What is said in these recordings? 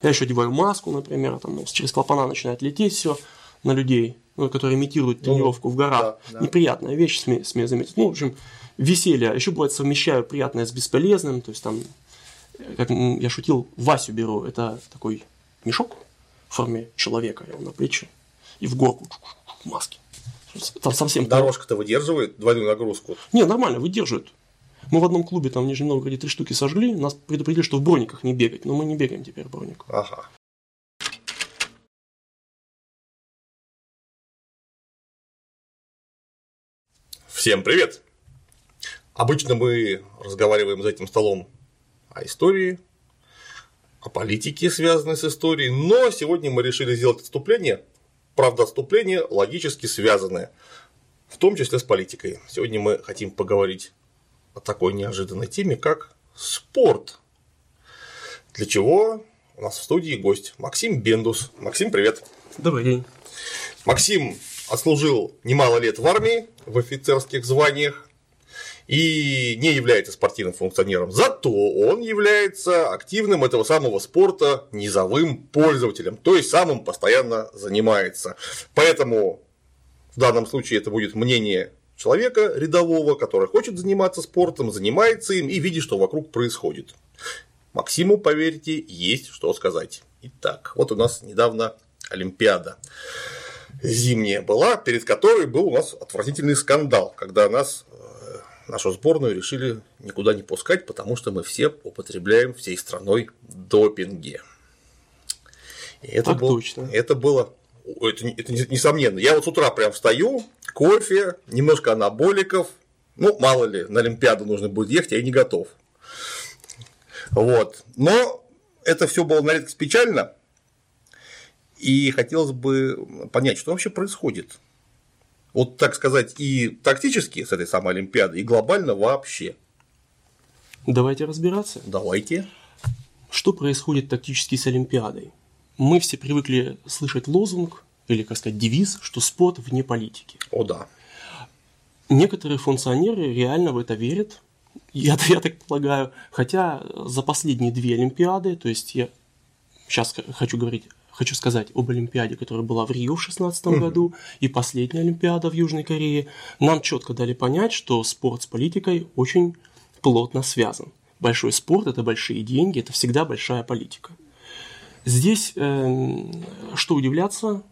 Я еще одеваю маску, например, там через клапана начинает лететь все на людей, ну, которые имитируют ну, тренировку ну, в горах. Да, да. Неприятная вещь, смею, смею заметить. Ну, в общем, веселье. Еще бывает совмещаю приятное с бесполезным. То есть там, как я шутил, Васю беру. Это такой мешок в форме человека, его на плечи. И в горку в маске. Там совсем... Дорожка-то выдерживает двойную нагрузку? Не, нормально, выдерживает. Мы в одном клубе там в Нижнем Новгороде три штуки сожгли, нас предупредили, что в брониках не бегать, но мы не бегаем теперь в брониках. Ага. Всем привет! Обычно мы разговариваем за этим столом о истории, о политике, связанной с историей, но сегодня мы решили сделать отступление, правда отступление логически связанное, в том числе с политикой. Сегодня мы хотим поговорить о такой неожиданной теме, как спорт. Для чего у нас в студии гость Максим Бендус. Максим, привет. Добрый день. Максим отслужил немало лет в армии, в офицерских званиях, и не является спортивным функционером. Зато он является активным этого самого спорта низовым пользователем, то есть самым постоянно занимается. Поэтому в данном случае это будет мнение человека рядового, который хочет заниматься спортом, занимается им и видит, что вокруг происходит. Максиму, поверьте, есть что сказать. Итак, вот у нас недавно Олимпиада зимняя была, перед которой был у нас отвратительный скандал, когда нас э, нашу сборную решили никуда не пускать, потому что мы все употребляем всей страной допинги. И это, так был, точно. это было это, это несомненно. Я вот с утра прям встаю, кофе, немножко анаболиков. Ну, мало ли, на Олимпиаду нужно будет ехать, я не готов. Вот. Но это все было на редкость печально. И хотелось бы понять, что вообще происходит. Вот так сказать, и тактически с этой самой Олимпиадой, и глобально вообще. Давайте разбираться. Давайте. Что происходит тактически с Олимпиадой? Мы все привыкли слышать лозунг или, как сказать, девиз, что спорт вне политики. О, да. Некоторые функционеры реально в это верят, я, я так полагаю, хотя за последние две Олимпиады, то есть я сейчас хочу говорить хочу сказать об Олимпиаде, которая была в Рио в 2016 mm году, и последняя Олимпиада в Южной Корее, нам четко дали понять, что спорт с политикой очень плотно связан. Большой спорт – это большие деньги, это всегда большая политика. Здесь э, что удивляться?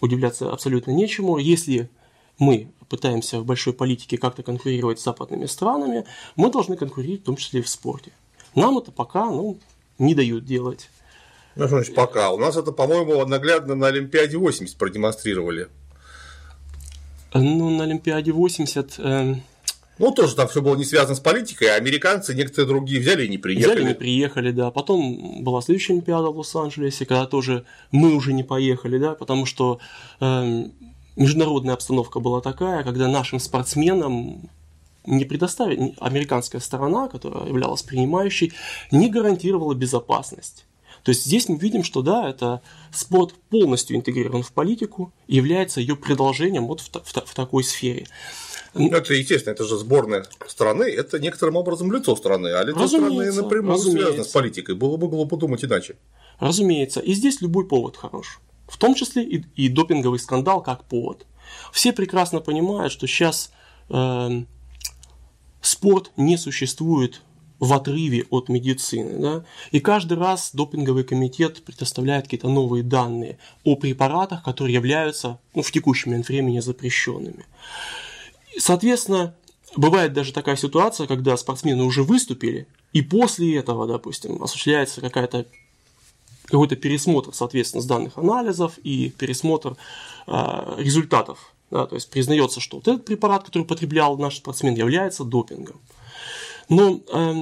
Удивляться абсолютно нечему. Если мы пытаемся в большой политике как-то конкурировать с западными странами, мы должны конкурировать в том числе и в спорте. Нам это пока ну, не дают делать. Ну, значит, пока. У нас это, по-моему, наглядно на Олимпиаде 80 продемонстрировали. Ну, на Олимпиаде 80... Э... Ну, тоже там все было не связано с политикой, а американцы, некоторые другие взяли и не приехали. Взяли и не приехали, да. Потом была следующая Олимпиада в Лос-Анджелесе, когда тоже мы уже не поехали, да, потому что э, международная обстановка была такая, когда нашим спортсменам не предоставили, американская сторона, которая являлась принимающей, не гарантировала безопасность. То есть здесь мы видим, что да, это спорт полностью интегрирован в политику является ее продолжением вот в, в, в такой сфере. Это естественно, это же сборная страны, это некоторым образом лицо страны, а лицо разумеется, страны напрямую разумеется. связано с политикой. Было бы глупо думать иначе. Разумеется, и здесь любой повод хорош. В том числе и, и допинговый скандал как повод. Все прекрасно понимают, что сейчас э, спорт не существует в отрыве от медицины. Да? И каждый раз допинговый комитет предоставляет какие-то новые данные о препаратах, которые являются ну, в текущий момент времени запрещенными. Соответственно, бывает даже такая ситуация, когда спортсмены уже выступили, и после этого, допустим, осуществляется какая-то какой-то пересмотр, соответственно, с данных анализов и пересмотр э, результатов. Да, то есть признается, что вот этот препарат, который употреблял наш спортсмен, является допингом. Но э,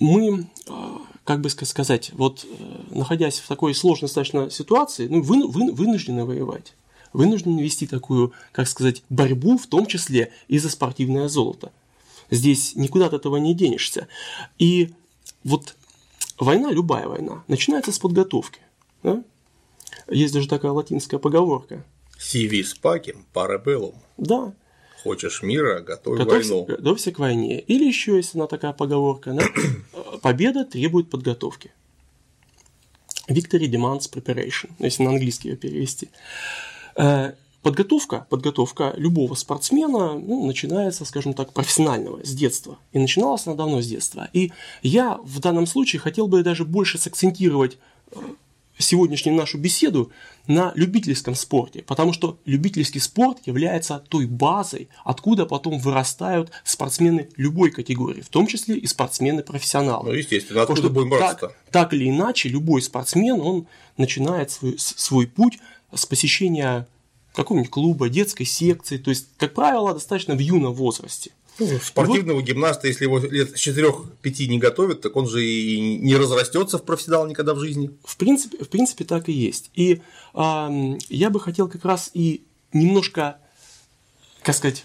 мы, э, как бы сказать, вот э, находясь в такой сложной достаточно ситуации, ну, вы, вы, вынуждены воевать. Вынуждены вести такую, как сказать, борьбу, в том числе и за спортивное золото. Здесь никуда от этого не денешься. И вот война, любая война, начинается с подготовки. Да? Есть даже такая латинская поговорка. Сиви спакем парабеллум. Да. Хочешь мира, готовь Готовься, войну. Готовься к войне. Или еще есть она такая поговорка, да? победа требует подготовки. Victory Demands Preparation, если на английский ее перевести. Э, подготовка, подготовка любого спортсмена ну, начинается, скажем так, профессионального, с детства. И начиналась она давно с детства. И я в данном случае хотел бы даже больше сакцентировать э, сегодняшнюю нашу беседу на любительском спорте, потому что любительский спорт является той базой, откуда потом вырастают спортсмены любой категории, в том числе и спортсмены-профессионалы. Ну, естественно, откуда потому будем? Так, так или иначе, любой спортсмен, он начинает свой, свой путь с посещения какого-нибудь клуба, детской секции, то есть, как правило, достаточно в юном возрасте. Ну, спортивного вот, гимнаста, если его лет с 4-5 не готовят, так он же и не разрастется в профессионал никогда в жизни. В принципе, в принципе так и есть. И э, я бы хотел как раз и немножко, как сказать,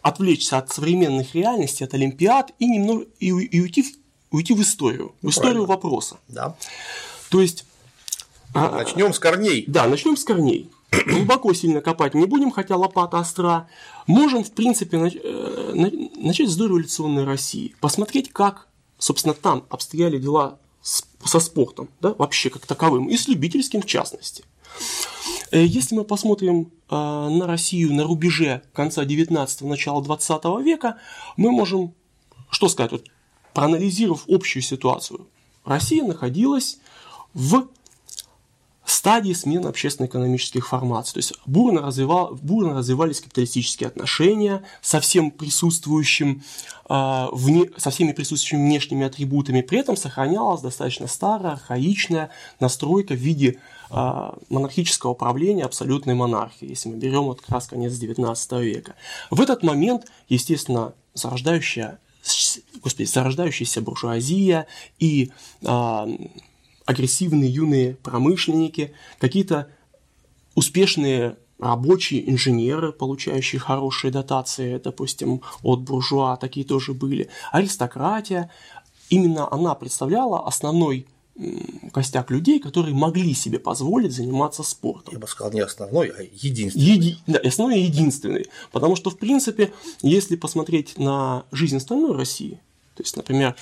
отвлечься от современных реальностей, от Олимпиад и, немного, и, и уйти, в, уйти в историю, ну, в историю правильно. вопроса. Да. То есть... А, начнем с корней. Да, начнем с корней глубоко сильно копать не будем, хотя лопата остра. Можем, в принципе, э, начать с дореволюционной России. Посмотреть, как, собственно, там обстояли дела со спортом, да, вообще как таковым, и с любительским в частности. Э, если мы посмотрим э, на Россию на рубеже конца 19-го, начала 20 века, мы можем, что сказать, вот, проанализировав общую ситуацию, Россия находилась в стадии смены общественно-экономических формаций. То есть бурно, развивал, бурно развивались капиталистические отношения со всем присутствующим, э, вне, со всеми присутствующими внешними атрибутами. При этом сохранялась достаточно старая, архаичная настройка в виде э, монархического правления, абсолютной монархии, если мы берем вот как раз конец XIX века. В этот момент, естественно, зарождающая господи, зарождающаяся буржуазия и э, агрессивные юные промышленники, какие-то успешные рабочие инженеры, получающие хорошие дотации, допустим, от буржуа, такие тоже были. Аристократия, именно она представляла основной костяк людей, которые могли себе позволить заниматься спортом. Я бы сказал, не основной, а единственный. Еди... Да, основной и единственный. Потому что, в принципе, если посмотреть на жизнь остальной России, то есть, например,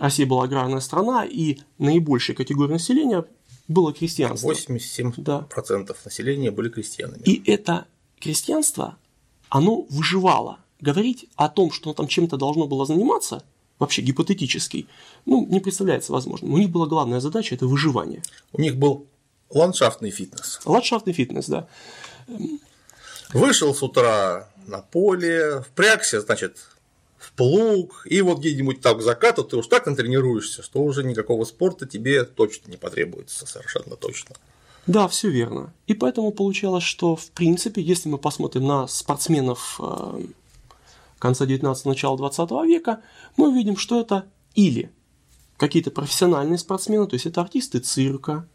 Россия была аграрная страна, и наибольшая категория населения было крестьянство. 87% да. населения были крестьянами. И это крестьянство, оно выживало. Говорить о том, что оно там чем-то должно было заниматься, вообще гипотетически, ну, не представляется возможным. У них была главная задача – это выживание. У них был ландшафтный фитнес. Ландшафтный фитнес, да. Вышел с утра на поле, впрягся, значит, в плуг, и вот где-нибудь так к закату ты уж так натренируешься, что уже никакого спорта тебе точно не потребуется, совершенно точно. Да, все верно. И поэтому получалось, что в принципе, если мы посмотрим на спортсменов э, конца 19-го, начала 20 века, мы увидим, что это или какие-то профессиональные спортсмены, то есть это артисты цирка,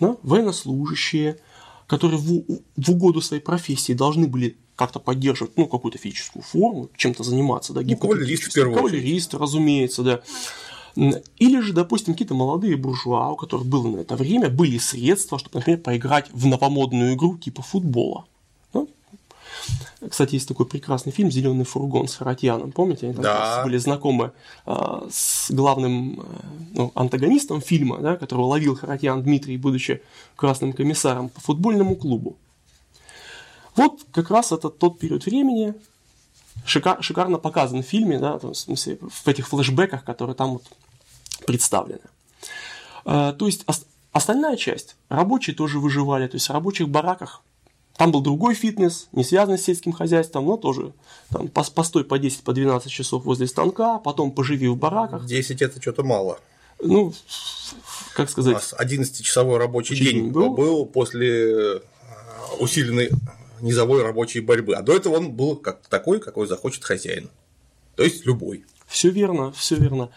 да, военнослужащие, которые в, в угоду своей профессии должны были как-то поддерживать, ну, какую-то физическую форму, чем-то заниматься, да, ну, кавалерист, в первую кавалерист, разумеется, да. Или же, допустим, какие-то молодые буржуа, у которых было на это время, были средства, чтобы, например, поиграть в новомодную игру типа футбола. Ну, кстати, есть такой прекрасный фильм «Зеленый фургон» с Харатьяном. Помните, они там да. были знакомы э, с главным э, ну, антагонистом фильма, да, которого ловил Харатьян Дмитрий, будучи красным комиссаром по футбольному клубу. Вот как раз это тот период времени, шикар, шикарно показан в фильме, да, в, смысле, в этих флешбеках, которые там вот представлены. Э, то есть остальная часть, рабочие тоже выживали, то есть в рабочих бараках там был другой фитнес, не связанный с сельским хозяйством, но тоже там, постой по 10-12 по 12 часов возле станка, потом поживи в бараках. 10 это что-то мало. Ну, как сказать. У нас 11-часовой рабочий день был. был после э, усиленной низовой рабочей борьбы. А до этого он был как такой, какой захочет хозяин. То есть любой. Все верно, все верно.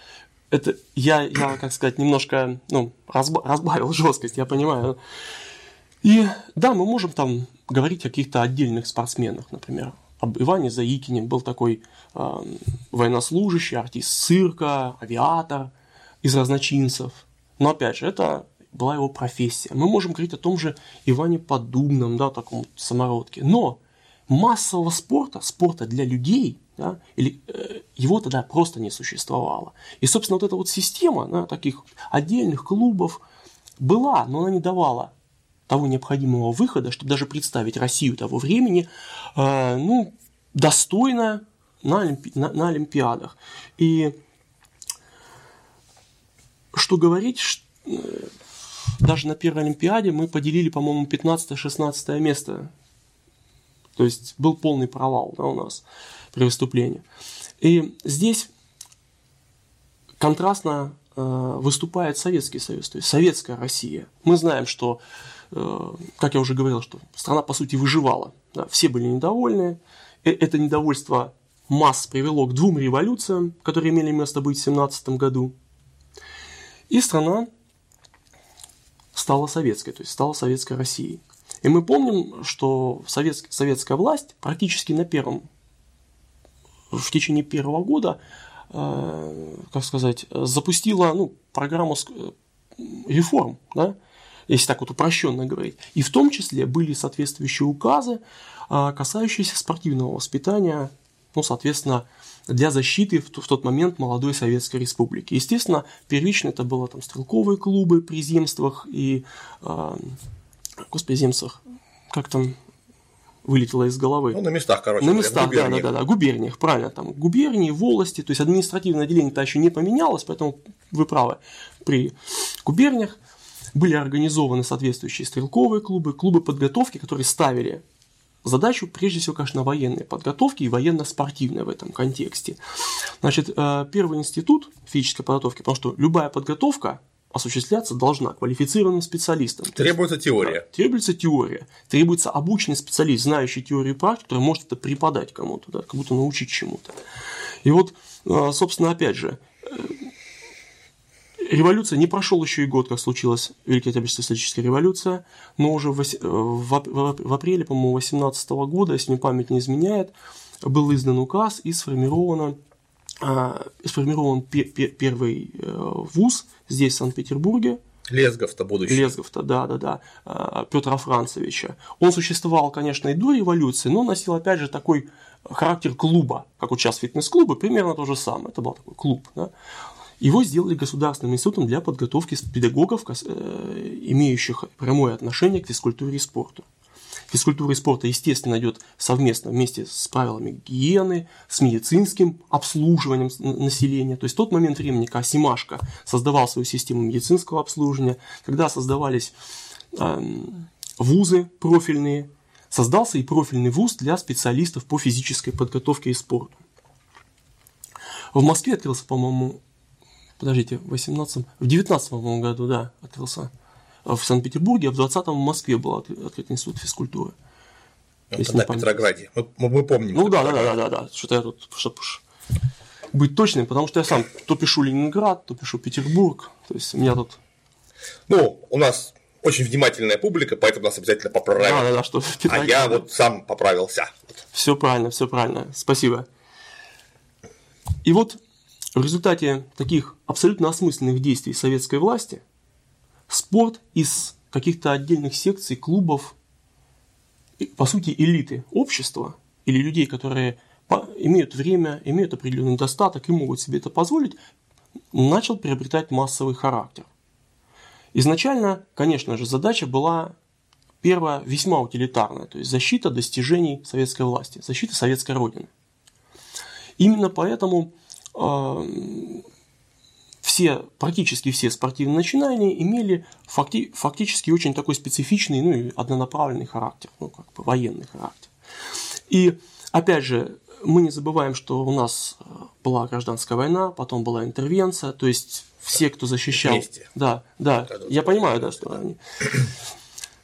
Это я, я, как сказать, немножко ну, разба- разбавил жесткость, я понимаю. И да, мы можем там говорить о каких-то отдельных спортсменах, например, об Иване Заикине, был такой э, военнослужащий, артист цирка, авиатор из разночинцев. Но опять же, это была его профессия. Мы можем говорить о том же Иване Подубном, да, таком самородке. Но массового спорта, спорта для людей, да, или, э, его тогда просто не существовало. И, собственно, вот эта вот система да, таких отдельных клубов, была, но она не давала того необходимого выхода, чтобы даже представить Россию того времени, э, ну, достойно на, Олимпи- на, на Олимпиадах. И что говорить, ш- э, даже на первой Олимпиаде мы поделили, по-моему, 15-16 место. То есть был полный провал да, у нас при выступлении. И здесь контрастно э, выступает Советский Союз, то есть Советская Россия. Мы знаем, что, э, как я уже говорил, что страна по сути выживала. Да, все были недовольны. Э, это недовольство масс привело к двум революциям, которые имели место быть в 17 году. И страна стала советской, то есть стала советской Россией. И мы помним, что советск, советская власть практически на первом, в течение первого года, э, как сказать, запустила ну, программу э, реформ, да, если так вот упрощенно говорить. И в том числе были соответствующие указы, э, касающиеся спортивного воспитания, ну, соответственно, для защиты в, в тот момент молодой Советской Республики. Естественно, первично это было там стрелковые клубы при земствах и, э, господи, земствах, как там вылетело из головы. Ну, на местах, короче. На местах, да, да, да, да, губерниях, правильно, там губернии, волости, то есть административное отделение-то еще не поменялось, поэтому вы правы, при губерниях были организованы соответствующие стрелковые клубы, клубы подготовки, которые ставили задачу, прежде всего, конечно, военной подготовки и военно-спортивной в этом контексте. Значит, э, первый институт физической подготовки, потому что любая подготовка осуществляться должна квалифицированным специалистом. Требуется теория. Да, требуется теория. Требуется обученный специалист, знающий теорию и практику, который может это преподать кому-то, да, как будто научить чему-то. И вот, э, собственно, опять же, э, революция не прошел еще и год, как случилась Великая социалистическая революция, но уже в, в, в апреле, по-моему, 18 года, если мне память не изменяет, был издан указ и сформировано а, сформирован пер, пер, первый э, вуз здесь, в Санкт-Петербурге. Лезгов-то будущий. Лезгов-то, да, да, да, а, Петра Францевича. Он существовал, конечно, и до революции, но носил, опять же, такой характер клуба, как вот сейчас фитнес-клубы, примерно то же самое. Это был такой клуб. Да? Его сделали государственным институтом для подготовки педагогов, э, имеющих прямое отношение к физкультуре и спорту. Физкультура и спорта, естественно, идет совместно вместе с правилами гигиены, с медицинским обслуживанием населения. То есть тот момент времени, когда Симашко создавал свою систему медицинского обслуживания, когда создавались э, вузы профильные, создался и профильный вуз для специалистов по физической подготовке и спорту. В Москве открылся, по-моему, подождите, в 18 в 19 году, да, открылся в Санкт-Петербурге, а в 20-м в Москве был открыт институт физкультуры. Ну, если на Петрограде. Мы, мы помним. Ну да, да, да, да, да. Что-то я тут, чтобы быть точным, потому что я сам то пишу Ленинград, то пишу Петербург. То есть у меня тут. Ну, у нас очень внимательная публика, поэтому нас обязательно поправят. Да, да, да, что А я вот сам поправился. Все правильно, все правильно. Спасибо. И вот в результате таких абсолютно осмысленных действий советской власти спорт из каких-то отдельных секций, клубов, по сути, элиты общества или людей, которые имеют время, имеют определенный достаток и могут себе это позволить, начал приобретать массовый характер. Изначально, конечно же, задача была первая весьма утилитарная, то есть защита достижений советской власти, защита советской родины. Именно поэтому все, практически все спортивные начинания имели факти, фактически очень такой специфичный, ну и однонаправленный характер, ну как бы военный характер. И опять же, мы не забываем, что у нас э, была гражданская война, потом была интервенция, то есть все, кто защищал... Вместе. Да, да, я понимаю, да, что они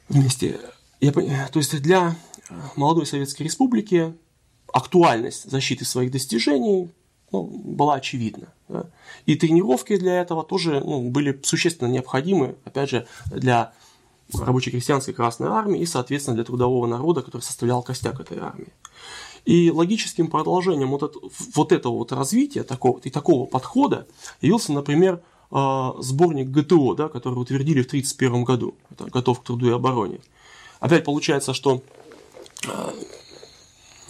вместе. Я, то есть для молодой Советской Республики актуальность защиты своих достижений ну, была очевидна. Да? И тренировки для этого тоже ну, были существенно необходимы, опять же, для рабоче-крестьянской Красной Армии и, соответственно, для трудового народа, который составлял костяк этой армии. И логическим продолжением вот, это, вот этого вот развития такого, и такого подхода явился, например, э, сборник ГТО, да, который утвердили в 1931 году. Это «Готов к труду и обороне». Опять получается, что э,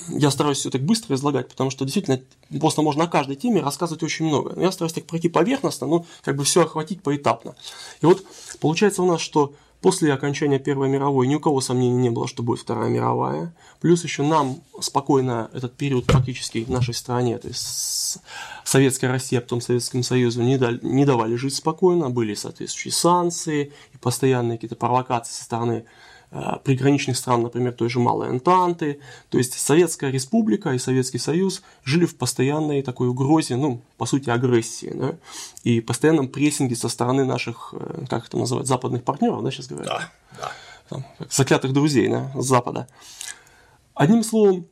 я стараюсь все так быстро излагать, потому что действительно просто можно о каждой теме рассказывать очень много. Я стараюсь так пройти поверхностно, но как бы все охватить поэтапно. И вот получается у нас, что После окончания Первой мировой ни у кого сомнений не было, что будет Вторая мировая. Плюс еще нам спокойно этот период практически в нашей стране, то есть Советская Россия, а потом Советскому Союзу не, дали, не давали жить спокойно, были соответствующие санкции и постоянные какие-то провокации со стороны приграничных стран, например, той же Малой Антанты. То есть Советская Республика и Советский Союз жили в постоянной такой угрозе, ну, по сути, агрессии, да, и постоянном прессинге со стороны наших, э, как это называть, западных партнеров, да, сейчас говорят? Да, да. Там, заклятых друзей, да, с Запада. Одним словом,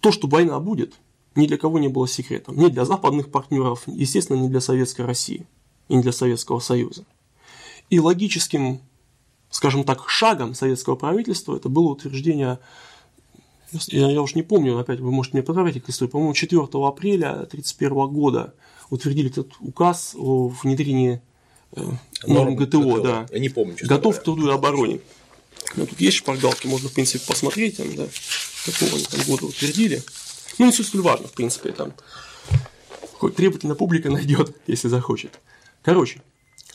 то, что война будет, ни для кого не было секретом. Ни для западных партнеров, естественно, не для Советской России и не для Советского Союза. И логическим скажем так, шагом советского правительства это было утверждение, я, я уж не помню, опять вы можете мне поправить, историю, по-моему, 4 апреля 1931 года утвердили этот указ о внедрении э, норм ГТО, ГТО, да. Я не помню. Готов к труду и обороне. Ну, тут есть шпаргалки, можно, в принципе, посмотреть, там, да, какого они там года утвердили. Ну, не суть столь важно, в принципе, там. Хоть требовательная публика найдет, если захочет. Короче,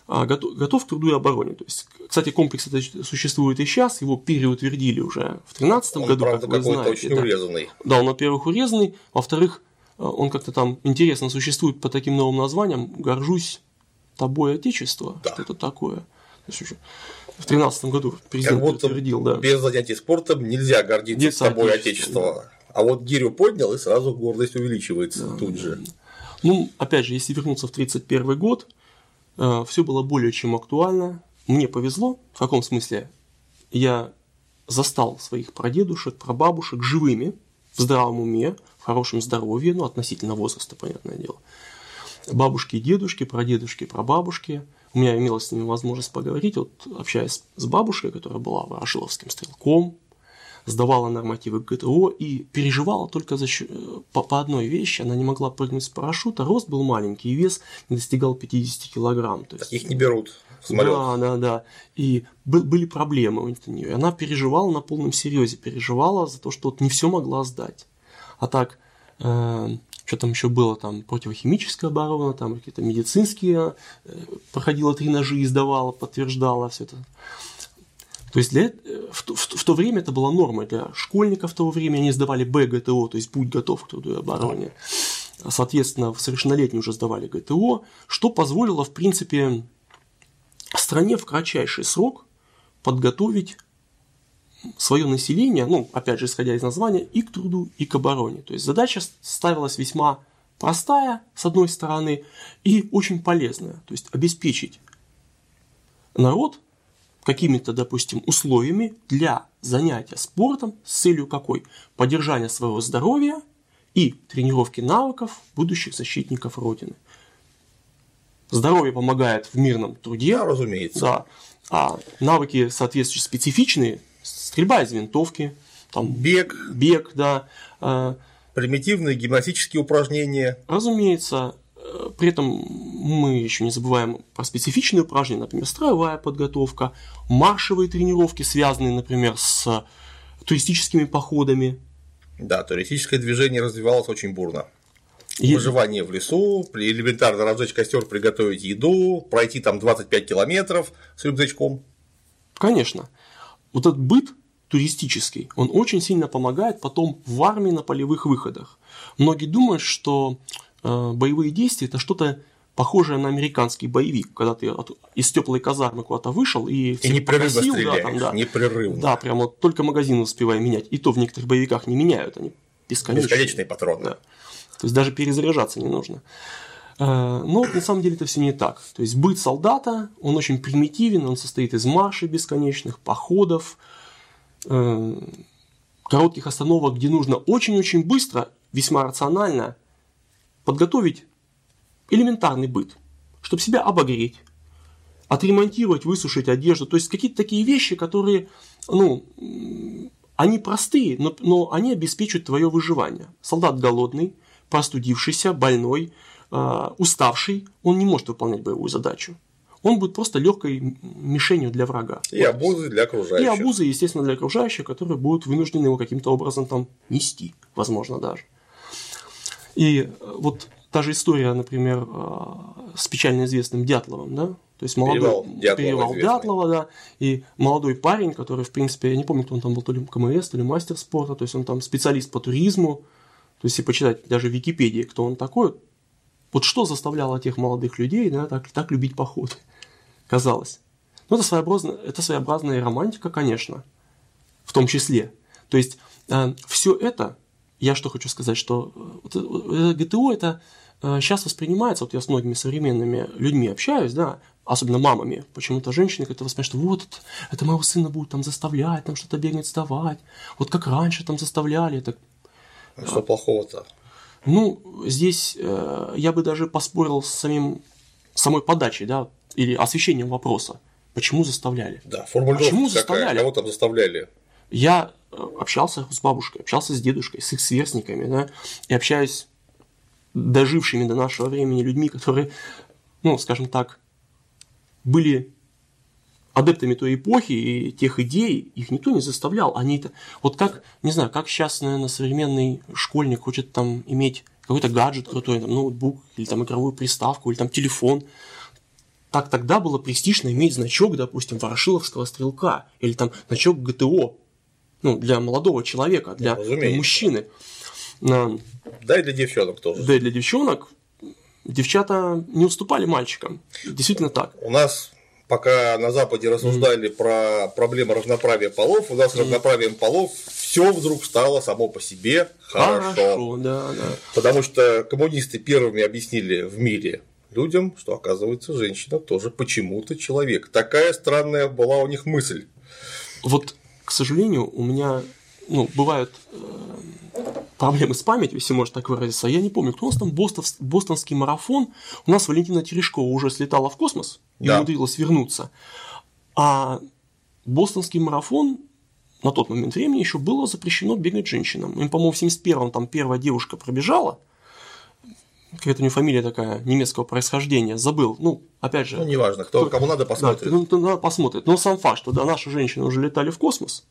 готов, готов к труду и обороне. То есть, кстати, комплекс это существует и сейчас, его переутвердили уже в 2013 году, правда, как вы знаете. очень да. урезанный. Да, он, во-первых, урезанный, во-вторых, э, он как-то там интересно существует по таким новым названиям. Горжусь тобой, Отечество. Да. Что-то такое. В 2013 году президент как будто утвердил, да. Без занятий спортом нельзя гордиться Нет, тобой, Отечество. Да. А вот гирю поднял, и сразу гордость увеличивается да, тут же. Ну, опять же, если вернуться в 1931 год, все было более чем актуально. Мне повезло, в каком смысле? Я застал своих прадедушек, прабабушек живыми, в здравом уме, в хорошем здоровье, ну, относительно возраста, понятное дело. Бабушки и дедушки, прадедушки, прабабушки. У меня имелась с ними возможность поговорить, вот общаясь с бабушкой, которая была ворошиловским стрелком, сдавала нормативы ГТО и переживала только за счет, э, по, по одной вещи. Она не могла прыгнуть с парашюта, рост был маленький, и вес не достигал 50 килограмм. То есть, Их не берут. Самолет. Да, да, да. И были проблемы у нее. Она переживала на полном серьезе, переживала за то, что вот не все могла сдать. А так, э, что там еще было, там противохимическая оборона, там какие-то медицинские, э, проходила три ножи и сдавала, подтверждала все это. То есть для, в, в, в то время это была норма для школьников того времени, они сдавали БГТО, то есть будь готов к труду и обороне. Соответственно, в совершеннолетние уже сдавали ГТО, что позволило, в принципе, стране в кратчайший срок подготовить свое население, ну, опять же, исходя из названия, и к труду, и к обороне. То есть задача ставилась весьма простая, с одной стороны, и очень полезная. То есть обеспечить народ какими-то, допустим, условиями для занятия спортом с целью какой? Поддержания своего здоровья и тренировки навыков будущих защитников Родины. Здоровье помогает в мирном труде. Да, разумеется. Да. А навыки, соответствующие, специфичные, стрельба из винтовки, там, бег, бег, да. А, Примитивные гимнастические упражнения. Разумеется, при этом мы еще не забываем про специфичные упражнения, например, строевая подготовка, маршевые тренировки, связанные, например, с туристическими походами. Да, туристическое движение развивалось очень бурно. И... Выживание в лесу, элементарно разжечь костер, приготовить еду, пройти там 25 километров с рюкзачком. Конечно. Вот этот быт туристический, он очень сильно помогает потом в армии на полевых выходах. Многие думают, что боевые действия это что-то похожее на американский боевик, когда ты от, из теплой казармы куда-то вышел и и непрерывно покосил, да, там, да, непрерывно. Да, прямо вот только магазин успевая менять. И то в некоторых боевиках не меняют, они бесконечные. Бесконечные патроны. Да. То есть даже перезаряжаться не нужно. Э, но на самом деле это все не так. То есть быт солдата, он очень примитивен, он состоит из маршей бесконечных, походов, э, коротких остановок, где нужно очень-очень быстро, весьма рационально подготовить элементарный быт, чтобы себя обогреть, отремонтировать, высушить одежду. То есть какие-то такие вещи, которые, ну, они простые, но, но они обеспечивают твое выживание. Солдат голодный, простудившийся, больной, э, уставший, он не может выполнять боевую задачу. он будет просто легкой мишенью для врага. И обузы для окружающих. И обузы, естественно, для окружающих, которые будут вынуждены его каким-то образом там нести, возможно, даже. И э, вот та же история, например, э, с печально известным Дятловым, да, то есть молодой Перевал Дятлова перевал известный. Дятлова, да, и молодой парень, который, в принципе, я не помню, кто он там был, то ли КМС, то ли мастер спорта, то есть он там специалист по туризму, то есть если почитать даже в Википедии, кто он такой, вот что заставляло тех молодых людей, да, так, так любить походы, казалось. Ну, это своеобразная, это своеобразная романтика, конечно, в том числе. То есть все это, я что хочу сказать, что э, вот, э, ГТО это сейчас воспринимается, вот я с многими современными людьми общаюсь, да, особенно мамами, почему-то женщины как-то воспринимают, что вот это, моего сына будут там заставлять, там что-то бегать, вставать, вот как раньше там заставляли, это А что плохого-то? ну, здесь э, я бы даже поспорил с самим самой подачей, да, или освещением вопроса. Почему заставляли? Да, формулировка Почему какая? заставляли? Кого там заставляли? Я э, общался с бабушкой, общался с дедушкой, с их сверстниками, да, и общаюсь дожившими до нашего времени людьми, которые, ну, скажем так, были адептами той эпохи и тех идей, их никто не заставлял. Они это, вот как, не знаю, как сейчас, наверное, современный школьник хочет там иметь какой-то гаджет крутой, там, ноутбук, или там игровую приставку, или там телефон. Так тогда было престижно иметь значок, допустим, Ворошиловского стрелка, или там значок ГТО, ну, для молодого человека, для, для разумеется. мужчины. А, Да и для девчонок тоже. Да и для девчонок девчата не уступали мальчикам. Действительно так. У нас пока на Западе рассуждали про проблемы равноправия полов, у нас с равноправием полов все вдруг стало само по себе хорошо. Хорошо, да, да. Потому что коммунисты первыми объяснили в мире людям, что оказывается женщина тоже почему-то человек. Такая странная была у них мысль. Вот, к сожалению, у меня ну, бывают э, проблемы с памятью, если можно так выразиться. Я не помню, кто у нас там бостов, бостонский марафон. У нас Валентина Терешкова уже слетала в космос и Да. умудрилась вернуться. А бостонский марафон на тот момент времени еще было запрещено бегать женщинам. Им, по-моему, в 71-м там первая девушка пробежала. Какая-то у нее фамилия такая немецкого происхождения, забыл. Ну, опять же, Ну, неважно, кто, кому надо, посмотрит. да, ну, надо посмотрит. Но сам факт, что да, наши женщины уже летали в космос,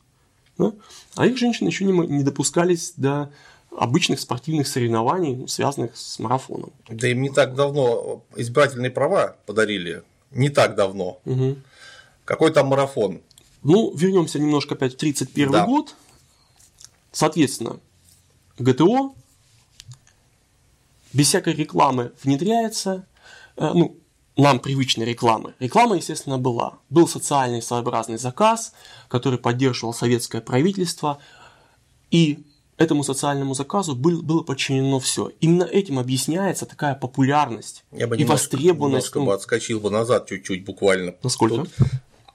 да, а их женщины еще не, не допускались до обычных спортивных соревнований, ну, связанных с марафоном. Да им не так давно избирательные права подарили. Не так давно. Мгм. Какой там марафон? Ну, вернемся немножко опять в 31 Да. год. Соответственно, ГТО без всякой рекламы внедряется, э, ну, нам привычной рекламы. Реклама, естественно, была. Был социальный своеобразный заказ, который поддерживал советское правительство, и этому социальному заказу был, было подчинено все. Именно этим объясняется такая популярность Я бы и немножко, востребованность. немножко ну, бы отскочил бы назад чуть-чуть буквально. насколько? Тут.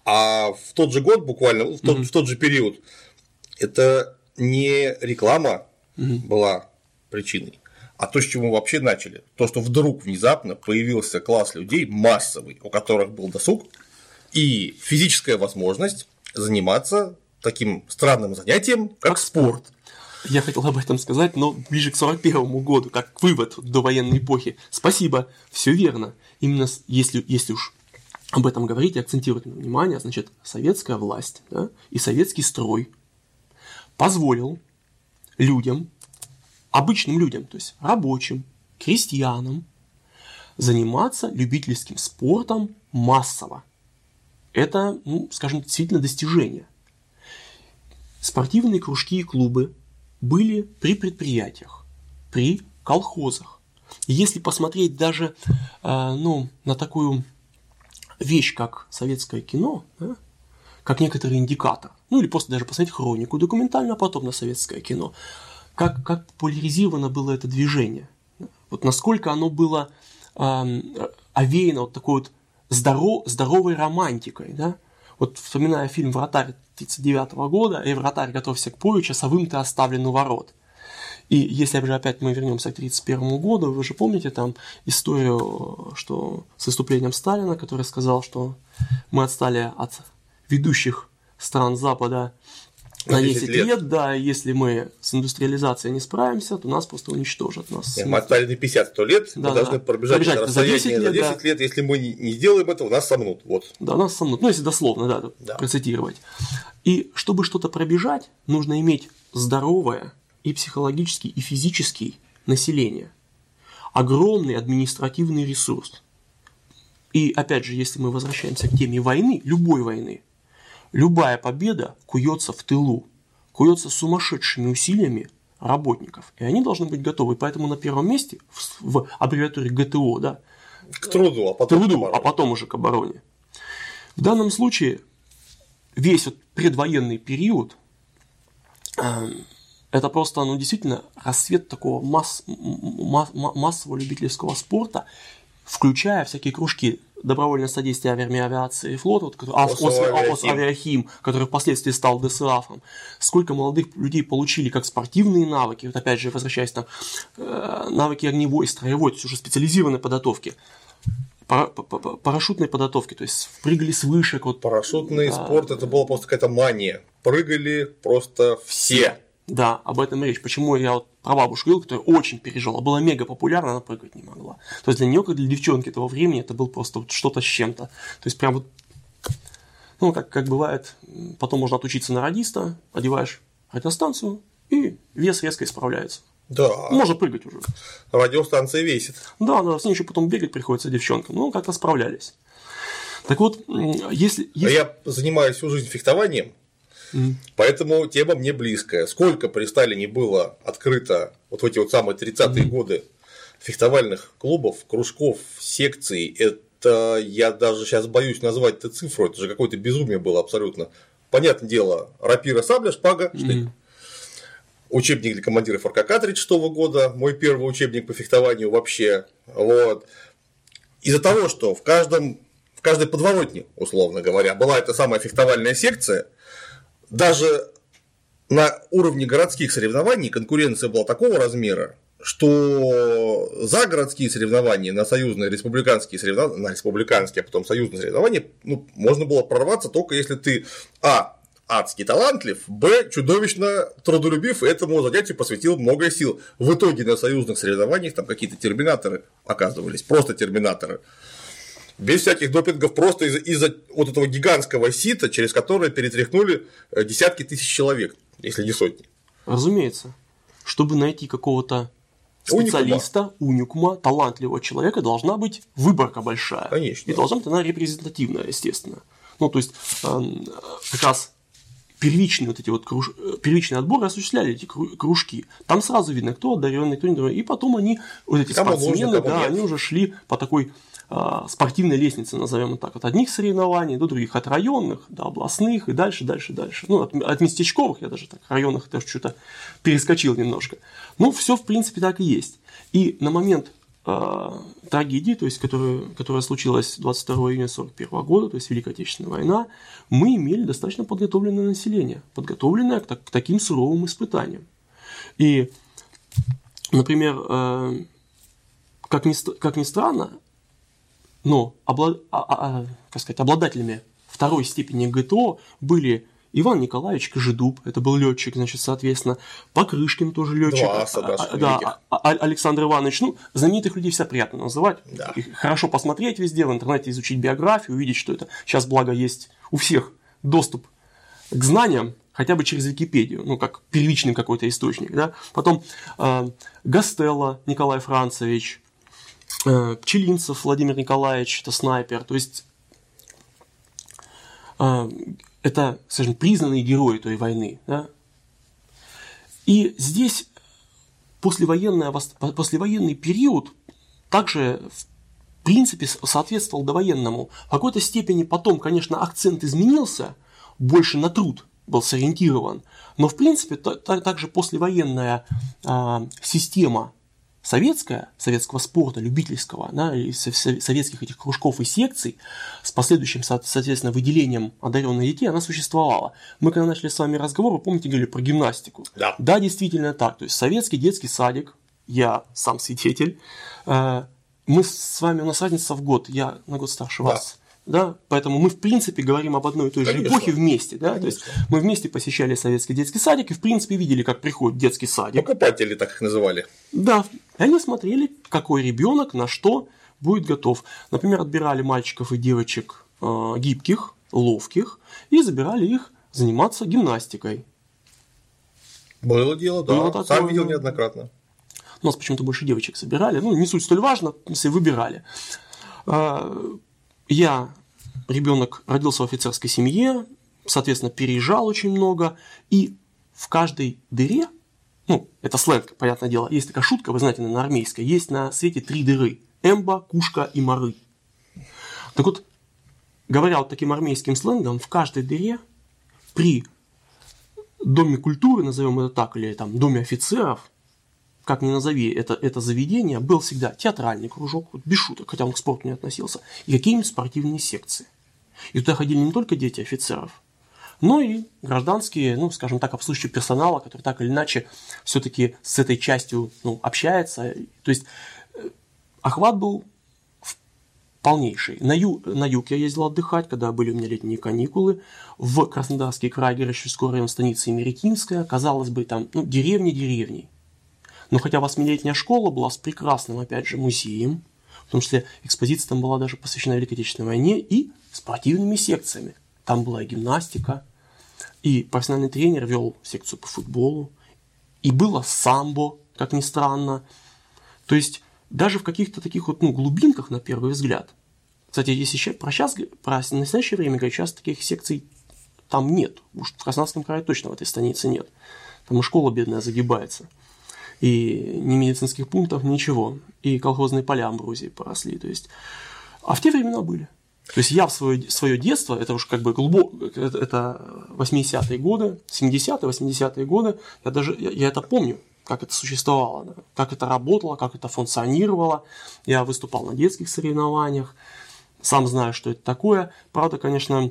А в тот же год, буквально, в тот, в тот же период, это не реклама была причиной, а то, с чего мы вообще начали. То, что вдруг внезапно появился класс людей массовый, у которых был досуг и физическая возможность заниматься таким странным занятием, как, Как спорт. Я хотел об этом сказать, но ближе к 41 году, как вывод до военной эпохи. Спасибо, все верно. Именно если, если уж об этом говорить и акцентировать на внимание, значит, советская власть да, и советский строй позволил людям, обычным людям, то есть рабочим, крестьянам, заниматься любительским спортом массово. Это, ну, скажем, действительно достижение. Спортивные кружки и клубы были при предприятиях, при колхозах. Если посмотреть даже э, ну, на такую вещь, как советское кино, да, как некоторый индикатор, ну или просто даже посмотреть хронику документально, а потом на советское кино, как, как популяризировано было это движение, вот насколько оно было эм, овеяно вот такой вот здоров, здоровой романтикой, да, вот вспоминая фильм «Вратарь» 1939 года, и «Вратарь, готовься к бою, часовым ты оставлен у ворот». И если же опять мы вернемся к 1931 году, вы же помните там историю, что с выступлением Сталина, который сказал, что мы отстали от ведущих стран Запада на 10, лет. да, если мы с индустриализацией не справимся, то нас просто уничтожат. Нас Нет, мы отстали на 50-100 лет, да, мы да, должны пробежать это расстояние за 10 лет, за 10 лет, если мы не сделаем этого, нас сомнут. Вот. Да, нас сомнут, ну если дословно, да, да. процитировать. И чтобы что-то пробежать, нужно иметь здоровое и психологически, и физически население. Огромный административный ресурс. И опять же, если мы возвращаемся к теме войны, любой войны, Любая победа куется в тылу, куется сумасшедшими усилиями работников. И они должны быть готовы. Поэтому на первом месте в, в аббревиатуре ГТО, да, к труду, а потом, труду, к а потом уже к обороне. В данном случае весь вот предвоенный период э, это просто, ну, действительно, рассвет такого масс, масс, массового любительского спорта, включая всякие кружки добровольное содействие армии авиации и флота, вот, который, ОС, ОС, ОС Авиахим, который впоследствии стал ДСАФом, сколько молодых людей получили как спортивные навыки, вот опять же, возвращаясь там, э, навыки огневой, строевой, то есть уже специализированной подготовки, парашютной подготовки, то есть прыгали с вышек. Вот, Парашютный да. спорт это была просто какая-то мания. Прыгали просто все. Да, об этом речь. Почему я вот про бабушку говорил, которая очень пережила, была мега популярна, она прыгать не могла. То есть для нее, как для девчонки того времени, это был просто вот что-то с чем-то. То есть прям вот, ну, как, как бывает, потом можно отучиться на радиста, одеваешь радиостанцию, и вес резко исправляется. Да. Можно прыгать уже. Радиостанция весит. Да, да, с ней еще потом бегать приходится девчонкам. Ну, как-то справлялись. Так вот, если, если... Я занимаюсь всю жизнь фехтованием, Поэтому тема мне близкая. Сколько при Сталине было открыто вот в эти вот самые 30-е mm годы фехтовальных клубов, кружков, секций, это я даже сейчас боюсь назвать эту цифру, это же какое-то безумие было абсолютно. Понятное дело, рапира, сабля, шпага, штык. Учебник для командиров РКК 36 года, мой первый учебник по фехтованию вообще. Вот. Из-за того, что в каждом в каждой подворотне, условно говоря, была эта самая фехтовальная секция, даже на уровне городских соревнований конкуренция была такого размера, что за городские соревнования, на союзные республиканские соревнования, на республиканские, а потом союзные соревнования, ну, можно было прорваться только если ты, а, адски талантлив, б, чудовищно трудолюбив, и этому занятию посвятил много сил. В итоге на союзных соревнованиях там какие-то терминаторы оказывались, просто терминаторы без всяких допингов, просто из-за из вот этого гигантского сита, через которое перетряхнули э, десятки тысяч человек, если не сотни. Разумеется. Чтобы найти какого-то специалиста, уникума. уникума, талантливого человека, должна быть выборка большая. Конечно. И должна быть она репрезентативная, естественно. Ну, то есть, эм, как раз первичные вот эти вот круж... Э, первичные отборы осуществляли эти кружки. Там сразу видно, кто одаренный, кто не одаренный. И потом они, вот эти кому спортсмены, нужно, да, нет. они уже шли по такой спортивной лестницы, назовем это так, от одних соревнований до других, от районных до областных и дальше, дальше, дальше. Ну, от, от местечковых, я даже так, районных даже что-то перескочил немножко. Ну, все в принципе так и есть. И на момент э, трагедии, то есть, которая, которая случилась 22 июня 1941 года, то есть Великая Отечественная война, мы имели достаточно подготовленное население, подготовленное к, к таким суровым испытаниям. И, например, э, как, ни, как ни странно, но облад... а, а, а, как сказать, обладателями второй степени ГТО были Иван Николаевич Кожедуб, это был летчик, значит, соответственно, Покрышкин тоже летчик, да, а, да, а, а, Александр Иванович, ну, знаменитых людей всегда приятно называть, да. хорошо посмотреть везде в интернете, изучить биографию, увидеть, что это сейчас, благо, есть у всех доступ к знаниям, хотя бы через Википедию, ну, как первичный какой-то источник, да, потом э, Гастелло Николай Францевич, Пчелинцев Владимир Николаевич, это снайпер, то есть э, это, скажем, признанные герои той войны. Да? И здесь послевоенный, послевоенный период также в принципе соответствовал довоенному. В какой-то степени потом, конечно, акцент изменился, больше на труд был сориентирован, но в принципе также послевоенная э, система советская, советского спорта, любительского, да, и советских этих кружков и секций с последующим, соответственно, выделением одаренных детей, она существовала. Мы когда начали с вами разговор, вы помните, говорили про гимнастику. Да. Да, действительно так. То есть советский детский садик, я сам свидетель, э, мы с вами, у нас разница в год, я на год старше да. вас. Да, поэтому мы в принципе говорим об одной и той же Конечно. эпохе вместе, да, то есть Конечно. мы вместе посещали советский детский садик и в принципе видели, как приходит детский садик. Покупатели так их называли. Да, и они смотрели, какой ребенок на что будет готов. Например, отбирали мальчиков и девочек э, гибких, ловких и забирали их заниматься гимнастикой. Было дело, да. Было такое, Сам видел неоднократно. У нас почему-то больше девочек собирали. Ну, не суть столь важно, смысле, выбирали. Я, ребенок, родился в офицерской семье, соответственно, переезжал очень много, и в каждой дыре, ну, это сленг, понятное дело, есть такая шутка, вы знаете, на армейской, есть на свете три дыры. Эмба, Кушка и Мары. Так вот, говоря вот таким армейским сленгом, в каждой дыре при доме культуры, назовем это так, или там доме офицеров, как ни назови это, это заведение, был всегда театральный кружок, вот без шуток, хотя он к спорту не относился, и какие-нибудь спортивные секции. И туда ходили не только дети офицеров, но и гражданские, ну, скажем так, обслуживающие персонала, который так или иначе все-таки с этой частью ну, общается. То есть э, охват был полнейший. На, ю- на юг я ездил отдыхать, когда были у меня летние каникулы. В Краснодарский край, Геращевской район, станица Мерекинская. Казалось бы, там ну, деревни деревней. Но хотя восьмилетняя школа была с прекрасным, опять же, музеем, в том числе экспозиция там была даже посвящена Великой Отечественной войне и спортивными секциями. Там была и гимнастика, и профессиональный тренер вел секцию по футболу, и было самбо, как ни странно. То есть даже в каких-то таких вот ну, глубинках, на первый взгляд. Кстати, если ща- про сейчас, про настоящее время говорить, сейчас таких секций там нет. Уж в Краснодарском крае точно в этой станице нет. Там и школа бедная загибается. И ни медицинских пунктов, ничего. И колхозные поля амброзии поросли. То есть, а в те времена были. То есть я в свое, свое детство, это уж как бы глубоко, это, это 80-е годы, 70-е, 80-е годы, я даже, я, я это помню, как это существовало, как это работало, как это функционировало. Я выступал на детских соревнованиях, сам знаю, что это такое. Правда, конечно,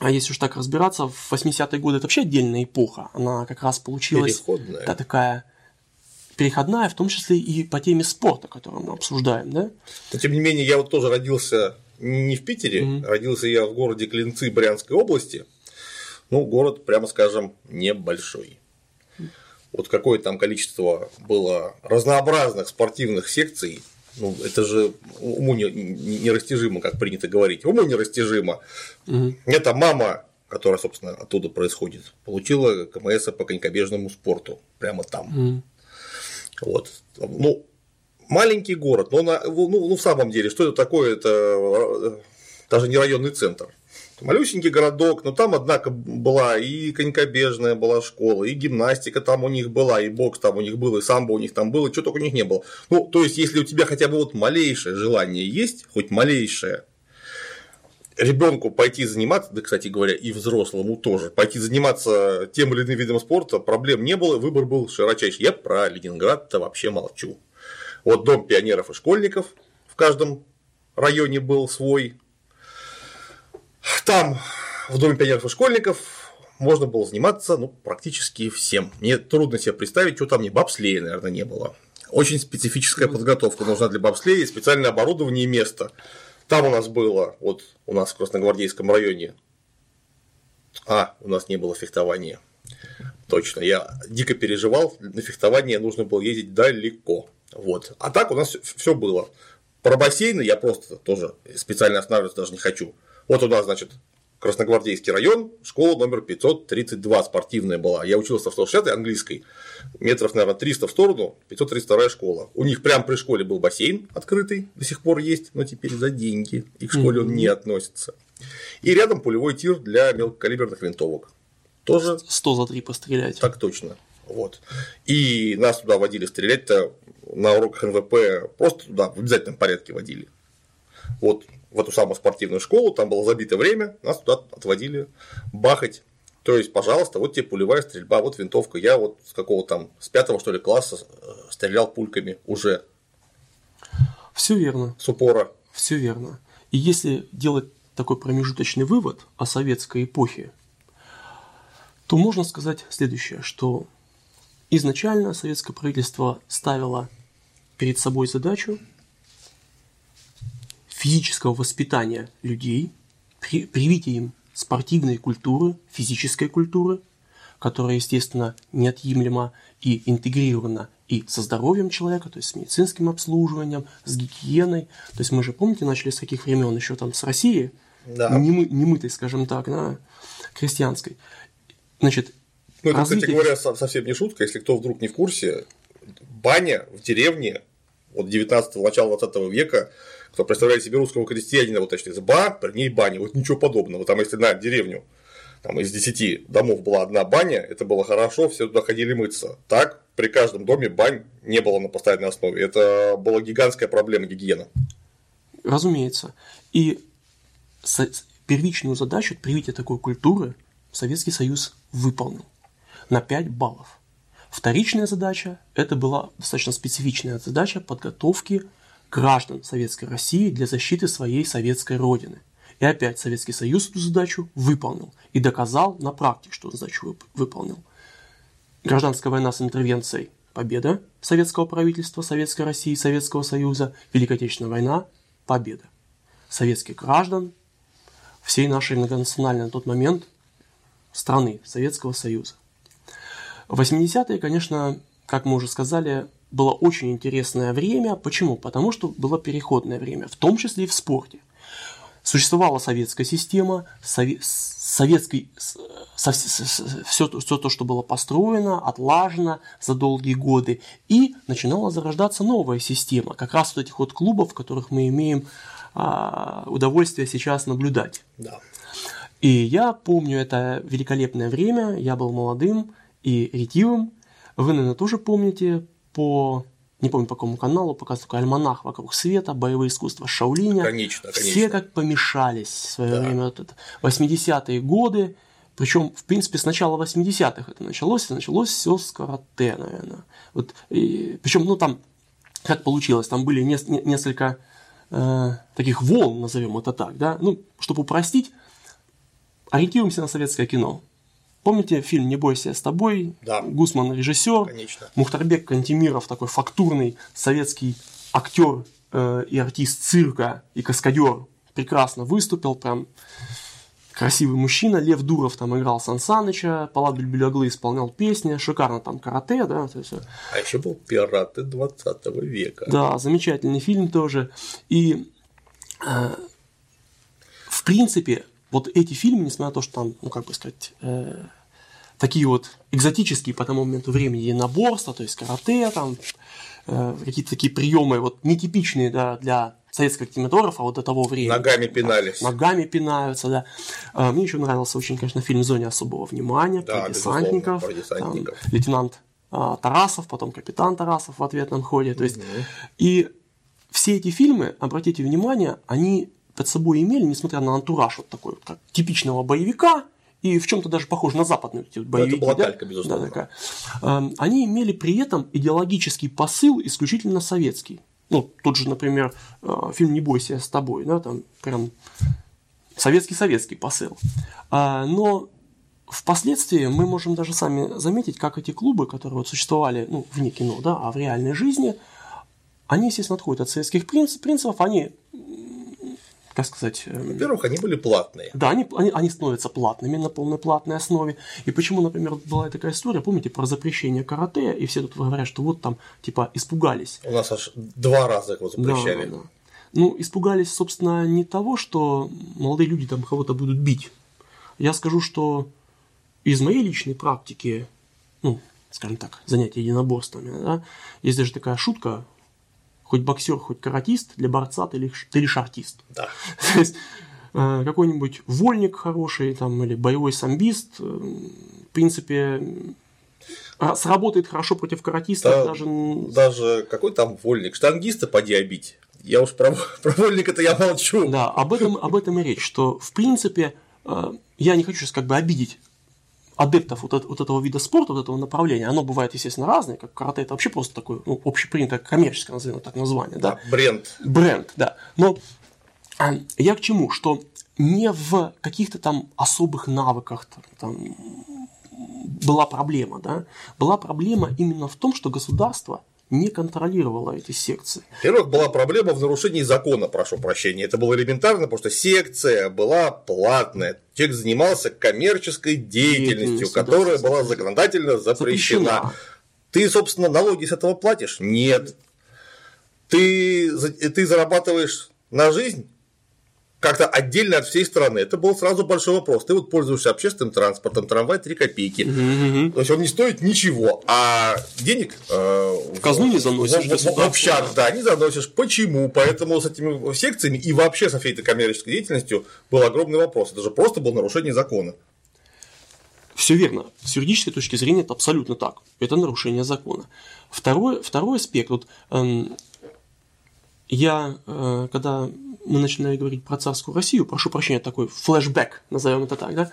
а если уж так разбираться, в 80-е годы это вообще отдельная эпоха. Она как раз получилась Переходная. да, такая переходная, в том числе и по теме спорта, которую мы обсуждаем, да? Но тем не менее, я вот тоже родился не в Питере, Мгм. родился я в городе Клинцы Брянской области. Ну, город, прямо скажем, небольшой. Вот какое там количество было разнообразных спортивных секций, ну, это же уму не- не- нерастяжимо, как принято говорить. Уму нерастяжимо. Мгм. Это мама, которая, собственно, оттуда происходит, получила КМС по конькобежному спорту. Прямо там. Мгм. Вот. Ну, маленький город, но на, ну, ну, в самом деле, что это такое? Это э, даже не районный центр. Малюсенький городок, но там, однако, была и конькобежная была школа, и гимнастика там у них была, и бокс там у них был, и самбо у них там было, и что только у них не было. Ну, то есть, если у тебя хотя бы вот малейшее желание есть, хоть малейшее, ребенку пойти заниматься, да, кстати говоря, и взрослому тоже, пойти заниматься тем или иным видом спорта, проблем не было, выбор был широчайший. Я про Ленинград-то вообще молчу. Вот дом пионеров и школьников в каждом районе был свой. Там, в доме пионеров и школьников, можно было заниматься ну, практически всем. Мне трудно себе представить, что там не бобслея, наверное, не было. Очень специфическая подготовка нужна для бобслея, специальное оборудование и место. Там у нас было, вот у нас в Красногвардейском районе, а, у нас не было фехтования. Точно, я дико переживал, на фехтование нужно было ездить далеко. Вот. А так у нас все было. Про бассейны я просто тоже специально останавливаться даже не хочу. Вот у нас, значит, Красногвардейский район, школа номер 532 спортивная была. Я учился в 160 английской, метров, наверное, 300 в сторону, 532 школа. У них прямо при школе был бассейн открытый, до сих пор есть, но теперь за деньги. И к школе он не относится. И рядом пулевой тир для мелкокалиберных винтовок. Тоже 100 за 3 пострелять. так точно. Вот. И нас туда водили стрелять-то на уроках НВП, просто туда в обязательном порядке водили. Вот в эту самую спортивную школу, там было забито время, нас туда отводили бахать. То есть, пожалуйста, вот тебе пулевая стрельба, вот винтовка. Я вот с какого там, с пятого что ли класса э, стрелял пульками уже Все верно, с упора. все верно. И если делать такой промежуточный вывод о советской эпохе, то можно сказать следующее, что изначально советское правительство ставило перед собой задачу физического воспитания людей, при, привития им спортивной культуры, физической культуры, которая, естественно, неотъемлема и интегрирована и со здоровьем человека, то есть с медицинским обслуживанием, с гигиеной. То есть мы же, помните, начали с каких времен еще там с России, Да. немы, немытой, скажем так, да, крестьянской. Значит, Ну, это, кстати развитие- говоря, со- совсем не шутка, если кто вдруг не в курсе, баня в деревне от 19 начала 20 века, кто представляет себе русского крестьянина, вот точно изба, при ней баня, вот ничего подобного. Там, если на деревню там, из 10 домов была одна баня, это было хорошо, все туда ходили мыться. Так, при каждом доме бань не было на постоянной основе. Это была гигантская проблема гигиена. Разумеется. И первичную задачу привития такой культуры Советский Союз выполнил на 5 баллов. Вторичная задача – это была достаточно специфичная задача подготовки граждан Советской России для защиты своей советской родины. И опять Советский Союз эту задачу выполнил и доказал на практике, что задачу вып- выполнил. Гражданская война с интервенцией – победа советского правительства, Советской России, Советского Союза. Великая Отечественная война – победа. Советских граждан всей нашей многонациональной на тот момент страны Советского Союза. 80-е, конечно, как мы уже сказали, было очень интересное время. Почему? Потому что было переходное время, в том числе и в спорте. Существовала советская система, сове- советский, все, то, что было построено, отлажено за долгие годы, и начинала зарождаться новая система, как раз вот этих вот клубов, которых мы имеем а, удовольствие сейчас наблюдать. Да. И я помню это великолепное время, я был молодым и ретивым. Вы, наверное, тоже помните по, не помню по какому каналу, показывают такой альманах «Вокруг света», «Боевые искусства Шаолиня». Конечно, Все конечно. как помешались в свое Да. время. Вот это 80-е годы, причем, в принципе, с начала 80-х это началось, и началось все с карате, наверное. Вот, и, причем, ну, там, как получилось, там были нес- не- несколько э, таких волн, назовем это так, да, ну, чтобы упростить, ориентируемся на советское кино. Помните фильм «Не бойся, с тобой»? Да. Гусман режиссер. Конечно. Мухтарбек Кантемиров, такой фактурный советский актер э, и артист цирка и каскадер, прекрасно выступил, прям красивый мужчина. Лев Дуров там играл Сан Саныча, Палат Бельбелеглы исполнял песни, шикарно там карате, да, то есть, А еще был пираты 20 века. да, замечательный фильм тоже. И э, в принципе, вот эти фильмы, несмотря на то, что там, ну как бы сказать, э, такие вот экзотические по тому моменту времени единоборства, то есть карате, там э, какие-то такие приемы вот нетипичные да, для советского кинематографа вот до того времени. Ногами пинались. Ногами пинаются, да. А, Мне еще нравился очень, конечно, фильм «Зоне особого внимания» Да, про десантников. про десантников. Там лейтенант а, Тарасов, потом капитан Тарасов в ответном ходе. То есть, и все эти фильмы, обратите внимание, они под собой имели, несмотря на антураж вот такой, вот, как типичного боевика, и в чем-то даже похож на западные эти вот боевики. была да? калька, безусловно. Да, такая. Эм, Они имели при этом идеологический посыл исключительно советский. Ну, тот же, например, э, фильм «Не бойся, я с тобой», да, там прям советский-советский посыл. А, Но впоследствии мы можем даже сами заметить, как эти клубы, которые вот существовали ну, вне кино, да, а в реальной жизни, они, естественно, отходят от советских принцип- принципов, они, м, как сказать, эм, Во-первых, они были платные. да, они, они, они становятся платными на полной платной основе. И почему, например, была такая история, помните, про запрещение карате, и все тут говорят, что вот там, типа, испугались. У нас аж два раза его Да, запрещали. да, да. Ну, испугались, собственно, не того, что молодые люди там кого-то будут бить. Я скажу, что из моей личной практики, ну, скажем так, занятия единоборствами, да, есть даже такая шутка, хоть боксер, хоть каратист, для борца ты лишь, ты лишь артист. Да. То есть э, какой-нибудь вольник хороший там, или боевой самбист, э, в принципе, э, сработает хорошо против каратиста Да, даже Даже какой там вольник? Штангиста поди обить. Я уж про, про вольника-то я молчу. Да, об этом, об этом и речь, что в принципе э, я не хочу сейчас как бы обидеть адептов вот, эт- вот этого вида спорта, вот этого направления. Оно бывает, естественно, разное, как карате это вообще просто такое ну, общепринятое коммерческое, назовем так название, да, бренд. бренд, да. Но а, я к чему? Что не в каких-то там особых навыках там была проблема, да? Была проблема именно в том, что государство не контролировала эти секции. Во-первых, была проблема в нарушении закона, прошу прощения. Это было элементарно, потому что секция была платная. Человек занимался коммерческой деятельностью, которая да, была законодательно запрещена. запрещена. Ты, собственно, налоги с этого платишь? Нет. Ты, ты зарабатываешь на жизнь? Как-то отдельно от всей страны. Это был сразу большой вопрос. Ты вот пользуешься общественным транспортом, трамвай 3 копейки. Угу. То есть он не стоит ничего, а денег э, в казну не заносишь. В, в, в общак, да, не заносишь. Почему? Поэтому с этими секциями и вообще со всей этой коммерческой деятельностью был огромный вопрос. Это же просто было нарушение закона. Все верно. С юридической точки зрения это абсолютно так. Это нарушение закона. Второй, второй аспект. Вот, эм, я, э, когда мы начинали говорить про царскую Россию, прошу прощения, такой флешбэк, назовем это так, да,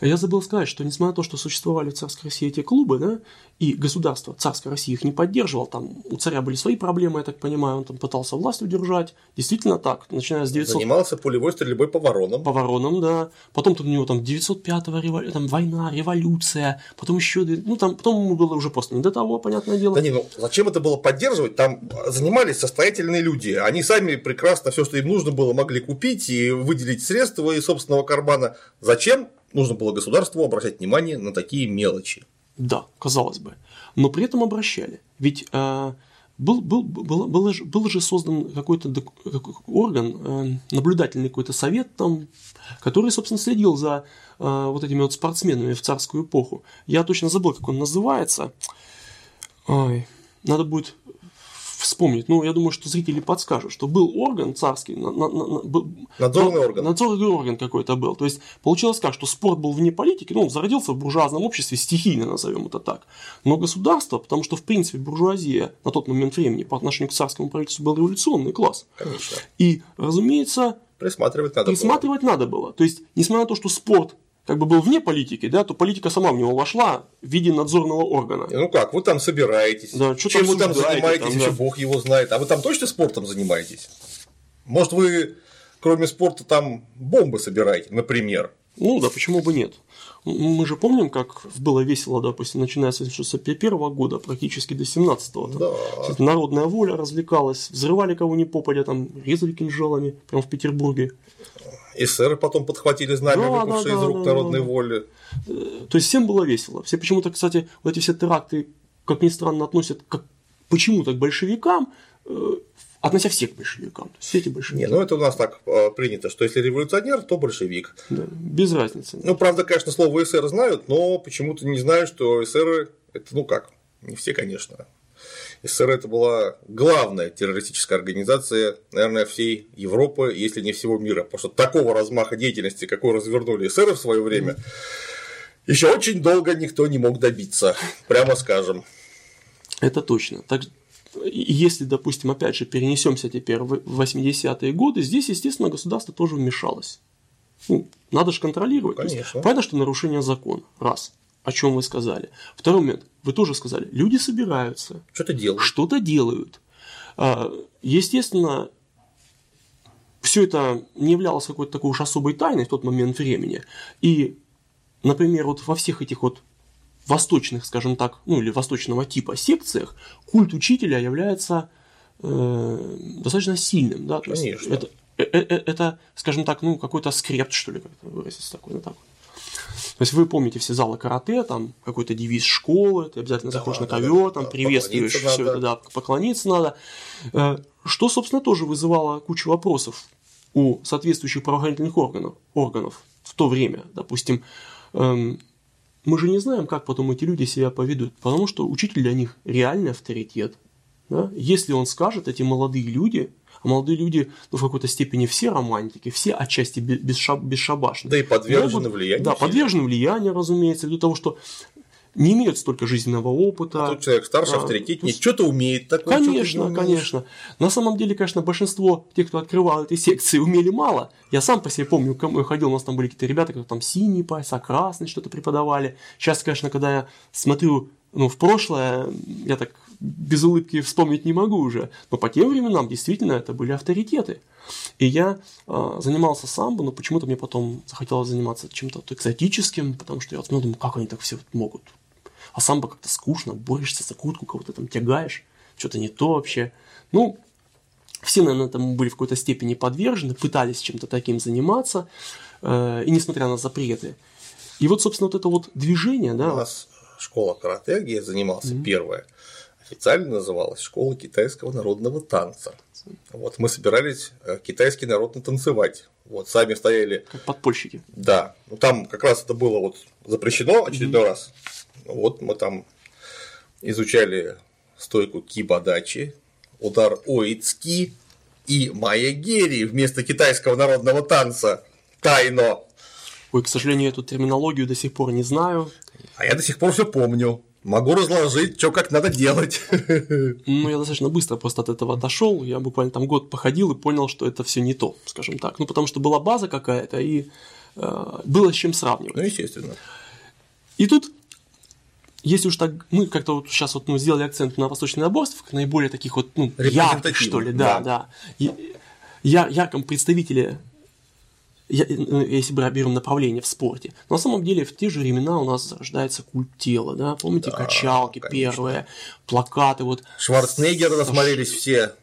я забыл сказать, что несмотря на то, что существовали в царской России эти клубы, да, и государство царской России их не поддерживал, там у царя были свои проблемы, я так понимаю, он там пытался власть удержать, действительно так, начиная с 900... Занимался пулевой стрельбой по воронам. По воронам, да, потом там у него там 905-го револю... там война, революция, потом еще, ну там, потом ему было уже просто не до того, понятное дело. Да не, ну зачем это было поддерживать, там занимались состоятельные люди, они сами прекрасно все, что им нужно было, могли купить и выделить средства из собственного кармана. Зачем? Нужно было государству обращать внимание на такие мелочи. Да, казалось бы. Но при этом обращали. Ведь э, был, был, был, был, был же создан какой-то орган, э, наблюдательный какой-то совет, там, который, собственно, следил за э, вот этими вот спортсменами в царскую эпоху. Я точно забыл, как он называется. Ой, надо будет вспомнить, ну, я думаю, что зрители подскажут, что был орган царский, на, на, на, был, надзорный орган. Надзорный орган какой-то был. То есть, получилось так, что спорт был вне политики, ну, он зародился в буржуазном обществе стихийно, назовем это так. Но государство, потому что, в принципе, буржуазия на тот момент времени по отношению к царскому правительству был революционный класс. Конечно. И, разумеется, присматривать надо присматривать было. надо было. То есть, несмотря на то, что спорт как бы был вне политики, да, то политика сама в него вошла в виде надзорного органа. Ну как, вы там собираетесь, да, что чем вы там занимаетесь, там, да. еще бог его знает. А вы там точно спортом занимаетесь? Может, вы кроме спорта там бомбы собираете, например? Ну да, почему бы нет? Мы же помним, как было весело, допустим, начиная с 1961 года, практически до 17-го. Да. Народная воля развлекалась, взрывали кого ни попадя, там, резали кинжалами, прямо в Петербурге. Эсеры потом подхватили знамя, да, выпавшие да, из рук да, народной да. воли. То есть всем было весело. Все почему-то, кстати, вот эти все теракты, как ни странно, относят как почему-то к большевикам, э, относя всех к большевикам. То есть все эти большевики. Не, ну это у нас так э, принято, что если революционер, то большевик. Да, без разницы. Ну, правда, конечно, слово эсер знают, но почему-то не знают, что эсеры это, ну как, не все, конечно, СССР это была главная террористическая организация, наверное, всей Европы, если не всего мира. Потому что такого размаха деятельности, какой развернули СССР в свое время, еще очень долго никто не мог добиться, прямо скажем. Это точно. Так, если, допустим, опять же, перенесемся теперь в 80-е годы, здесь, естественно, государство тоже вмешалось. Ну, надо же контролировать. Конечно. понятно, что нарушение закона. Раз о чем вы сказали. Второй момент, вы тоже сказали, люди собираются. Что-то делают. Что-то делают. А, естественно, все это не являлось какой-то такой уж особой тайной в тот момент времени. И, например, вот во всех этих вот восточных, скажем так, ну или восточного типа секциях, культ учителя является э, достаточно сильным. Да? Конечно. есть это, это, э, это, скажем так, ну какой-то скрепт, что ли, как-то выразиться такой, ну так вот. То есть вы помните все залы карате, там какой-то девиз школы, ты обязательно да, заходишь да, на ковер, да, там да, приветствуешь все это, да, поклониться надо. Э, что, собственно, тоже вызывало кучу вопросов у соответствующих правоохранительных органов, органов в то время. Допустим, эм, мы же не знаем, как потом эти люди себя поведут, потому что учитель для них реальный авторитет. Да? Если он скажет, эти молодые люди, а молодые люди, ну, в какой-то степени все романтики, все отчасти бесшабашные. Да и подвержены могут, влиянию. Да, подвержены влиянию, разумеется, ввиду того, что не имеют столько жизненного опыта. А тут человек старше, а, авторитетнее, что-то умеет такое. Конечно, конечно. На самом деле, конечно, большинство тех, кто открывал эти секции, умели мало. Я сам по себе помню, я ходил, у нас там были какие-то ребята, которые там синий пальцы, а красный что-то преподавали. Сейчас, конечно, когда я смотрю ну, в прошлое, я так без улыбки вспомнить не могу уже, но по тем временам действительно это были авторитеты. И я э, занимался самбо, но почему-то мне потом захотелось заниматься чем-то экзотическим, потому что я вот, ну, думаю, как они так все вот могут. А самбо как-то скучно, борешься за куртку, кого-то там тягаешь. что-то не то вообще. Ну, все, наверное, этому были в какой-то степени подвержены, пытались чем-то таким заниматься, э, и несмотря на запреты. И вот, собственно, вот это вот движение, да. У нас школа карате, где я занимался mm-hmm. первая, официально называлась школа китайского народного танца. Вот мы собирались э, китайский народно танцевать. Вот сами стояли. Как подпольщики. Да. Ну там как раз это было вот запрещено очередной mm-hmm. раз. Вот мы там изучали стойку кибадачи, удар Оицки и Маягери вместо китайского народного танца Тайно. Ой, к сожалению, эту терминологию до сих пор не знаю. А я до сих пор все помню. Могу разложить, что как надо делать. Ну, я достаточно быстро просто от этого отошел. Я буквально там год походил и понял, что это все не то, скажем так. Ну, потому что была база какая-то, и э, было с чем сравнивать. Ну, естественно. И тут если уж так, мы как-то вот сейчас вот ну, сделали акцент на восточный наборствах, наиболее таких вот ну, ярких, что ли, да, да, да. Я, ярком представителе, ну, если мы берем направление в спорте. Но на самом деле в те же времена у нас зарождается культ тела, да, помните, да, качалки конечно. первые, плакаты, вот. Шварценеггера насмотрелись все.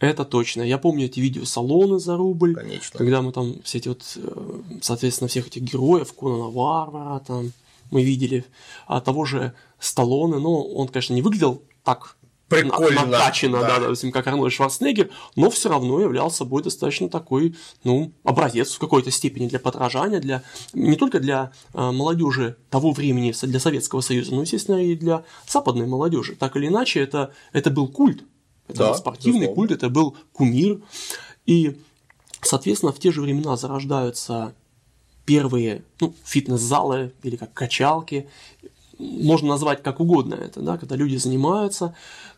Это точно. Я помню эти видеосалоны за рубль. Конечно. Когда мы там все эти вот, э, соответственно, всех этих героев, Конана Варвара, там, мы видели а, того же Сталлоне, но он, конечно, не выглядел так прикольно, накачано, да, да, допустим, как Арнольд Шварценеггер, но все равно являл собой достаточно такой, ну, образец в какой-то степени для подражания, для не только для э, молодежи того времени, для Советского Союза, но, естественно, и для западной молодежи. Так или иначе, это, это был культ, это да, был спортивный безусловно. культ, это был кумир. И, соответственно, в те же времена зарождаются первые ну, фитнес-залы или как качалки, можно назвать как угодно это, да, когда люди занимаются,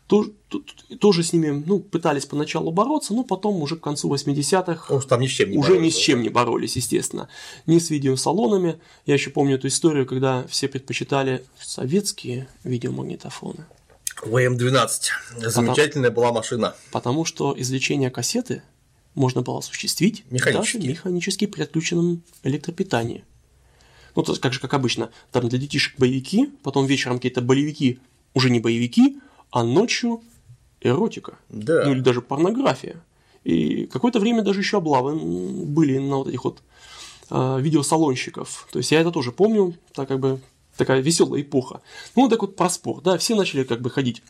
то, то, тоже с ними ну, пытались поначалу бороться, но потом уже к концу 80-х там ни с чем не уже боролись, ни с чем не боролись, естественно. Ни с видеосалонами. Я еще помню эту историю, когда все предпочитали советские видеомагнитофоны. ВМ-12. Замечательная потому, была машина. Потому что извлечение кассеты можно было осуществить механически, даже механически при отключенном электропитании. Ну, то как же, как обычно, там для детишек боевики, потом вечером какие-то боевики, уже не боевики, а ночью эротика. Да. Ну, или даже порнография. И какое-то время даже еще облавы были на вот этих вот э, видеосалонщиков. То есть я это тоже помню, так как бы такая веселая эпоха. Ну, так вот про спорт, да, все начали как бы ходить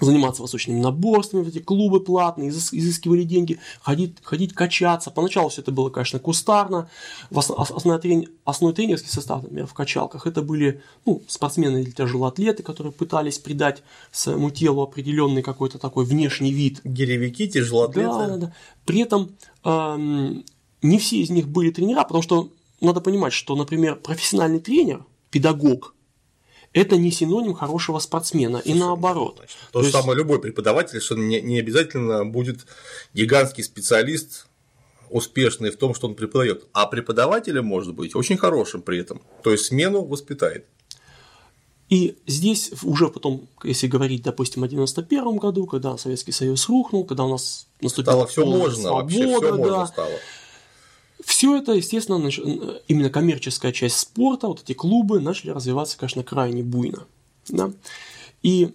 заниматься восточными наборствами, эти клубы платные, изыскивали деньги, ходить, ходить качаться. Поначалу все это было, конечно, кустарно. Основной, трени, основной тренерский состав, например, в качалках, это были ну, спортсмены или тяжелоатлеты, которые пытались придать своему телу определенный какой-то такой внешний вид. Гиревики, тяжелоатлеты. Да, да, да. При этом эм, не все из них были тренера, потому что надо понимать, что, например, профессиональный тренер, педагог – это не синоним хорошего спортсмена, и наоборот. Значит, то, то же есть... самое любой преподаватель, что не, не обязательно будет гигантский специалист, успешный в том, что он преподает, а преподавателем может быть очень хорошим при этом, то есть смену воспитает. И здесь уже потом, если говорить, допустим, о 91 году, когда Советский Союз рухнул, когда у нас наступила стало все можно, свобода, вообще все да, можно стало. Все это, естественно, именно коммерческая часть спорта, вот эти клубы начали развиваться, конечно, крайне буйно. Да? И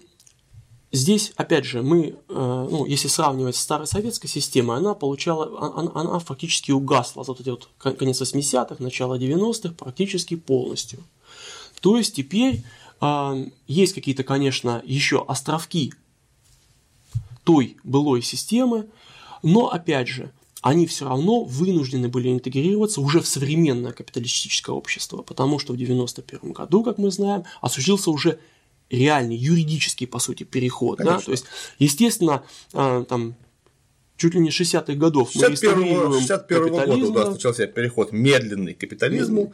здесь, опять же, мы, э, ну, если сравнивать с старой советской системой, она получала, а, она, она фактически угасла за вот эти вот конец 80-х, начало 90-х практически полностью. То есть теперь э, есть какие-то, конечно, еще островки той былой системы, но опять же, они все равно вынуждены были интегрироваться уже в современное капиталистическое общество, потому что в 1991 году, как мы знаем, осуществился уже реальный юридический, по сути, переход. Да? То есть, естественно, а, там, чуть ли не 60-х годов 61 61 года у нас начался переход медленный к капитализму.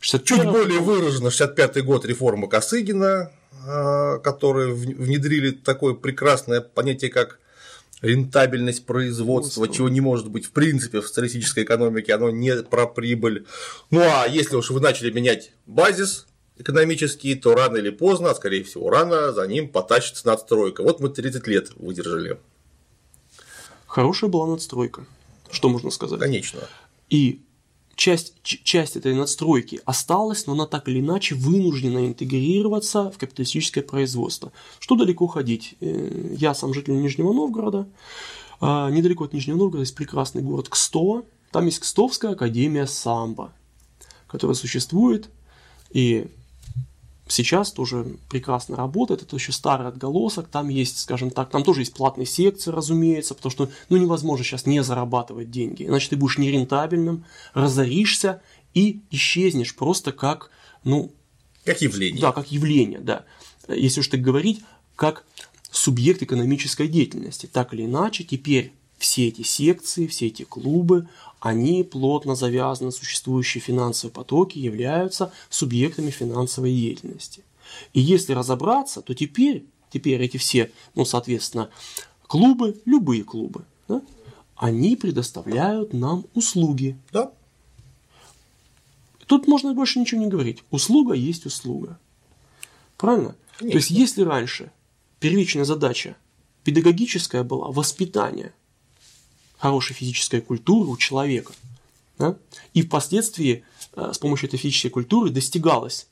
61 Чуть более выраженно 65-й год реформа Косыгина, а, которые внедрили такое прекрасное понятие, как рентабельность производства, Просто. чего не может быть в принципе в социалистической экономике, оно не про прибыль. Ну а если уж вы начали менять базис экономический, то рано или поздно, а скорее всего рано, за ним потащится надстройка. Вот мы 30 лет выдержали. Хорошая была надстройка. Что можно сказать? Конечно. И часть, часть этой надстройки осталась, но она так или иначе вынуждена интегрироваться в капиталистическое производство. Что далеко ходить? Э, я сам житель Нижнего Новгорода. А, недалеко от Нижнего Новгорода есть прекрасный город Кстово. Там есть Кстовская академия самбо, которая существует и сейчас тоже прекрасно работает, это еще старый отголосок, там есть, скажем так, там тоже есть платные секции, разумеется, потому что ну, невозможно сейчас не зарабатывать деньги, иначе ты будешь нерентабельным, разоришься и исчезнешь просто как, ну... Как явление. Да, как явление, да. Если уж так говорить, как субъект экономической деятельности. Так или иначе, теперь все эти секции, все эти клубы, они плотно завязаны, существующие финансовые потоки являются субъектами финансовой деятельности. И если разобраться, то теперь, теперь эти все, ну, соответственно, клубы, любые клубы, да, они предоставляют нам услуги. Да. Тут можно больше ничего не говорить. Услуга есть услуга. Правильно? Конечно. То есть, если раньше первичная задача педагогическая была воспитание – хорошей физической культуры у человека. Да? И впоследствии э, с помощью этой физической культуры достигалось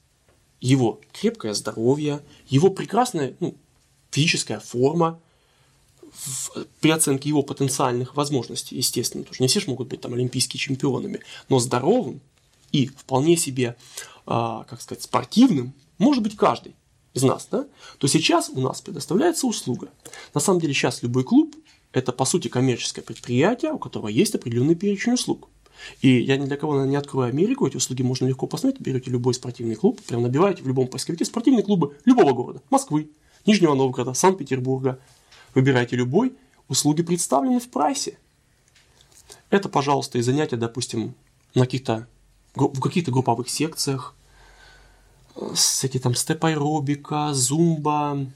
его крепкое здоровье, его прекрасная ну, физическая форма, при оценке его потенциальных возможностей, естественно, тоже не все же могут быть там олимпийскими чемпионами, но здоровым и вполне себе, э, как сказать, спортивным может быть каждый из нас, да, то сейчас у нас предоставляется услуга. На самом деле сейчас любой клуб это, по сути, коммерческое предприятие, у которого есть определенный перечень услуг. И я ни для кого не открою Америку, эти услуги можно легко посмотреть. Берете любой спортивный клуб, прям набиваете в любом поисковике спортивные клубы любого города. Москвы, Нижнего Новгорода, Санкт-Петербурга. Выбирайте любой, услуги представлены в прайсе. Это, пожалуйста, и занятия, допустим, на каких-то, в каких-то групповых секциях, всякие там степ-аэробика, зумба,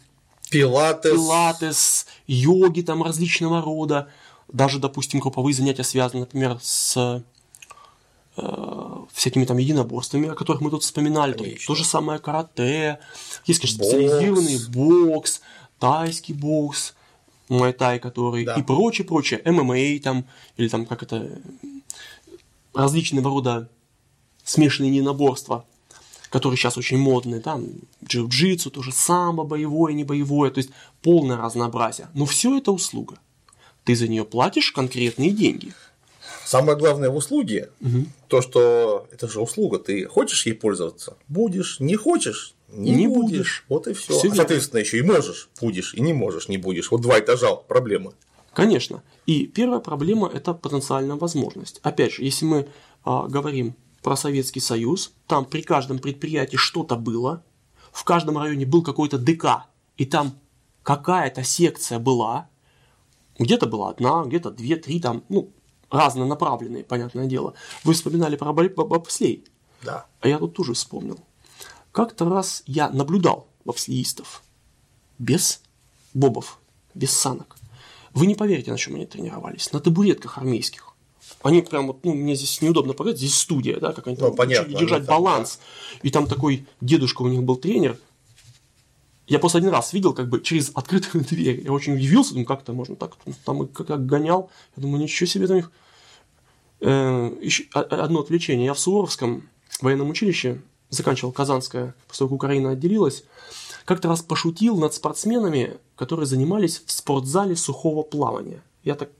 Пилатес. Пилатес, йоги там различного рода. Даже, допустим, групповые занятия связаны, например, с э, всякими там единоборствами, о которых мы тут вспоминали. То, то же самое карате. Есть, конечно, бокс. специализированный бокс, тайский бокс, муай-тай, который да. и прочее, прочее. ММА там, или там как это, различного рода смешанные единоборства которые сейчас очень модные, там джиу-джитсу, тоже самбо, боевое, не боевое, то есть полное разнообразие. Но все это услуга. Ты за нее платишь конкретные деньги. Самое главное в услуге угу. то, что это же услуга, ты хочешь ей пользоваться, будешь, не хочешь, не, не будешь. будешь. Вот и все. все а, соответственно, еще и можешь, будешь, и не можешь, не будешь. Вот два этажа проблемы. Конечно. И первая проблема это потенциальная возможность. Опять же, если мы а, говорим про Советский Союз, там при каждом предприятии что-то было, в каждом районе был какой-то ДК, и там какая-то секция была, где-то была одна, где-то две, три, там, ну, разнонаправленные, понятное дело. Вы вспоминали про бобслей. Да. А я тут тоже вспомнил. Как-то раз я наблюдал бобслеистов без бобов, без санок. Вы не поверите, на чем они тренировались. На табуретках армейских. Они прям вот, ну, мне здесь неудобно показать, здесь студия, да, как они ну, там понятно, держать там, баланс. Да. И там такой дедушка у них был тренер. Я просто один раз видел, как бы через открытую дверь. Я очень удивился, думаю, как это можно так. Там как, как гонял. Я думаю, ничего себе там их. Э, еще одно отвлечение. Я в Суворовском военном училище заканчивал Казанское, после того, как Украина отделилась. Как-то раз пошутил над спортсменами, которые занимались в спортзале сухого плавания. Я так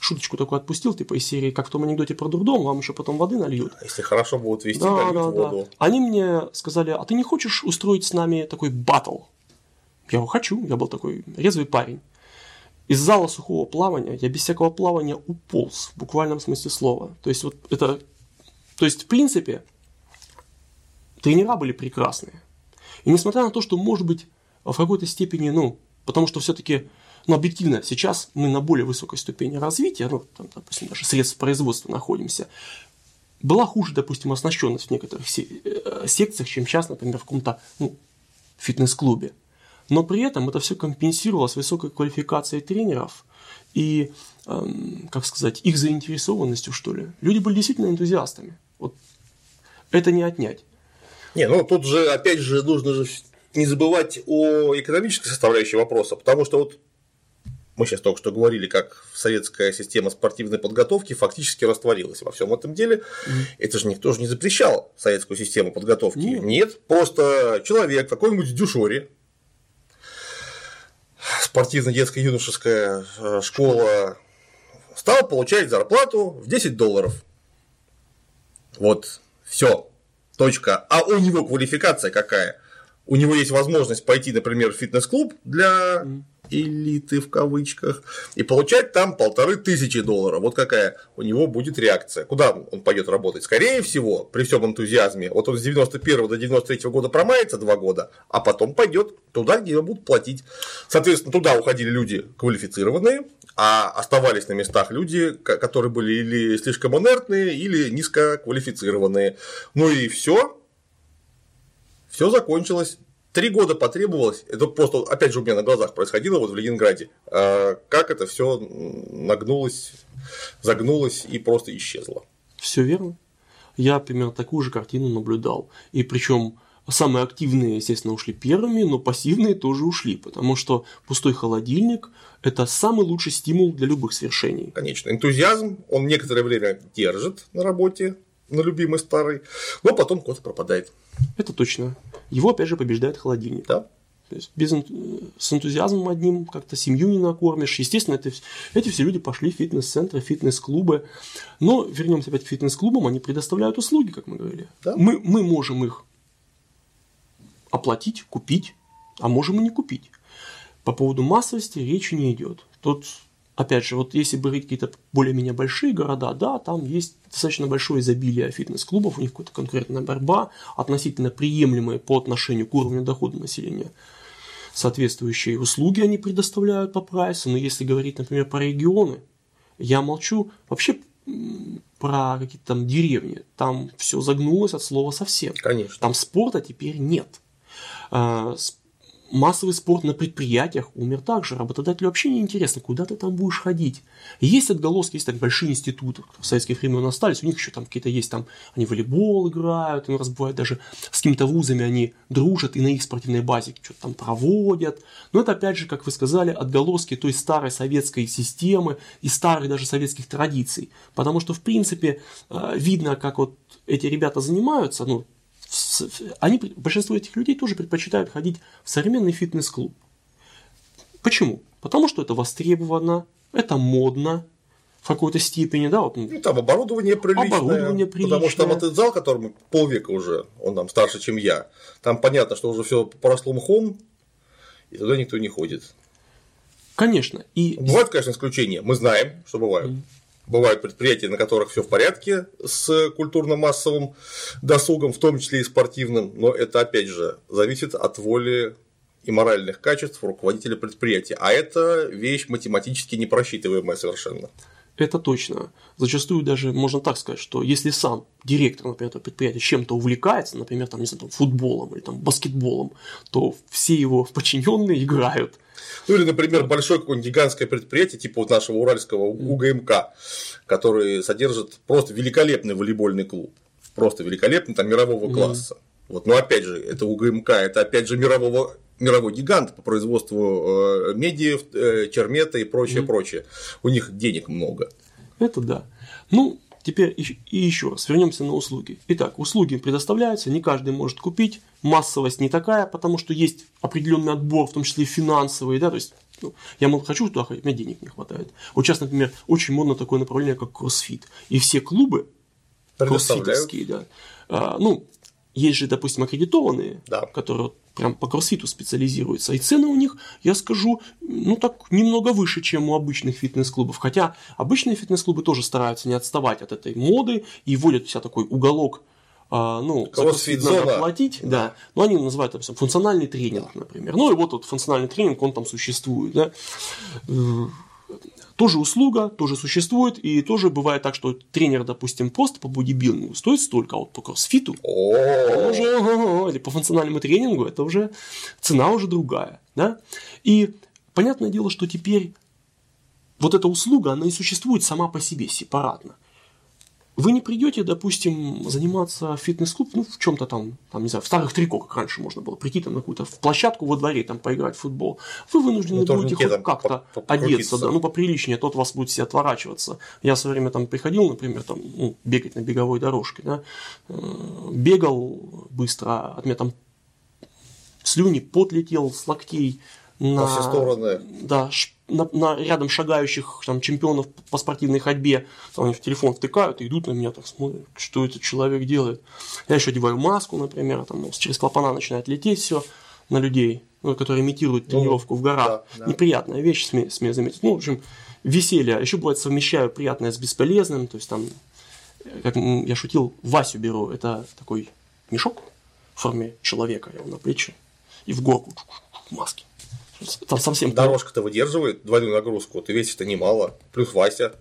шуточку такую отпустил, типа из серии, как в том анекдоте про дурдом, вам еще потом воды нальют. А если хорошо будут вести, да, да, воду. Да. Они мне сказали, а ты не хочешь устроить с нами такой батл? Я говорю, хочу, я был такой резвый парень. Из зала сухого плавания я без всякого плавания уполз, в буквальном смысле слова. То есть, вот это... То есть, в принципе, тренера были прекрасные. И несмотря на то, что, может быть, в какой-то степени, ну, потому что все-таки но объективно, сейчас мы на более высокой ступени развития, ну, там, допустим, даже средств производства находимся, была хуже, допустим, оснащенность в некоторых э, секциях, чем сейчас, например, в каком-то ну, фитнес-клубе. Но при этом это все компенсировалось высокой квалификацией тренеров и, эм, как сказать, их заинтересованностью, что ли. Люди были действительно энтузиастами. Вот это не отнять. Не, ну тут же, опять же, нужно же не забывать о экономической составляющей вопроса, потому что вот мы сейчас только что говорили, как советская система спортивной подготовки фактически растворилась во всем этом деле. Mm. Это же никто же не запрещал советскую систему подготовки. Нет, Нет просто человек какой-нибудь дюшоре, спортивно-детская юношеская э, школа стал получать зарплату в 10 долларов. Вот, все, точка. А у него квалификация какая? У него есть возможность пойти, например, в фитнес-клуб для элиты в кавычках и получать там полторы тысячи долларов. Вот какая у него будет реакция. Куда он пойдет работать? Скорее всего, при всем энтузиазме, вот он с 91 до 93 года промается два года, а потом пойдет туда, где его будут платить. Соответственно, туда уходили люди квалифицированные, а оставались на местах люди, которые были или слишком инертные, или низкоквалифицированные. Ну и все. Все закончилось. Три года потребовалось, это просто, опять же, у меня на глазах происходило вот в Ленинграде, а как это все нагнулось, загнулось и просто исчезло. Все верно. Я примерно такую же картину наблюдал. И причем самые активные, естественно, ушли первыми, но пассивные тоже ушли, потому что пустой холодильник – это самый лучший стимул для любых свершений. Конечно, энтузиазм, он некоторое время держит на работе, на любимой старой, но потом куда-то пропадает. Это точно. Его, опять же, побеждает холодильник. Да. То есть без, с энтузиазмом одним как-то семью не накормишь. Естественно, это, эти все люди пошли в фитнес-центры, фитнес-клубы. Но вернемся опять к фитнес-клубам, они предоставляют услуги, как мы говорили. Да. Мы, мы можем их оплатить, купить, а можем и не купить. По поводу массовости речи не идет. Тут Опять же, вот если брать какие-то более-менее большие города, да, там есть достаточно большое изобилие фитнес-клубов, у них какая-то конкретная борьба, относительно приемлемая по отношению к уровню дохода населения. Соответствующие услуги они предоставляют по прайсу, но если говорить, например, про регионы, я молчу вообще про какие-то там деревни, там все загнулось от слова совсем. Конечно. Там спорта теперь нет. Массовый спорт на предприятиях умер также. Работодателю вообще не интересно, куда ты там будешь ходить. Есть отголоски, есть так большие институты, в советских времен остались, у них еще там какие-то есть, там они волейбол играют, иной раз бывает даже с какими-то вузами они дружат и на их спортивной базе что-то там проводят. Но это опять же, как вы сказали, отголоски той старой советской системы и старых даже советских традиций. Потому что, в принципе, э, видно, как вот эти ребята занимаются, ну, они, большинство этих людей тоже предпочитают ходить в современный фитнес-клуб. Почему? Потому что это востребовано, это модно, в какой-то степени, да, вот. Ну, там оборудование приличное. Оборудование приличное. Потому что там этот зал, которому полвека уже, он там старше, чем я, там понятно, что уже все поросло мхом, и туда никто не ходит. Конечно. И... Бывают, конечно, исключения. Мы знаем, что бывают. Бывают предприятия, на которых все в порядке с культурно-массовым досугом, в том числе и спортивным, но это, опять же, зависит от воли и моральных качеств руководителя предприятия. А это вещь математически непросчитываемая совершенно. Это точно. Зачастую даже можно так сказать, что если сам директор, например, этого предприятия чем-то увлекается, например, там, не знаю, там, футболом или там, баскетболом, то все его подчиненные играют. Ну или, например, большое какое-нибудь гигантское предприятие, типа вот нашего уральского УГМК, который содержит просто великолепный волейбольный клуб. Просто великолепный, там мирового класса. Вот, но опять же, это УГМК, это опять же мирового мировой гигант по производству э, меди, э, чермета и прочее, mm. прочее. У них денег много. Это да. Ну, теперь и еще раз вернемся на услуги. Итак, услуги предоставляются, не каждый может купить, массовость не такая, потому что есть определенный отбор, в том числе финансовый, да, то есть ну, я мол, хочу туда ходить, у меня денег не хватает. Вот сейчас, например, очень модно такое направление, как кроссфит. И все клубы кроссфитовские, да, а, ну, есть же, допустим, аккредитованные, да. которые прям по кроссфиту специализируются. И цены у них, я скажу, ну так немного выше, чем у обычных фитнес-клубов. Хотя обычные фитнес-клубы тоже стараются не отставать от этой моды и вводят вся такой уголок а, ну, кроссфит надо платить, да. да, но они называют это функциональный тренинг, например. Ну и вот этот функциональный тренинг, он там существует, да. Тоже услуга, тоже существует, и тоже бывает так, что тренер, допустим, просто по бодибилдингу стоит столько, а вот по кроссфиту уже, или по функциональному тренингу, это уже цена уже другая, да. И понятное дело, что теперь вот эта услуга, она и существует сама по себе, сепаратно. Вы не придете, допустим, заниматься фитнес-клуб, ну, в чем-то там, там, не знаю, в старых трико, как раньше можно было прийти там на какую-то площадку во дворе, там, поиграть в футбол. Вы вынуждены Ну, будете хоть как-то одеться, да, ну, поприличнее, тот вас будет все отворачиваться. Я в свое время там приходил, например, там, ну, бегать на беговой дорожке, да, э, бегал быстро, от меня там слюни, пот летел с локтей на, Во все стороны. да, ш- на, на рядом шагающих там, чемпионов по спортивной ходьбе, там, они в телефон втыкают и идут на меня, так смотрят, что этот человек делает. Я еще одеваю маску, например, там, через клапана начинает лететь все на людей, ну, которые имитируют Ну, тренировку в горах. да, да. Неприятная вещь, смею, смею заметить. Ну, в общем, веселье. Еще бывает совмещаю приятное с бесполезным, то есть там, как я шутил, Васю беру, это такой мешок в форме человека, я его на плечи, и в горку в маске. Там совсем Дорожка-то выдерживает двойную нагрузку, ты весишь-то немало. Плюс Вася.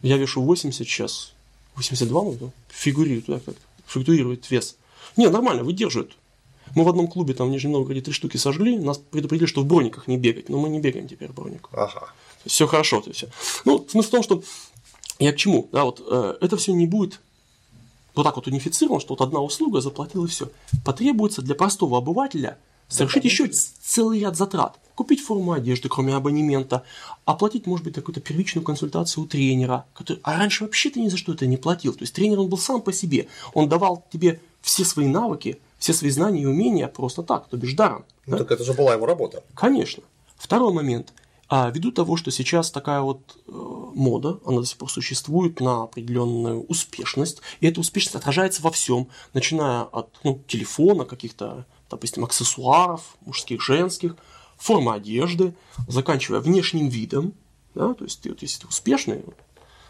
Я вешу 80 сейчас. 82, может? Фигурирует, да, как флуктуирует вес. Не, нормально, выдерживает. Мы в одном клубе там в Нижнем Новгороде три штуки сожгли, нас предупредили, что в брониках не бегать, но мы не бегаем теперь в брониках. Ага. Все хорошо, то есть всё. Ну, смысл в том, что я к чему, да, вот э, это все не будет вот так вот унифицировано, что вот одна услуга заплатила и все. Потребуется для простого обывателя совершить еще целый ряд затрат. Купить форму одежды, кроме абонемента, оплатить, может быть, какую-то первичную консультацию у тренера, который... а раньше вообще ты ни за что это не платил. То есть тренер, он был сам по себе. Он давал тебе все свои навыки, все свои знания и умения просто так, то бишь даром. Ну да? так это же была его работа. Конечно. Второй момент. А ввиду того, что сейчас такая вот э, мода, она до сих пор существует на определенную успешность, и эта успешность отражается во всем, начиная от ну, телефона, каких-то, допустим, аксессуаров, мужских, женских, формы одежды, заканчивая внешним видом, да, то есть ты, вот, если ты успешный,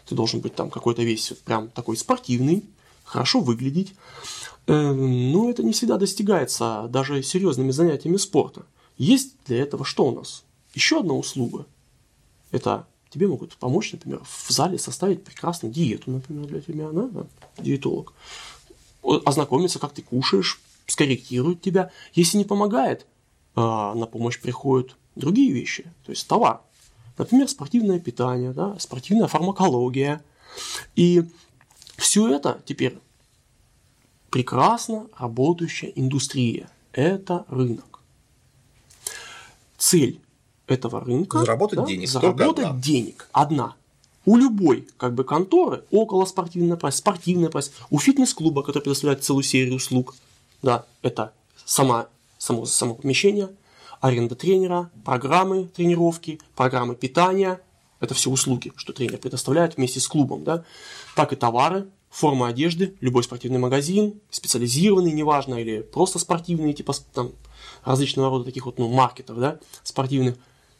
ты должен быть там какой-то весь вот прям такой спортивный, хорошо выглядеть. Э, Но это не всегда достигается даже серьезными занятиями спорта. Есть для этого что у нас? Еще одна услуга. Это тебе могут помочь, например, в зале составить прекрасную диету, например, для тебя, да, диетолог. Ознакомиться, как ты кушаешь, скорректирует тебя. Если не помогает, а, на помощь приходят другие вещи, то есть товар. Например, спортивное питание, да, спортивная фармакология. И все это теперь прекрасно работающая индустрия. Это рынок. Цель этого рынка Заработать денег, только заработать одна. денег одна. У любой как бы конторы около спортивная прайс, спортивная прайс, у фитнес-клуба, который предоставляет целую серию услуг, да, это сама, само, само помещение, аренда тренера, программы тренировки, программы питания, это все услуги, что тренер предоставляет вместе с клубом, да, так и товары, форма одежды, любой спортивный магазин, специализированный, неважно, или просто спортивные, типа там различного рода таких вот, ну, маркетов, да, спортивных,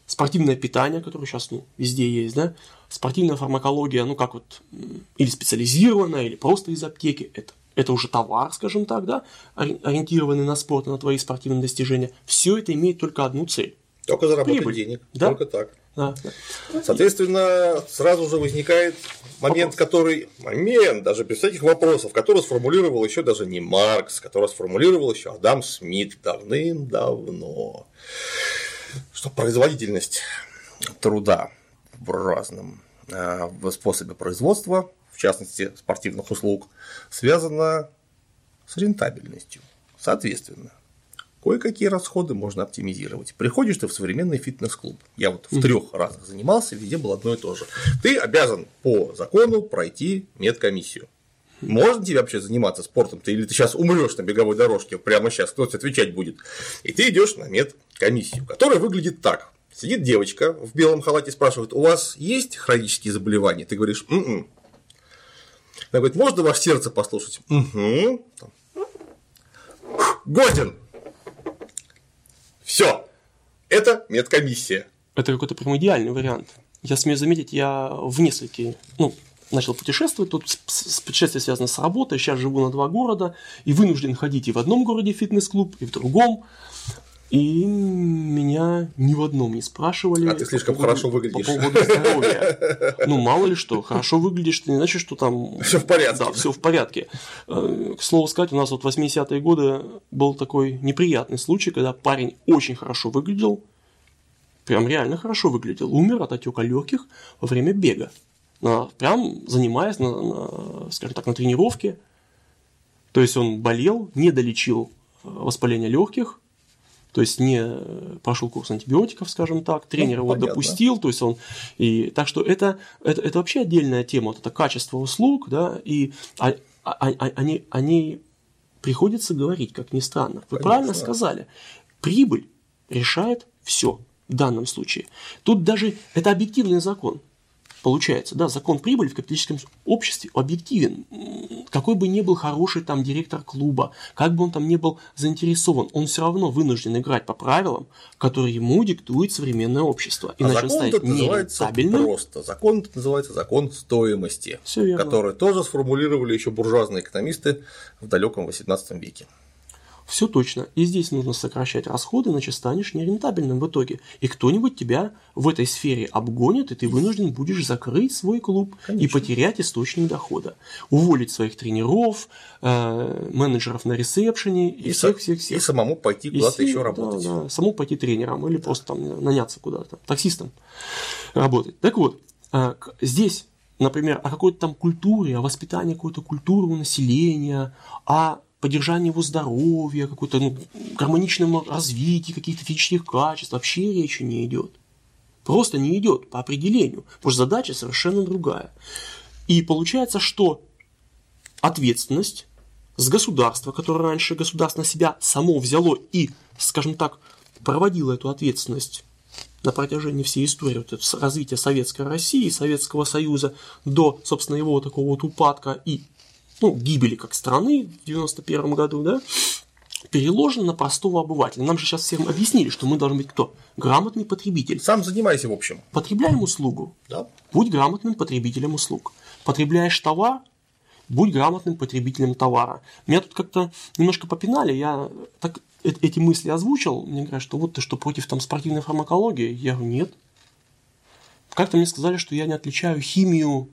спортивное питание, которое сейчас, ну, везде есть, да, спортивная фармакология, ну, как вот, или специализированная, или просто из аптеки, это, это уже товар, скажем так, да, ори- ориентированный на спорт, на твои спортивные достижения. Все это имеет только одну цель. Только заработать Прибыль. денег. Да. Только так. Да, да. Соответственно, сразу же возникает момент, который... Момент, даже без всяких вопросов, который сформулировал еще даже не Маркс, который сформулировал еще Адам Смит давным-давно. Что производительность труда в разном э, в способе производства, частности спортивных услуг, связана с рентабельностью. Соответственно, кое-какие расходы можно оптимизировать. Приходишь ты в современный фитнес-клуб. Я вот в трех разах занимался, везде было одно и то же. Ты обязан по закону пройти медкомиссию. Можно тебе вообще заниматься спортом, ты, или ты сейчас умрешь на беговой дорожке прямо сейчас, кто тебе отвечать будет. И ты идешь на медкомиссию, которая выглядит так. Сидит девочка в белом халате, спрашивает, у вас есть хронические заболевания? Ты говоришь, «М-м». Она говорит, можно ваше сердце послушать? Угу. Годен. Все. Это медкомиссия. Это какой-то прям идеальный вариант. Я смею заметить, я в нескольких, ну, начал путешествовать, тут путешествие связано с работой, сейчас живу на два города, и вынужден ходить и в одном городе фитнес-клуб, и в другом, и меня ни в одном не спрашивали. А ты по слишком поводу- хорошо выглядишь. По поводу здоровья. Ну, мало ли что, хорошо выглядишь, это не значит, что там... Всё в порядке. Да, все в порядке. Э, К слову сказать, у нас вот в 80-е годы был такой неприятный случай, когда парень очень хорошо выглядел, прям реально хорошо выглядел, умер от отека легких во время бега. на, прям занимаясь, на, на, скажем так, на тренировке. То есть он болел, не долечил э, воспаление легких, то есть не прошел курс антибиотиков, скажем так, тренер ну, его понятно. допустил, то есть он и так что это, это это вообще отдельная тема, вот это качество услуг, да, и а, а, а, они они приходится говорить, как ни странно. Вы Конечно. правильно сказали, прибыль решает все в данном случае. Тут даже это объективный закон получается, да, закон прибыли в капиталистическом обществе объективен. Какой бы ни был хороший там директор клуба, как бы он там ни был заинтересован, он все равно вынужден играть по правилам, которые ему диктует современное общество. А Иначе а закон он называется просто. Закон называется закон стоимости, который тоже сформулировали еще буржуазные экономисты в далеком 18 веке. Все точно. И здесь нужно сокращать расходы, иначе станешь нерентабельным в итоге. И кто-нибудь тебя в этой сфере обгонит, и ты вынужден будешь закрыть свой клуб Конечно. и потерять источник дохода. Уволить своих тренеров, э, менеджеров на ресепшене и, и всех-всех-всех. И самому пойти куда-то еще работать. Да, да, самому пойти тренером или да. просто там наняться куда-то, таксистом работать. Так вот, э, здесь например, о какой-то там культуре, о воспитании какой-то культуры у населения, о поддержании его здоровья, какой-то ну, гармоничном развитии каких-то физических качеств вообще речи не идет. Просто не идет по определению, потому что задача совершенно другая. И получается, что ответственность с государства, которое раньше государство на себя само взяло и, скажем так, проводило эту ответственность на протяжении всей истории вот развития Советской России, Советского Союза до, собственно, его такого вот упадка и ну, гибели как страны в 91 году, да, переложено на простого обывателя. Нам же сейчас всем объяснили, что мы должны быть кто? Грамотный потребитель. Сам занимайся, в общем. Потребляем услугу. Да. Будь грамотным потребителем услуг. Потребляешь товар, будь грамотным потребителем товара. Меня тут как-то немножко попинали, я так эти мысли озвучил, мне говорят, что вот ты что, против там спортивной фармакологии? Я говорю, нет. Как-то мне сказали, что я не отличаю химию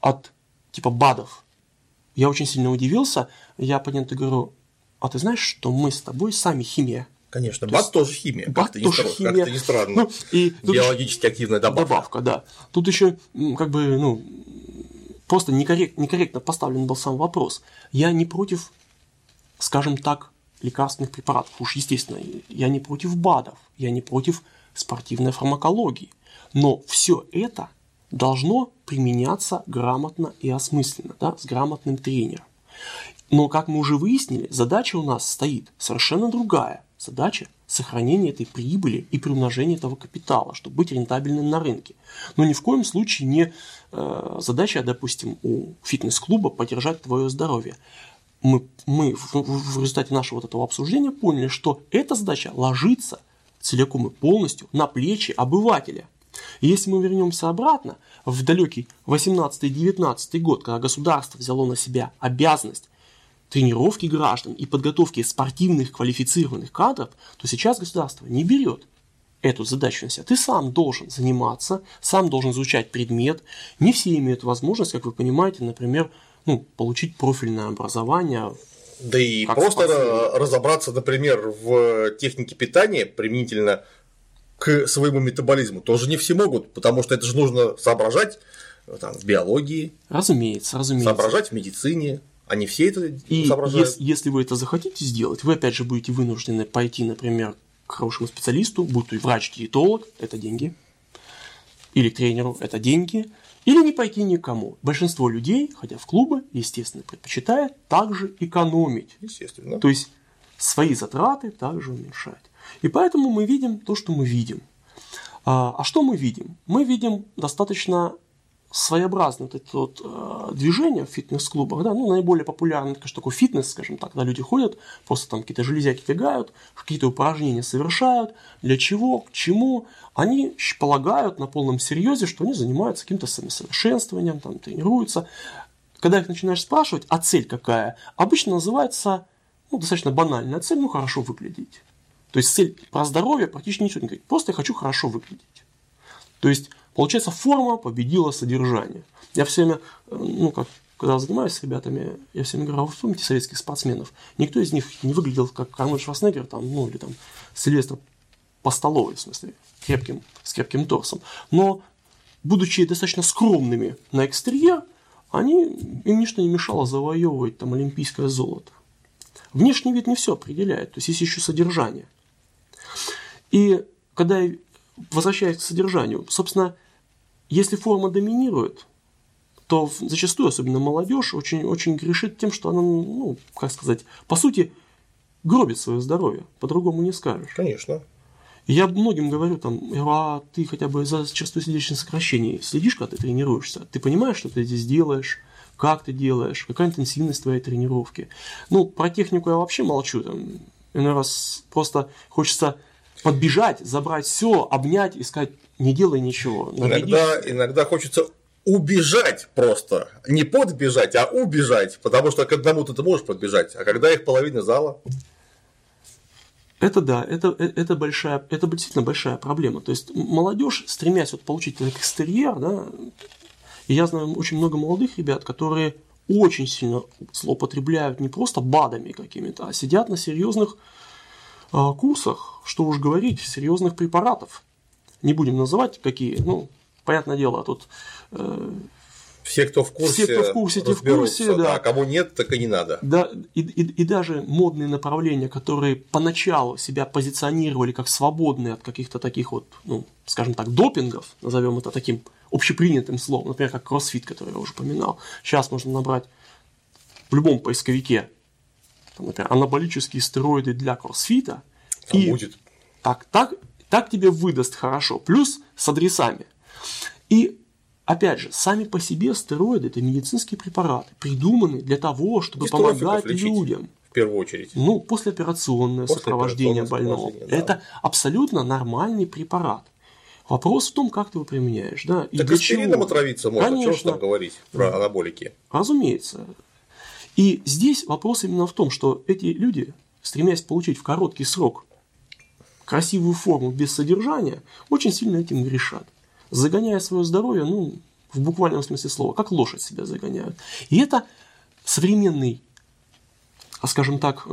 от типа БАДов. Я очень сильно удивился. Я оппоненту говорю, а ты знаешь, что мы с тобой сами химия? Конечно, то БАД тоже химия. БАД как тоже не, химия. Как-то не странно. Ну, и Биологически активная добавка. Добавка, да. Тут еще как бы, ну, просто некоррект, некорректно поставлен был сам вопрос. Я не против, скажем так, лекарственных препаратов. Уж естественно, я не против БАДов, я не против спортивной фармакологии. Но все это должно применяться грамотно и осмысленно, да, с грамотным тренером. Но, как мы уже выяснили, задача у нас стоит совершенно другая. Задача сохранения этой прибыли и приумножения этого капитала, чтобы быть рентабельным на рынке. Но ни в коем случае не э, задача, допустим, у фитнес-клуба поддержать твое здоровье. Мы, мы в, в результате нашего вот этого обсуждения поняли, что эта задача ложится целиком и полностью на плечи обывателя – и если мы вернемся обратно, в далекий 18-19 год, когда государство взяло на себя обязанность тренировки граждан и подготовки спортивных квалифицированных кадров, то сейчас государство не берет эту задачу на себя. Ты сам должен заниматься, сам должен изучать предмет. Не все имеют возможность, как вы понимаете, например, ну, получить профильное образование. Да и просто спортсмен. разобраться, например, в технике питания применительно к своему метаболизму тоже не все могут, потому что это же нужно соображать э, там, в биологии. Разумеется, разумеется. Соображать в медицине. Они все это и соображают. Если, если вы это захотите сделать, вы опять же будете вынуждены пойти, например, к хорошему специалисту, будь то и врач-диетолог, это деньги, или к тренеру, это деньги, или не пойти никому. Большинство людей, хотя в клубы, естественно, предпочитает также экономить. Естественно. То есть свои затраты также уменьшать. И поэтому мы видим то, что мы видим. А, а что мы видим? Мы видим достаточно своеобразное вот это вот э, движение в фитнес-клубах, да, ну, наиболее популярный, конечно, такой фитнес, скажем так, когда люди ходят, просто там какие-то железяки фигают, какие-то упражнения совершают, для чего, к чему, они полагают на полном серьезе, что они занимаются каким-то самосовершенствованием, там, тренируются. Когда их начинаешь спрашивать, а цель какая, обычно называется, ну, достаточно банальная цель, ну, хорошо выглядеть. То есть цель про здоровье практически ничего не говорит. Просто я хочу хорошо выглядеть. То есть, получается, форма победила содержание. Я все время, э, ну, как когда занимаюсь с ребятами, я все время говорю, а вы вспомните советских спортсменов. Никто из них не выглядел как Арнольд Шварценеггер, там, ну, или там Сильвестр по столовой, в смысле, крепким, с крепким торсом. Но будучи достаточно скромными на экстерьер, они, им ничто не мешало завоевывать там олимпийское золото. Внешний вид не все определяет, то есть есть еще содержание. И когда я возвращаясь к содержанию, собственно, если форма доминирует, то зачастую, особенно молодежь, очень, очень грешит тем, что она, ну, как сказать, по сути, гробит свое здоровье, по-другому не скажешь. Конечно. Я многим говорю, там, а ты хотя бы за частоту сердечных сокращений следишь, когда ты тренируешься? Ты понимаешь, что ты здесь делаешь? Как ты делаешь? Какая интенсивность твоей тренировки? Ну, про технику я вообще молчу. Там, иной раз просто хочется подбежать, забрать все, обнять и сказать, не делай ничего. Иногда, иногда хочется убежать просто. Не подбежать, а убежать. Потому что к одному ты можешь подбежать, а когда их половина зала. Это да, это, э, это, большая, это действительно большая проблема. То есть молодежь, стремясь вот получить этот экстерьер, да, и я знаю очень много молодых ребят, которые очень сильно злоупотребляют не просто БАДами какими-то, а сидят на серьезных э, курсах, что уж говорить, серьезных препаратов. Не будем называть какие, ну, понятное дело, тут э, все, кто в курсе, все, кто в курсе, те в курсе, да. да. Кому нет, так и не надо. Да, и, и, и даже модные направления, которые поначалу себя позиционировали как свободные от каких-то таких вот, ну, скажем так, допингов, назовем это таким общепринятым словом, например, как кроссфит, который я уже упоминал. Сейчас можно набрать в любом поисковике, там, например, анаболические стероиды для кроссфита. Там и будет. Так, так, так тебе выдаст хорошо. Плюс с адресами. И Опять же, сами по себе стероиды – это медицинские препараты, придуманные для того, чтобы помогать людям. В первую очередь. Ну, послеоперационное После сопровождение больного. Да. Это абсолютно нормальный препарат. Вопрос в том, как ты его применяешь. Да, и так чего. отравиться можно, Конечно. что там говорить про анаболики. Разумеется. И здесь вопрос именно в том, что эти люди, стремясь получить в короткий срок красивую форму без содержания, очень сильно этим грешат загоняя свое здоровье, ну, в буквальном смысле слова, как лошадь себя загоняют. И это современный, а скажем так,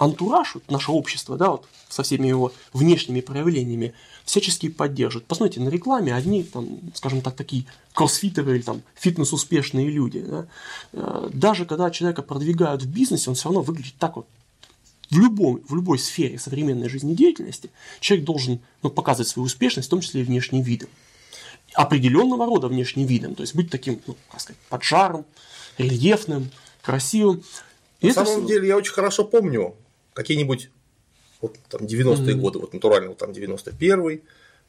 антураж, вот наше общество, да, вот со всеми его внешними проявлениями, всячески поддерживает. Посмотрите, на рекламе одни, там, скажем так, такие кроссфитеры или там фитнес-успешные люди. Да, э, даже когда человека продвигают в бизнесе, он все равно выглядит так вот в, любом, в любой сфере современной жизнедеятельности человек должен ну, показывать свою успешность, в том числе и внешним видом определенного рода внешним видом, то есть быть таким, ну, как сказать, поджаром, рельефным, красивым. И На самом все... деле я очень хорошо помню какие-нибудь вот, там 90-е mm-hmm. годы, вот натурально вот, там 91-й,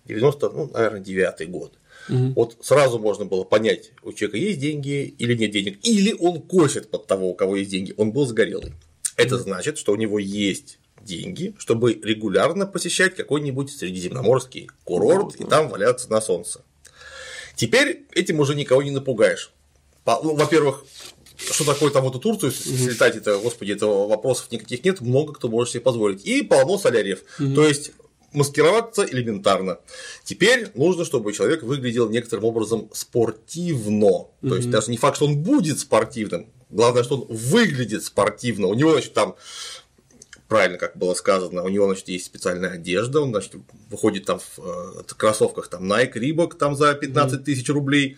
90, ну, наверное, 9 год. Угу. Вот сразу можно было понять, у человека есть деньги или нет денег, или он косит под того, у кого есть деньги, он был загорелый. Это значит, что у него есть деньги, чтобы регулярно посещать какой-нибудь средиземноморский курорт и там валяться на солнце. Теперь этим уже никого не напугаешь. Ну, во-первых, что такое там эту Турцию слетать, это, господи, этого вопросов никаких нет, много кто может себе позволить. И полно соляриев. То есть маскироваться элементарно. Теперь нужно, чтобы человек выглядел некоторым образом спортивно. Mm-hmm. То есть даже не факт, что он будет спортивным, главное, что он выглядит спортивно. У него, значит, там правильно, как было сказано, у него, значит, есть специальная одежда, он, значит, выходит там в э, кроссовках там Nike, Reebok там за 15 тысяч рублей.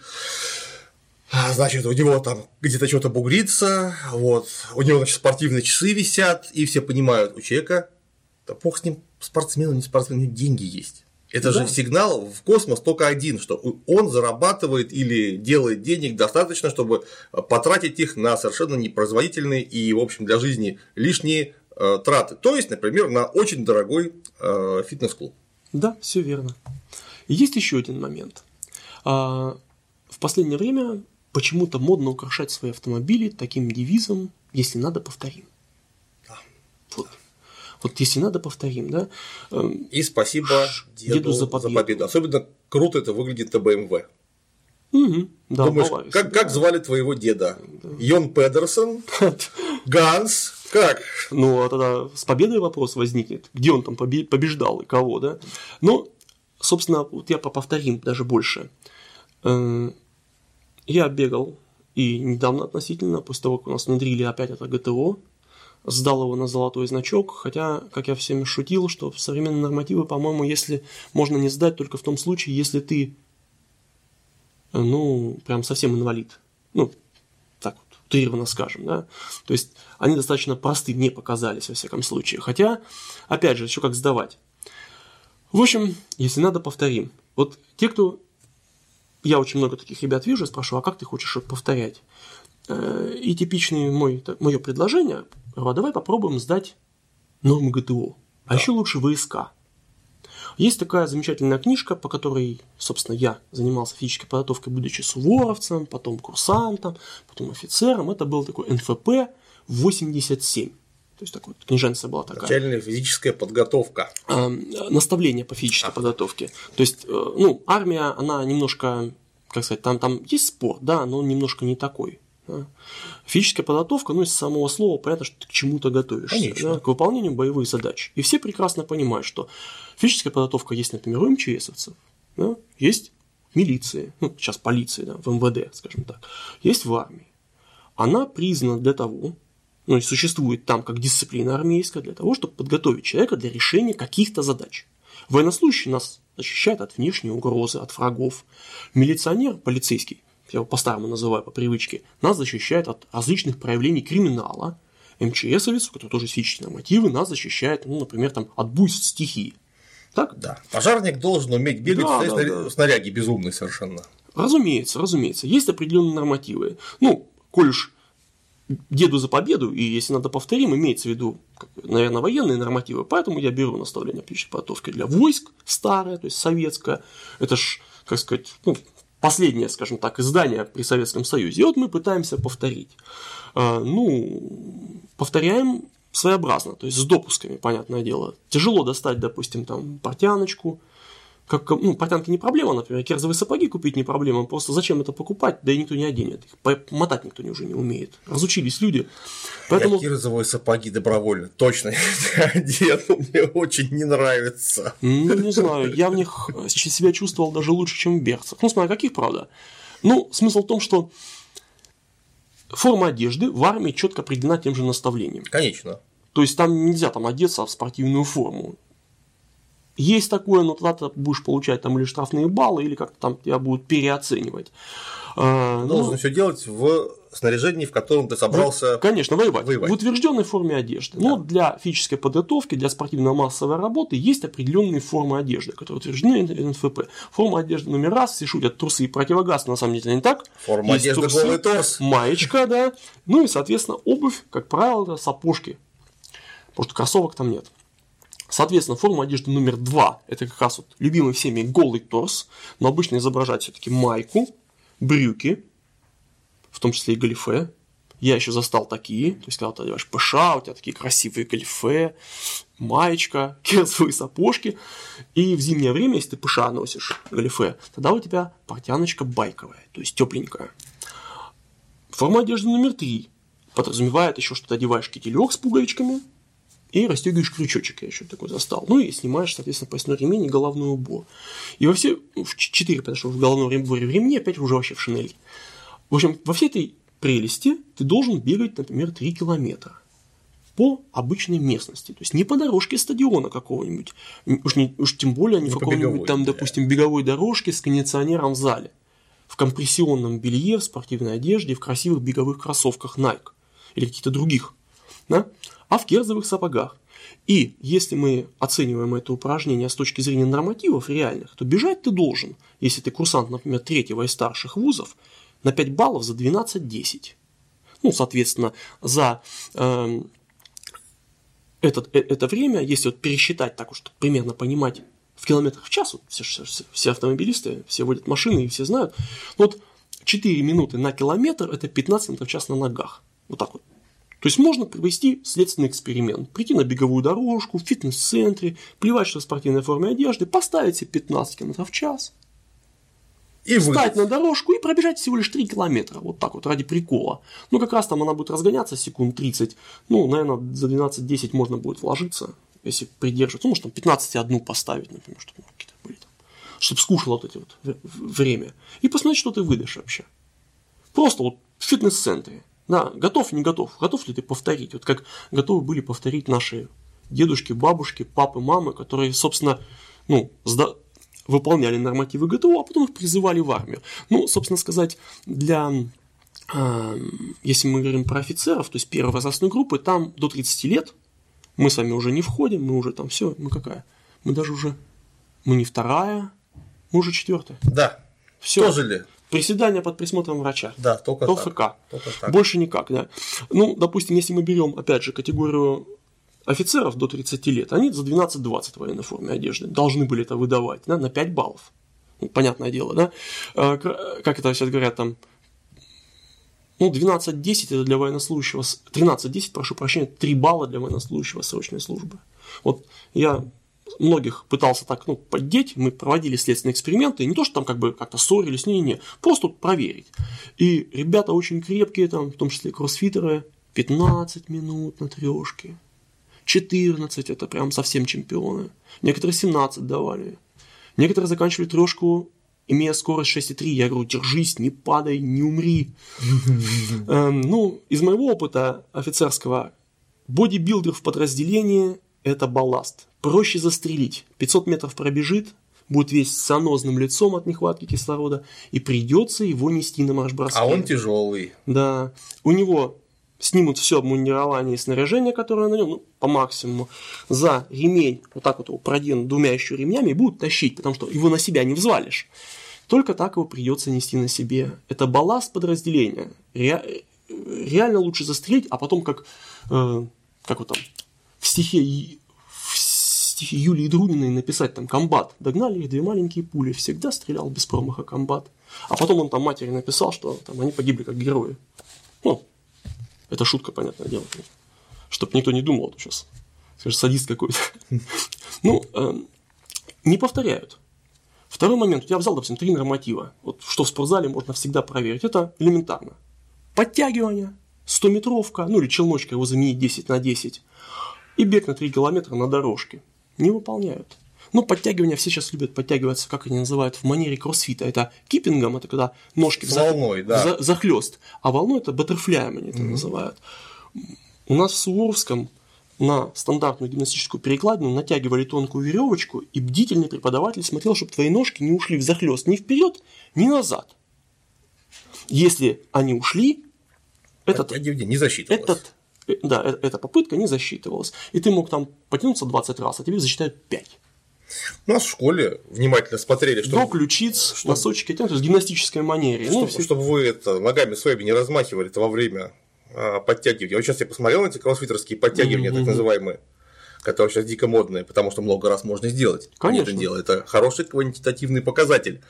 Значит, у него там где-то что-то бугрится, вот, у него, значит, спортивные часы висят, и все понимают, у человека, да бог с ним, спортсмен, не спортсмен, у него деньги есть. Это да. же сигнал в космос только один, что он зарабатывает или делает денег достаточно, чтобы потратить их на совершенно непроизводительные и, в общем, для жизни лишние Э, траты. То есть, например, на очень дорогой э, фитнес-клуб. Да, все верно. Есть еще один момент. А, в последнее время почему-то модно украшать свои автомобили таким девизом «Если надо, повторим». Да. Вот. Вот если надо, повторим, да. Эм, И спасибо деду, деду за, победу. за победу. Особенно круто это выглядит на BMW. Угу, да, Думаешь, как, да. как звали твоего деда? Да. Йон Педерсон, Ганс, как? Ну, а тогда с победой вопрос возникнет. Где он там побеждал и кого, да? Ну, собственно, вот я повторим даже больше. Я бегал и недавно относительно, после того, как у нас внедрили опять это ГТО, сдал его на золотой значок, хотя, как я всем шутил, что современные нормативы, по-моему, если можно не сдать только в том случае, если ты ну, прям совсем инвалид. Ну, так вот, утрированно скажем, да. То есть они достаточно просты мне показались, во всяком случае. Хотя, опять же, еще как сдавать. В общем, если надо, повторим. Вот те, кто... Я очень много таких ребят вижу, спрашиваю, а как ты хочешь это повторять? Э, и типичное мой, мое предложение, а давай попробуем сдать норму ГТО. А да. еще лучше ВСК. Есть такая замечательная книжка, по которой, собственно, я занимался физической подготовкой, будучи суворовцем, потом курсантом, потом офицером. Это был такой НФП 87. То есть такой книженция была такая. Начальная физическая подготовка. Э, наставление по физической а. подготовке. То есть, э, ну, армия, она немножко, как сказать, там, там есть спорт, да, но он немножко не такой. Да. Физическая подготовка, ну, из самого слова понятно, что ты к чему-то готовишься, да, к выполнению боевых задач. И все прекрасно понимают, что физическая подготовка есть, например, у МЧСовцев, да, есть милиции, ну, сейчас полиции, да, в МВД, скажем так, есть в армии. Она признана для того, ну, и существует там как дисциплина армейская для того, чтобы подготовить человека для решения каких-то задач. Военнослужащий нас защищает от внешней угрозы, от врагов. Милиционер, полицейский я его по-старому называю по привычке, нас защищает от различных проявлений криминала. МЧСовец, у которого тоже физические мотивы, нас защищает, ну, например, там, от буйств стихии. Так? Да. Пожарник должен уметь бегать да, да, да. снаряги безумный совершенно. Разумеется, разумеется. Есть определенные нормативы. Ну, коль уж деду за победу, и если надо повторим, имеется в виду, наверное, военные нормативы, поэтому я беру наставление птичьей подготовки для войск старое, то есть советское, это ж, как сказать, ну, последнее, скажем так, издание при Советском Союзе. И вот мы пытаемся повторить. А, ну, повторяем своеобразно, то есть с допусками, понятное дело. Тяжело достать, допустим, там портяночку, как, ну, портянки не проблема, например, керзовые сапоги купить не проблема, просто зачем это покупать, да и никто не оденет их, мотать никто уже не умеет, разучились люди. Поэтому... Я кирзовые сапоги добровольно, точно одену, мне очень не нравится. Ну, не знаю, я в них себя чувствовал даже лучше, чем в берцах. Ну, смотри, каких, правда? Ну, смысл в том, что форма одежды в армии четко определена тем же наставлением. Конечно. То есть там нельзя там одеться в спортивную форму. Есть такое, но тогда ты будешь получать там или штрафные баллы, или как-то там тебя будут переоценивать. А, Должен ну, все делать в снаряжении, в котором ты собрался. Конечно, воевать. воевать. В утвержденной форме одежды. Да. Но для физической подготовки, для спортивно-массовой работы есть определенные формы одежды, которые утверждены НФП. Форма одежды номер раз, все шутят, трусы и противогаз, на самом деле не так. Форма есть одежды трусы, голый торс. Маечка, да. Ну и, соответственно, обувь, как правило, сапожки. Потому что кроссовок там нет. Соответственно, форма одежды номер два – это как раз вот любимый всеми голый торс, но обычно изображать все-таки майку, брюки, в том числе и галифе. Я еще застал такие, то есть, когда ты одеваешь ПШ, у тебя такие красивые галифе, маечка, керсовые сапожки. И в зимнее время, если ты ПШ носишь галифе, тогда у тебя портяночка байковая, то есть тепленькая. Форма одежды номер три подразумевает еще, что ты одеваешь кителек с пуговичками, и расстегиваешь крючочек, я еще такой застал. Ну и снимаешь, соответственно, поясной ремень и головной убор. И во все, в 4 подошел в головной уборе в ремне, опять уже вообще в шинели. В общем, во всей этой прелести ты должен бегать, например, 3 километра по обычной местности, то есть не по дорожке стадиона какого-нибудь, уж, не, уж тем более не, не в каком-нибудь там, да. допустим, беговой дорожке с кондиционером в зале, в компрессионном белье, в спортивной одежде, в красивых беговых кроссовках Nike или каких-то других, да? А в керзовых сапогах. И если мы оцениваем это упражнение с точки зрения нормативов реальных, то бежать ты должен, если ты курсант, например, третьего и старших вузов, на 5 баллов за 12-10. Ну, соответственно, за э, этот, э, это время, если вот пересчитать так, чтобы примерно понимать в километрах в час, вот все, все, все автомобилисты, все водят машины и все знают, вот 4 минуты на километр – это 15 минут в час на ногах. Вот так вот то есть можно провести следственный эксперимент, прийти на беговую дорожку, в фитнес-центре, плевать, что в спортивной форме одежды, поставить себе 15 км в час, и встать на дорожку и пробежать всего лишь 3 километра, вот так вот, ради прикола. Ну, как раз там она будет разгоняться секунд 30, ну, наверное, за 12-10 можно будет вложиться, если придерживаться, ну, может, там 15 одну поставить, например, чтобы ну, какие-то были там, чтобы скушал вот эти вот время, и посмотреть, что ты выдашь вообще. Просто вот в фитнес-центре. Да, готов, не готов. Готов ли ты повторить? Вот как готовы были повторить наши дедушки, бабушки, папы, мамы, которые, собственно, ну, сда... выполняли нормативы ГТО, а потом их призывали в армию. Ну, собственно сказать, для э, если мы говорим про офицеров, то есть первой возрастной группы, там до 30 лет мы с вами уже не входим, мы уже там все, мы какая? Мы даже уже, мы не вторая, мы уже четвертая. Да. Все. Тоже ли? Приседания под присмотром врача. Да, только До так. Только так. Больше никак, да. Ну, допустим, если мы берем, опять же, категорию офицеров до 30 лет, они за 12-20 в военной форме одежды должны были это выдавать, да, на 5 баллов. Ну, понятное дело, да. Э, Как это сейчас говорят там, ну, 12-10 это для военнослужащего, с- 13-10, прошу прощения, 3 балла для военнослужащего срочной службы. Вот я многих пытался так, ну, поддеть, мы проводили следственные эксперименты, не то, что там как бы как-то ссорились, не-не-не, просто проверить. И ребята очень крепкие, там, в том числе кроссфитеры, 15 минут на трешке, 14 это прям совсем чемпионы, некоторые 17 давали, некоторые заканчивали трешку имея скорость 6,3, я говорю, держись, не падай, не умри. Эм, Ну, из моего опыта офицерского, бодибилдер в подразделении – это балласт. Проще застрелить. 500 метров пробежит, будет весь с анозным лицом от нехватки кислорода, и придется его нести на марш-броске. А он тяжелый. Да. У него снимут все обмундирование и снаряжение, которое на нем, ну, по максимуму, за ремень, вот так вот его проденут двумя еще ремнями и будут тащить, потому что его на себя не взвалишь. Только так его придется нести на себе. Это балласт подразделения. Ре- реально лучше застрелить, а потом как, э, как вот там, в стихе, в стихе Юлии Друниной написать там комбат. Догнали их две маленькие пули, всегда стрелял без промаха комбат. А потом он там матери написал, что там они погибли как герои. Ну, это шутка, понятное дело. Чтоб никто не думал, то сейчас скажешь, садист какой-то. Ну, э, не повторяют. Второй момент. Я взял, допустим, три норматива. Вот что в спортзале можно всегда проверить. Это элементарно. Подтягивание, 100-метровка, ну или челночка его заменить 10 на 10. И бег на 3 километра на дорожке. Не выполняют. Ну, подтягивания все сейчас любят подтягиваться, как они называют, в манере кроссфита. Это киппингом, это когда ножки С волной, да. захлест. А волной это баттерфляем они это называют. У нас в Суворовском на стандартную гимнастическую перекладину натягивали тонкую веревочку, и бдительный преподаватель смотрел, чтобы твои ножки не ушли в захлест ни вперед, ни назад. Если они ушли, этот, не засчитывалось. этот, да, э- эта попытка не засчитывалась. И ты мог там потянуться 20 раз, а тебе засчитают 5. У нас в школе внимательно смотрели, До чтобы, ключиц, носочки тянут, то есть в гимнастической манере. Ну, чтобы, все- чтобы вы это, ногами своими не размахивали это во время а, подтягивания. Вот сейчас я посмотрел на эти кроссфитерские подтягивания, так Мгм. называемые, которые сейчас дико модные, потому что много раз можно сделать. Конечно. Это дело. Это хороший квантитативный показатель.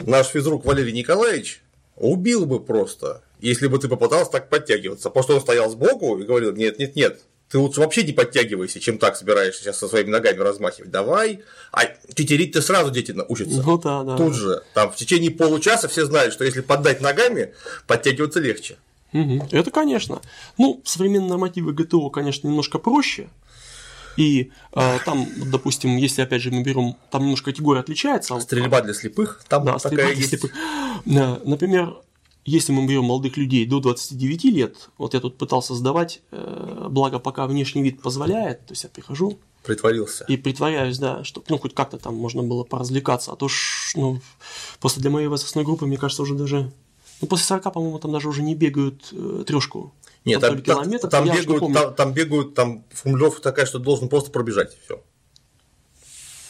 Наш физрук Валерий Николаевич убил бы просто, если бы ты попытался так подтягиваться. Потому что он стоял сбоку и говорил, нет, нет, нет, ты лучше вообще не подтягивайся, чем так собираешься сейчас со своими ногами размахивать. Давай. А тетерить-то сразу дети научатся. Ну да, да. Тут же, там в течение получаса все знают, что если поддать ногами, подтягиваться легче. Мгм. Это, конечно. Ну, современные нормативы ГТО, конечно, немножко проще. И э, там, допустим, если опять же мы берем, там немножко категория отличается. вот- Стрельба для слепых, там Да, такая стрельба для есть. слепых. Э, Например, если мы берем молодых людей до 29 лет, вот я тут пытался сдавать, э, благо пока внешний вид позволяет, то есть я прихожу Притворился. и притворяюсь, да, чтобы ну, хоть как-то там можно было поразвлекаться, а то ж, ну, просто для моей возрастной группы, мне кажется, уже даже, ну, после 40, по-моему, там даже уже не бегают э, трешку. Нет, Там ли там- бегают, там, там бегают, там формулировка такая, что должен просто пробежать. Все.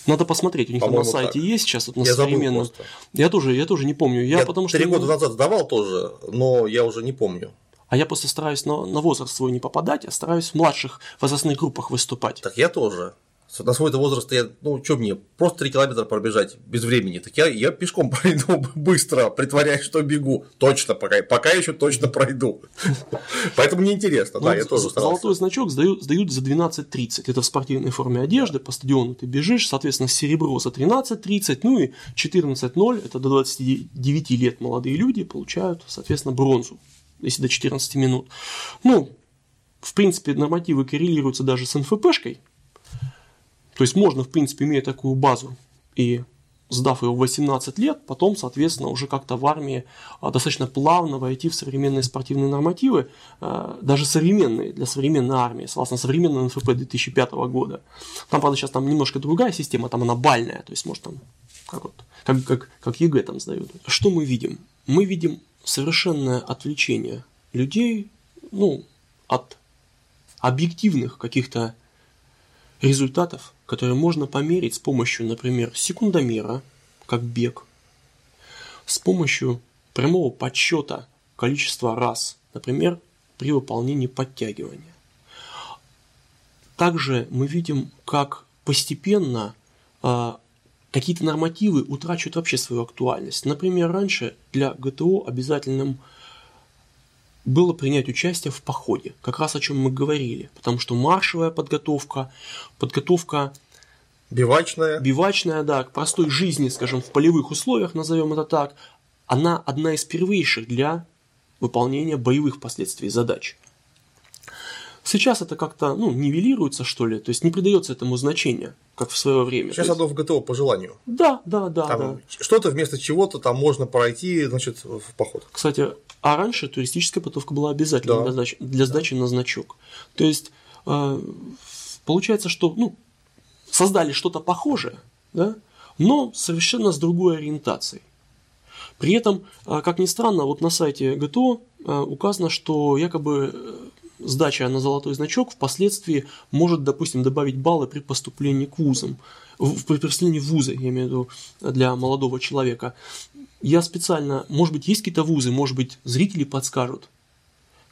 Надо посмотреть, у них там на сайте так. есть сейчас вот на Я просто. Я тоже, я тоже не помню. Я, Я, потому что три года назад сдавал тоже, но я уже не помню. А я просто стараюсь на, на возраст свой не попадать, а стараюсь в младших возрастных группах выступать. Так я тоже. На свой возраст я, ну, что мне, просто 3 километра пробежать без времени. Так я, я пешком пройду быстро, притворяясь, что бегу. Точно, пока, пока еще точно пройду. Поэтому мне интересно, да, Ну, я тоже. Золотой значок сдают, сдают за 12.30. Это в спортивной форме одежды, по стадиону ты бежишь, соответственно, серебро за 13.30, ну и 14.0, это до 29 лет молодые люди получают, соответственно, бронзу, если до 14 минут. Ну, в принципе, нормативы коррелируются даже с НФПшкой, то есть можно, в принципе, имея такую базу и сдав его в 18 лет, потом, соответственно, уже как-то в армии а, достаточно плавно войти в современные спортивные нормативы, а, даже современные, для современной армии, согласно современному НФП 2005 года. Там, правда, сейчас там немножко другая система, там она балльная, то есть, может, там, как, вот, как, как, как ЕГЭ там сдают. Что мы видим? Мы видим совершенное отвлечение людей, ну, от объективных каких-то результатов, которые можно померить с помощью, например, секундомера, как бег, с помощью прямого подсчета количества раз, например, при выполнении подтягивания. Также мы видим, как постепенно э, какие-то нормативы утрачивают вообще свою актуальность. Например, раньше для ГТО обязательным было принять участие в походе, как раз о чем мы говорили, потому что маршевая подготовка, подготовка бивачная, бивачная, да, к простой жизни, скажем, в полевых условиях, назовем это так, она одна из первейших для выполнения боевых последствий задач. Сейчас это как-то ну, нивелируется, что ли, то есть не придается этому значения, как в свое время. Сейчас есть... оно в ГТО по желанию. Да, да, да. Там да. Что-то вместо чего-то там можно пройти, значит, в поход. Кстати, а раньше туристическая подготовка была обязательной да. для сдачи, для сдачи да. на значок. То есть э, получается, что ну, создали что-то похожее, да, но совершенно с другой ориентацией. При этом, э, как ни странно, вот на сайте ГТО э, указано, что якобы э, сдача на золотой значок впоследствии может, допустим, добавить баллы при поступлении к вузам, при поступлении в вузы, я имею в виду, для молодого человека. Я специально, может быть, есть какие-то вузы, может быть, зрители подскажут,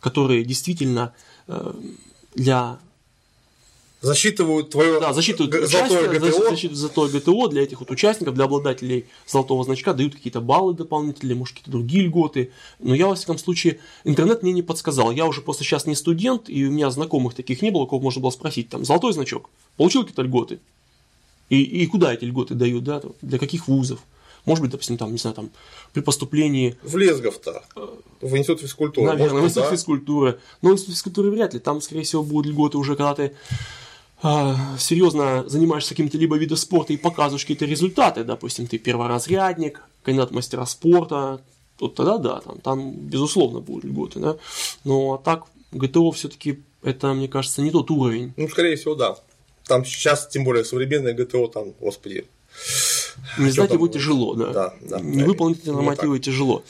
которые действительно э, для засчитывают твое да, засчитывают золотое участие, ГТО. Засчитывают золотое ГТО для этих вот участников, для обладателей золотого значка, дают какие-то баллы дополнительные, может, какие-то другие льготы. Но я, во всяком случае, интернет мне не подсказал. Я уже просто сейчас не студент, и у меня знакомых таких не было, кого можно было спросить. Там, золотой значок, получил какие-то льготы? И, и куда эти льготы дают, да, для каких вузов? Может быть, допустим, там, не знаю, там, при поступлении... В Лезгов-то, в институт физкультуры. Наверное, в институт да? физкультуры. Но в институт физкультуры вряд ли. Там, скорее всего, будут льготы уже, когда ты серьезно занимаешься каким-то либо видом спорта и показываешь какие-то результаты, допустим, ты перворазрядник, кандидат мастера спорта, вот тогда да, там, там безусловно будут льготы, да. Но а так ГТО все-таки это, мне кажется, не тот уровень. Ну, скорее всего, да. Там сейчас, тем более, современное ГТО, там, господи, не сдать его тяжело, да. да, да не выполнить эти нормативы ну, тяжело.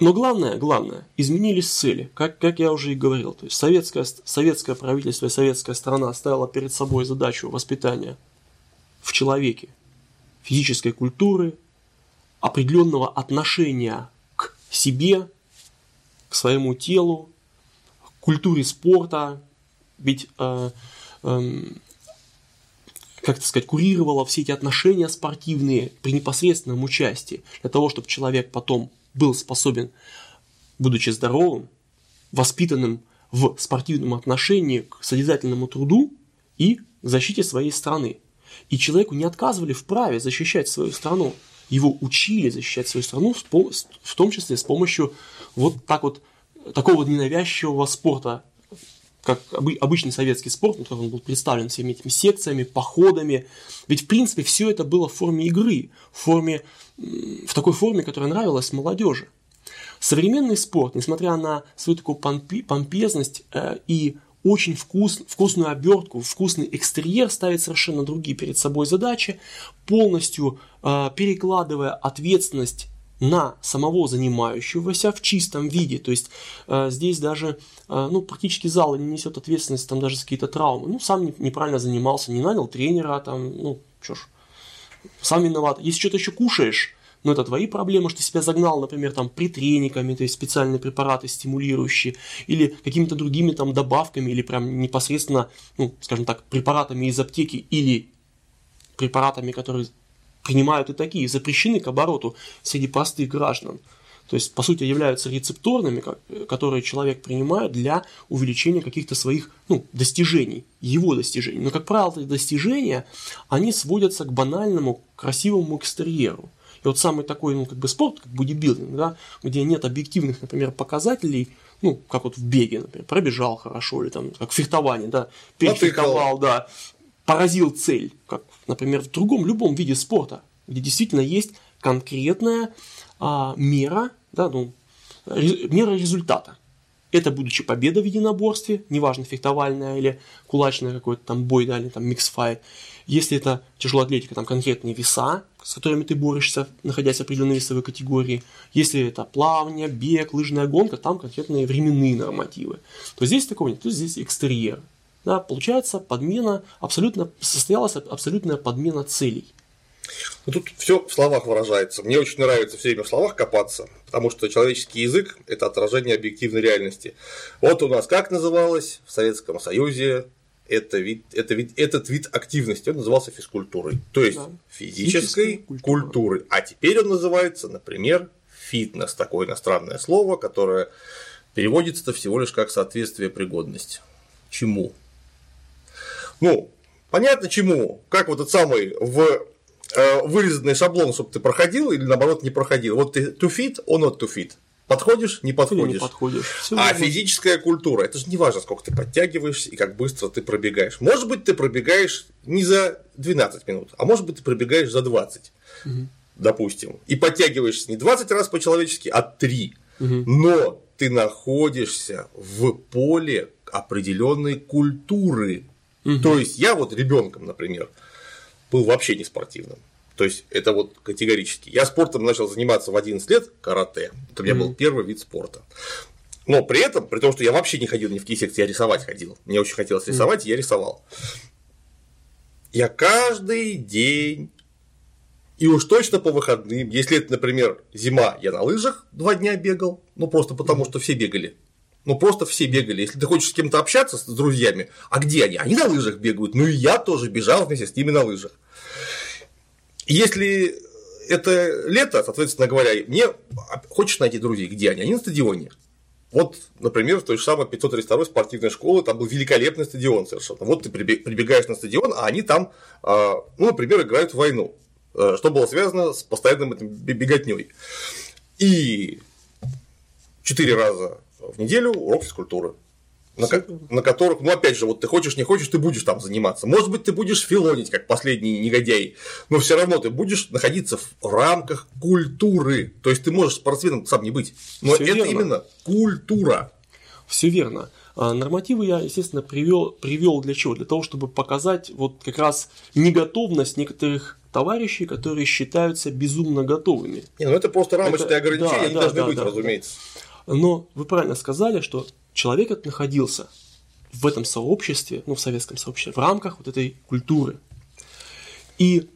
Но главное, главное, изменились цели, как, как я уже и говорил. То есть советское, советское правительство и советская страна ставила перед собой задачу воспитания в человеке физической культуры, определенного отношения к себе, к своему телу, к культуре спорта. Ведь э, э, как сказать, курировала все эти отношения спортивные при непосредственном участии, для того, чтобы человек потом был способен, будучи здоровым, воспитанным в спортивном отношении к содержательному труду и к защите своей страны. И человеку не отказывали в праве защищать свою страну. Его учили защищать свою страну, в том числе с помощью вот так вот такого ненавязчивого спорта, как обычный советский спорт, который он был представлен всеми этими секциями, походами. Ведь, в принципе, все это было в форме игры, в, форме, в такой форме, которая нравилась молодежи. Современный спорт, несмотря на свою такую помпи, помпезность э, и очень вкус, вкусную обертку, вкусный экстерьер, ставит совершенно другие перед собой задачи, полностью э, перекладывая ответственность на самого занимающегося в чистом виде. То есть э, здесь даже э, ну, практически зал не несет ответственность там даже за какие-то травмы. Ну, сам не, неправильно занимался, не нанял тренера, там, ну, что ж, сам виноват. Если что-то еще кушаешь, ну, это твои проблемы, что себя загнал, например, там, притрениками, то есть специальные препараты стимулирующие, или какими-то другими там добавками, или прям непосредственно, ну, скажем так, препаратами из аптеки, или препаратами, которые принимают и такие, запрещены к обороту среди простых граждан. То есть, по сути, являются рецепторными, которые человек принимает для увеличения каких-то своих ну, достижений, его достижений. Но, как правило, эти достижения, они сводятся к банальному, красивому экстерьеру. И вот самый такой, ну, как бы спорт, как бодибилдинг, да, где нет объективных, например, показателей, ну, как вот в беге, например, пробежал хорошо, или там, как фехтование, да, перефехтовал, да, поразил цель, как, например, в другом любом виде спорта. где действительно есть конкретная а, мера, да, ну, ре, мера результата. Это будучи победа в единоборстве, неважно, фехтовальная или кулачная какой-то там бой, да, или там mix fight. Если это тяжелая атлетика, там конкретные веса, с которыми ты борешься, находясь в определенной весовой категории. Если это плавание, бег, лыжная гонка, там конкретные временные нормативы. То здесь такого нет, то здесь экстерьер. Да, получается, подмена абсолютно, состоялась абсолютная подмена целей. Ну, тут все в словах выражается. Мне очень нравится все время в словах копаться, потому что человеческий язык – это отражение объективной реальности. Вот у нас как называлось в Советском Союзе это вид, это вид, этот вид активности, он назывался физкультурой, то есть да. физической культуры. культуры. А теперь он называется, например, фитнес, такое иностранное слово, которое переводится всего лишь как соответствие пригодность. Чему? Ну, понятно чему. Как вот этот самый в э, вырезанный шаблон, чтобы ты проходил или наоборот не проходил. Вот ты to fit, он to fit. Подходишь, не подходишь. не подходишь. Всё а верно. физическая культура, это же не важно, сколько ты подтягиваешься и как быстро ты пробегаешь. Может быть, ты пробегаешь не за 12 минут, а может быть, ты пробегаешь за 20, угу. допустим. И подтягиваешься не 20 раз по-человечески, а 3. Угу. Но ты находишься в поле определенной культуры. Угу. То есть я вот ребенком, например, был вообще не спортивным. То есть это вот категорически. Я спортом начал заниматься в 11 лет, карате. Это у меня mm-hmm. был первый вид спорта. Но при этом, при том, что я вообще не ходил ни в какие секции, я рисовать ходил. Мне очень хотелось рисовать, mm-hmm. я рисовал. Я каждый день и уж точно по выходным, если это, например, зима, я на лыжах два дня бегал, ну просто потому, что все бегали. Ну просто все бегали. Если ты хочешь с кем-то общаться, с друзьями, а где они? Они на лыжах бегают. Ну и я тоже бежал вместе с ними на лыжах. Если это лето, соответственно говоря, мне хочешь найти друзей, где они? Они на стадионе. Вот, например, в той же самой 532 спортивной школы, там был великолепный стадион совершенно. Вот ты прибегаешь на стадион, а они там, а, ну, например, играют в войну, э, что было связано с постоянным этим беготней. И четыре раза в неделю урок физкультуры на, на которых, ну опять же, вот ты хочешь, не хочешь, ты будешь там заниматься. Может быть, ты будешь филонить, как последний негодяй, но все равно ты будешь находиться в рамках культуры. То есть ты можешь спортсменом сам не быть. Но Всё это верно. именно культура. Все верно. А нормативы я, естественно, привел, привел для чего? Для того, чтобы показать вот как раз неготовность некоторых товарищей, которые считаются безумно готовыми. Не, ну это просто рамочные это, ограничения, да, они да, должны да, быть, да, разумеется. Но вы правильно сказали, что человек этот находился в этом сообществе, ну, в советском сообществе, в рамках вот этой культуры. И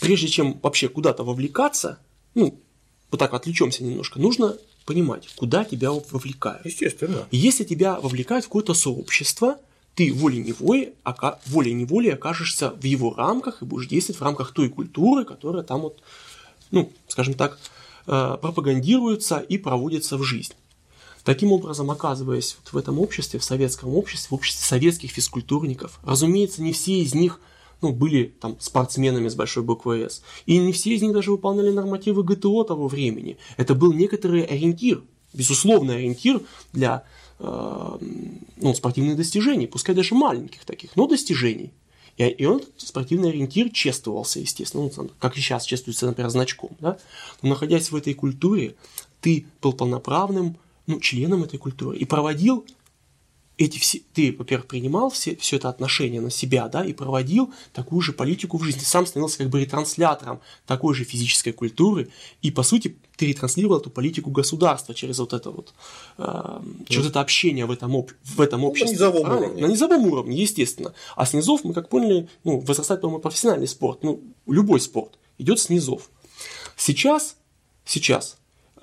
прежде чем вообще куда-то вовлекаться, ну, вот так отвлечемся немножко, нужно понимать, куда тебя вовлекают. Естественно. Если тебя вовлекают в какое-то сообщество, ты волей-неволей, волей-неволей окажешься в его рамках и будешь действовать в рамках той культуры, которая там вот, ну, скажем так, пропагандируется и проводится в жизнь. Таким образом, оказываясь вот в этом обществе, в советском обществе, в обществе советских физкультурников, разумеется, не все из них ну, были там спортсменами с большой буквы «С». И не все из них даже выполняли нормативы ГТО того времени. Это был некоторый ориентир, безусловный ориентир для э, ну, спортивных достижений, пускай даже маленьких таких, но достижений. И, и он, спортивный ориентир, чествовался, естественно, ну, как и сейчас чествуется, например, значком. Да? Но находясь в этой культуре, ты был полноправным ну, членом этой культуры и проводил эти все, ты, во-первых, принимал все, все это отношение на себя, да, и проводил такую же политику в жизни. сам становился как бы ретранслятором такой же физической культуры, и, по сути, ты ретранслировал эту политику государства через вот это вот, э, через это общение в этом, об, в этом ну, обществе. на низовом уровне. На низовом уровне, естественно. А с низов, мы как поняли, ну, возрастает, по-моему, профессиональный спорт, ну, любой спорт идет с низов. Сейчас, сейчас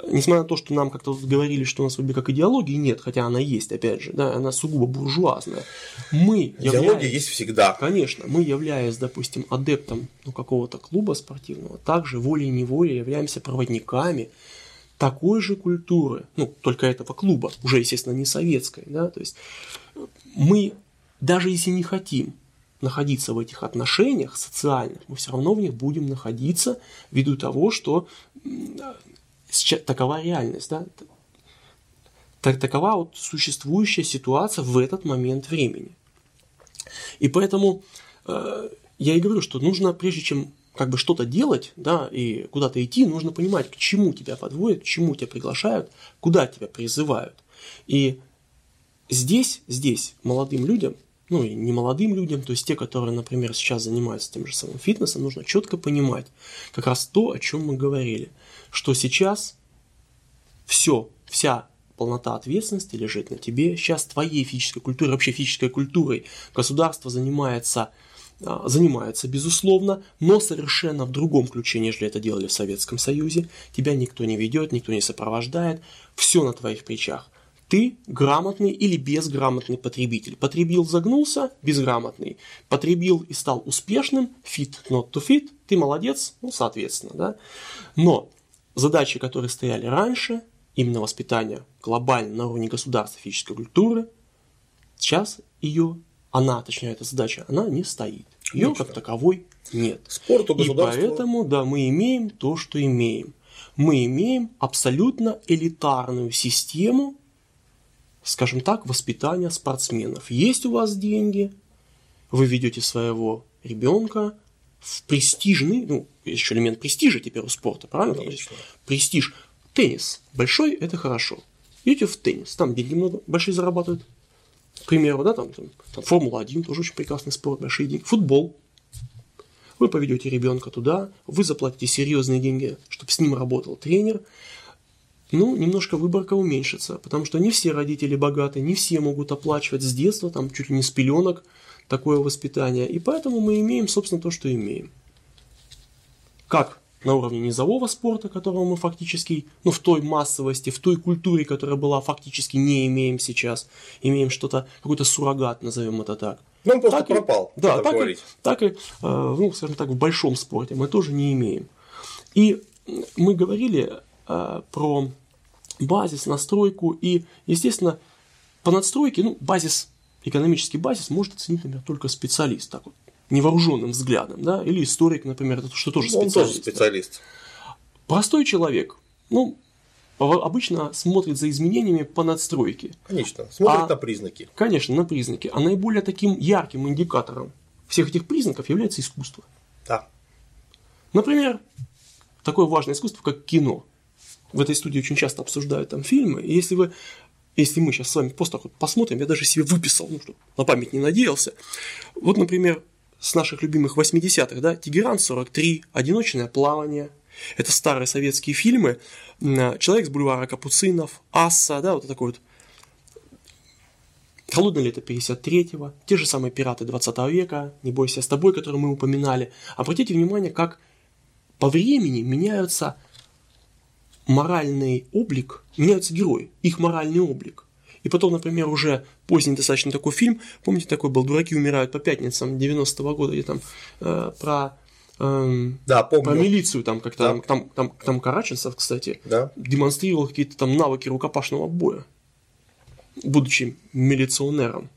несмотря на то, что нам как-то говорили, что у нас вроде как идеологии нет, хотя она есть, опять же, да, она сугубо буржуазная. Мы Идеология являясь, есть всегда. Конечно, мы, являясь, допустим, адептом ну, какого-то клуба спортивного, также волей-неволей являемся проводниками такой же культуры, ну, только этого клуба, уже, естественно, не советской, да, то есть мы, даже если не хотим находиться в этих отношениях социальных, мы все равно в них будем находиться ввиду того, что такова реальность, да? Так, такова вот существующая ситуация в этот момент времени. И поэтому э, я и говорю, что нужно, прежде чем как бы что-то делать, да, и куда-то идти, нужно понимать, к чему тебя подводят, к чему тебя приглашают, куда тебя призывают. И здесь, здесь молодым людям, ну и не молодым людям, то есть те, которые, например, сейчас занимаются тем же самым фитнесом, нужно четко понимать как раз то, о чем мы говорили, что сейчас все, вся полнота ответственности лежит на тебе. Сейчас твоей физической культурой, вообще физической культурой государство занимается а, занимается, безусловно, но совершенно в другом ключе, нежели это делали в Советском Союзе. Тебя никто не ведет, никто не сопровождает, все на твоих плечах. Ты грамотный или безграмотный потребитель. Потребил, загнулся, безграмотный. Потребил и стал успешным, fit, not to fit, ты молодец, ну, соответственно, да. Но задачи, которые стояли раньше, именно воспитание глобально на уровне государства физической культуры, сейчас ее, она, точнее, эта задача, она не стоит. Ее Конечно. как таковой нет. Спорту И государства. поэтому, да, мы имеем то, что имеем. Мы имеем абсолютно элитарную систему, скажем так, воспитания спортсменов. Есть у вас деньги, вы ведете своего ребенка в престижный, ну, есть еще элемент престижа теперь у спорта, правильно? Конечно. Престиж. Теннис. Большой – это хорошо. Идете в теннис, там деньги много, большие зарабатывают. К примеру, да, там, там, там Формула-1, тоже очень прекрасный спорт, большие деньги. Футбол. Вы поведете ребенка туда, вы заплатите серьезные деньги, чтобы с ним работал тренер. Ну, немножко выборка уменьшится, потому что не все родители богаты, не все могут оплачивать с детства, там чуть ли не с пеленок такое воспитание. И поэтому мы имеем, собственно, то, что имеем. Как на уровне низового спорта, которого мы фактически, ну, в той массовости, в той культуре, которая была, фактически не имеем сейчас. Имеем что-то, какой-то суррогат, назовем это так. Ну, он просто Так и- пропал. Да, что так и, говорить. так и, э, ну, скажем так, в большом спорте мы тоже не имеем. И мы говорили э, про базис, настройку, и, естественно, по надстройке, ну, базис, экономический базис может оценить, например, только специалист, так вот, невооруженным взглядом, да, или историк, например, что тоже Он специалист. тоже да. специалист. Простой человек, ну, об- обычно смотрит за изменениями по надстройке. Конечно. Смотрит А- на признаки. Конечно, на признаки. А наиболее таким ярким индикатором всех этих признаков является искусство. Да. Например, такое важное искусство, как кино. В этой студии очень часто обсуждают там фильмы. И если вы если мы сейчас с вами просто вот посмотрим, я даже себе выписал, ну, что на память не надеялся. Вот, например, с наших любимых 80-х, да, Тегеран 43, Одиночное плавание. Это старые советские фильмы. М, Человек с бульвара Капуцинов, Асса, да, вот такой вот Холодное лето 53-го, те же самые пираты 20 века, Не бойся с тобой, которые мы упоминали. Обратите внимание, как по времени меняются моральный облик, меняются герои, их моральный облик. И потом, например, уже поздний достаточно такой фильм, помните, такой был «Дураки умирают по пятницам» 90-го года, где там э, про, эм, Да, про помню. милицию, там как-то Да. там, там, там, там Караченцев, кстати, Да. демонстрировал какие-то там навыки рукопашного боя, будучи милиционером.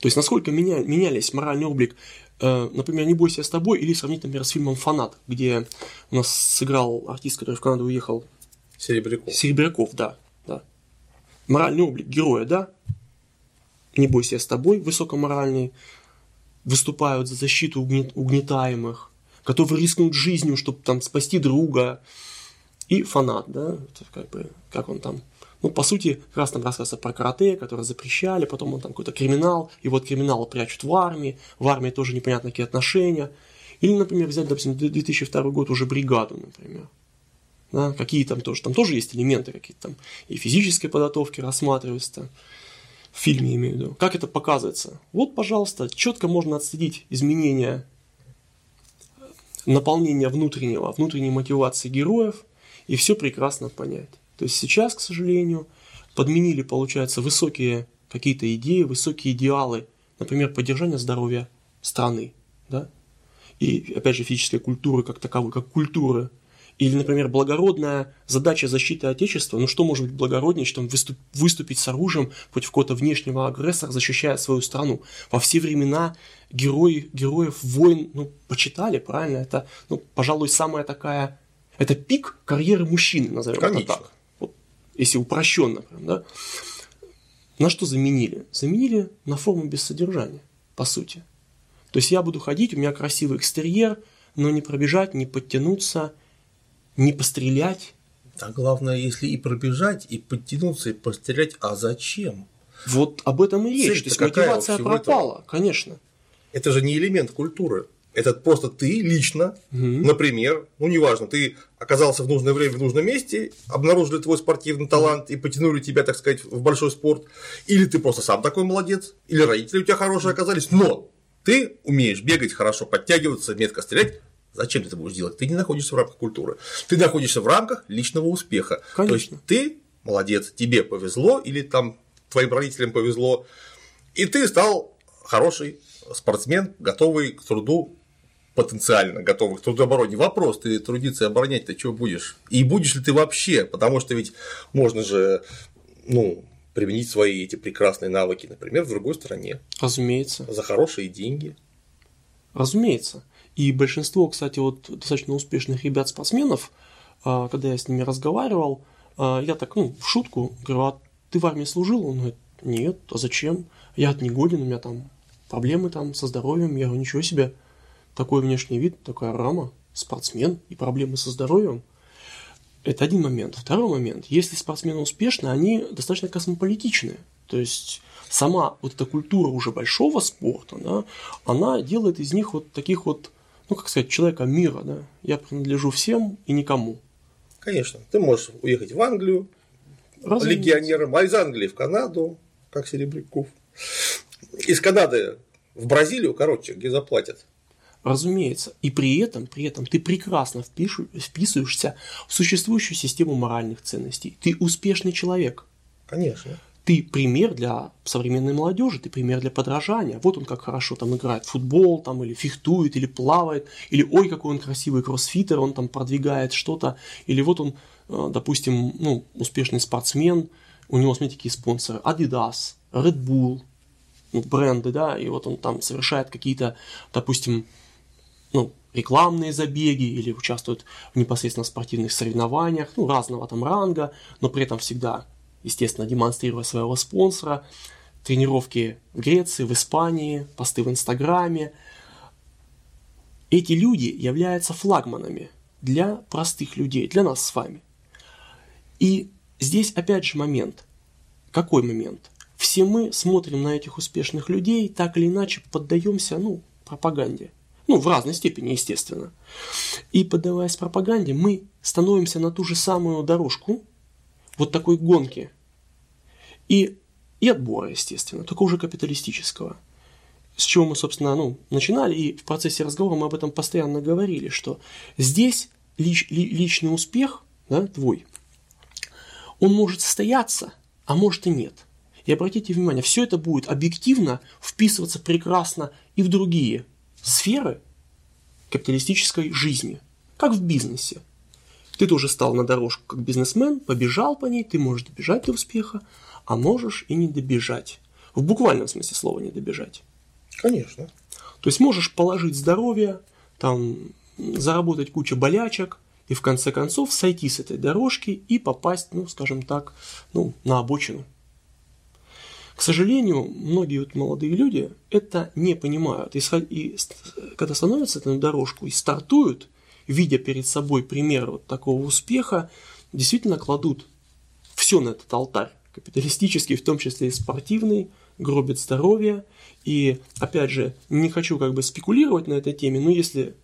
То есть, насколько меня, менялись моральный облик, например, «Не бойся я с тобой» или сравнить, например, с фильмом «Фанат», где у нас сыграл артист, который в Канаду уехал, Серебряков. Серебряков, да, да. Моральный облик героя, да? «Не бойся я с тобой», высокоморальный, выступают за защиту угнет- угнетаемых, готовы рискнуть жизнью, чтобы там спасти друга. И фанат, да, как бы, как он там, ну, по сути, как раз там рассказывается про карате, которое запрещали, потом он там какой-то криминал, и вот криминал прячут в армии, в армии тоже непонятно какие отношения. Или, например, взять, допустим, 2002 год уже бригаду, например. Да, какие там тоже, там тоже есть элементы какие-то там и физической подготовки рассматриваются в фильме имею в виду. Как это показывается? Вот, пожалуйста, четко можно отследить изменения наполнения внутреннего, внутренней мотивации героев и все прекрасно понять. То есть сейчас, к сожалению, подменили, получается, высокие какие-то идеи, высокие идеалы, например, поддержания здоровья страны, да, и, опять же, физической культуры как таковой, как культуры, или, например, благородная задача защиты Отечества. Ну что может быть благороднее, чем выступ- выступить с оружием против какого-то внешнего агрессора, защищая свою страну? Во все времена герои, героев войн, ну, почитали, правильно? Это, ну, пожалуй, самая такая... Это пик карьеры мужчины, назовем это Конечно. так. Если упрощенно, прям, да? На что заменили? Заменили на форму без содержания, по сути. То есть я буду ходить, у меня красивый экстерьер, но не пробежать, не подтянуться, не пострелять. А главное, если и пробежать, и подтянуться, и пострелять, а зачем? Вот об этом и речь. То есть мотивация пропала, этого? конечно. Это же не элемент культуры. Это просто ты лично, угу. например, ну неважно, ты оказался в нужное время в нужном месте, обнаружили твой спортивный талант и потянули тебя, так сказать, в большой спорт, или ты просто сам такой молодец, или родители у тебя хорошие оказались, но ты умеешь бегать хорошо, подтягиваться, метко стрелять, Зачем ты это будешь делать? Ты не находишься в рамках культуры. Ты находишься в рамках личного успеха. Конечно. То есть ты молодец, тебе повезло, или там твоим родителям повезло, и ты стал хороший спортсмен, готовый к труду потенциально готовый к трудообороне. Вопрос, ты трудиться и оборонять-то чего будешь? И будешь ли ты вообще? Потому что ведь можно же, ну, применить свои эти прекрасные навыки, например, в другой стране. Разумеется. За хорошие деньги. Разумеется. И большинство, кстати, вот достаточно успешных ребят-спортсменов, а, когда я с ними разговаривал, а, я так, ну, в шутку говорю, а ты в армии служил? Он говорит, нет, а зачем? Я от не годен, у меня там проблемы там со здоровьем. Я говорю, ничего себе, такой внешний вид, такая рама, спортсмен и проблемы со здоровьем. Это один момент. Второй момент. Если спортсмены успешны, они достаточно космополитичны. То есть сама вот эта культура уже большого спорта, да, она делает из них вот таких вот ну, как сказать, человека мира, да. Я принадлежу всем и никому. Конечно. Ты можешь уехать в Англию Разумеется. легионером, а из Англии в Канаду, как Серебряков. Из Канады в Бразилию, короче, где заплатят. Разумеется. И при этом, при этом ты прекрасно впишу, вписываешься в существующую систему моральных ценностей. Ты успешный человек. Конечно ты пример для современной молодежи, ты пример для подражания. Вот он как хорошо там играет в футбол, там, или фехтует, или плавает, или ой, какой он красивый кроссфитер, он там продвигает что-то, или вот он, э, допустим, ну, успешный спортсмен, у него, смотрите, какие спонсоры, Adidas, Red Bull, ну, бренды, да, и вот он там совершает какие-то, допустим, ну, рекламные забеги или участвует в непосредственно спортивных соревнованиях, ну, разного там ранга, но при этом всегда естественно, демонстрируя своего спонсора, тренировки в Греции, в Испании, посты в Инстаграме. Эти люди являются флагманами для простых людей, для нас с вами. И здесь опять же момент. Какой момент? Все мы смотрим на этих успешных людей, так или иначе поддаемся, ну, пропаганде. Ну, в разной степени, естественно. И поддаваясь пропаганде, мы становимся на ту же самую дорожку, вот такой гонки. И, и отбора, естественно, только уже капиталистического. С чего мы, собственно, ну, начинали, и в процессе разговора мы об этом постоянно говорили, что здесь лич, ли, личный успех, да, твой, он может состояться, а может и нет. И обратите внимание, все это будет объективно вписываться прекрасно и в другие сферы капиталистической жизни, как в бизнесе. Ты тоже стал на дорожку как бизнесмен, побежал по ней, ты можешь добежать до успеха, а можешь и не добежать. В буквальном смысле слова не добежать. Конечно. То есть можешь положить здоровье, там, заработать кучу болячек, и в конце концов сойти с этой дорожки и попасть, ну, скажем так, ну, на обочину. К сожалению, многие вот молодые люди это не понимают. И, и когда становятся на дорожку и стартуют, видя перед собой пример вот такого успеха, действительно кладут все на этот алтарь. Капиталистический, в том числе и спортивный, гробит здоровье. И, опять же, не хочу как бы спекулировать на этой теме, но если,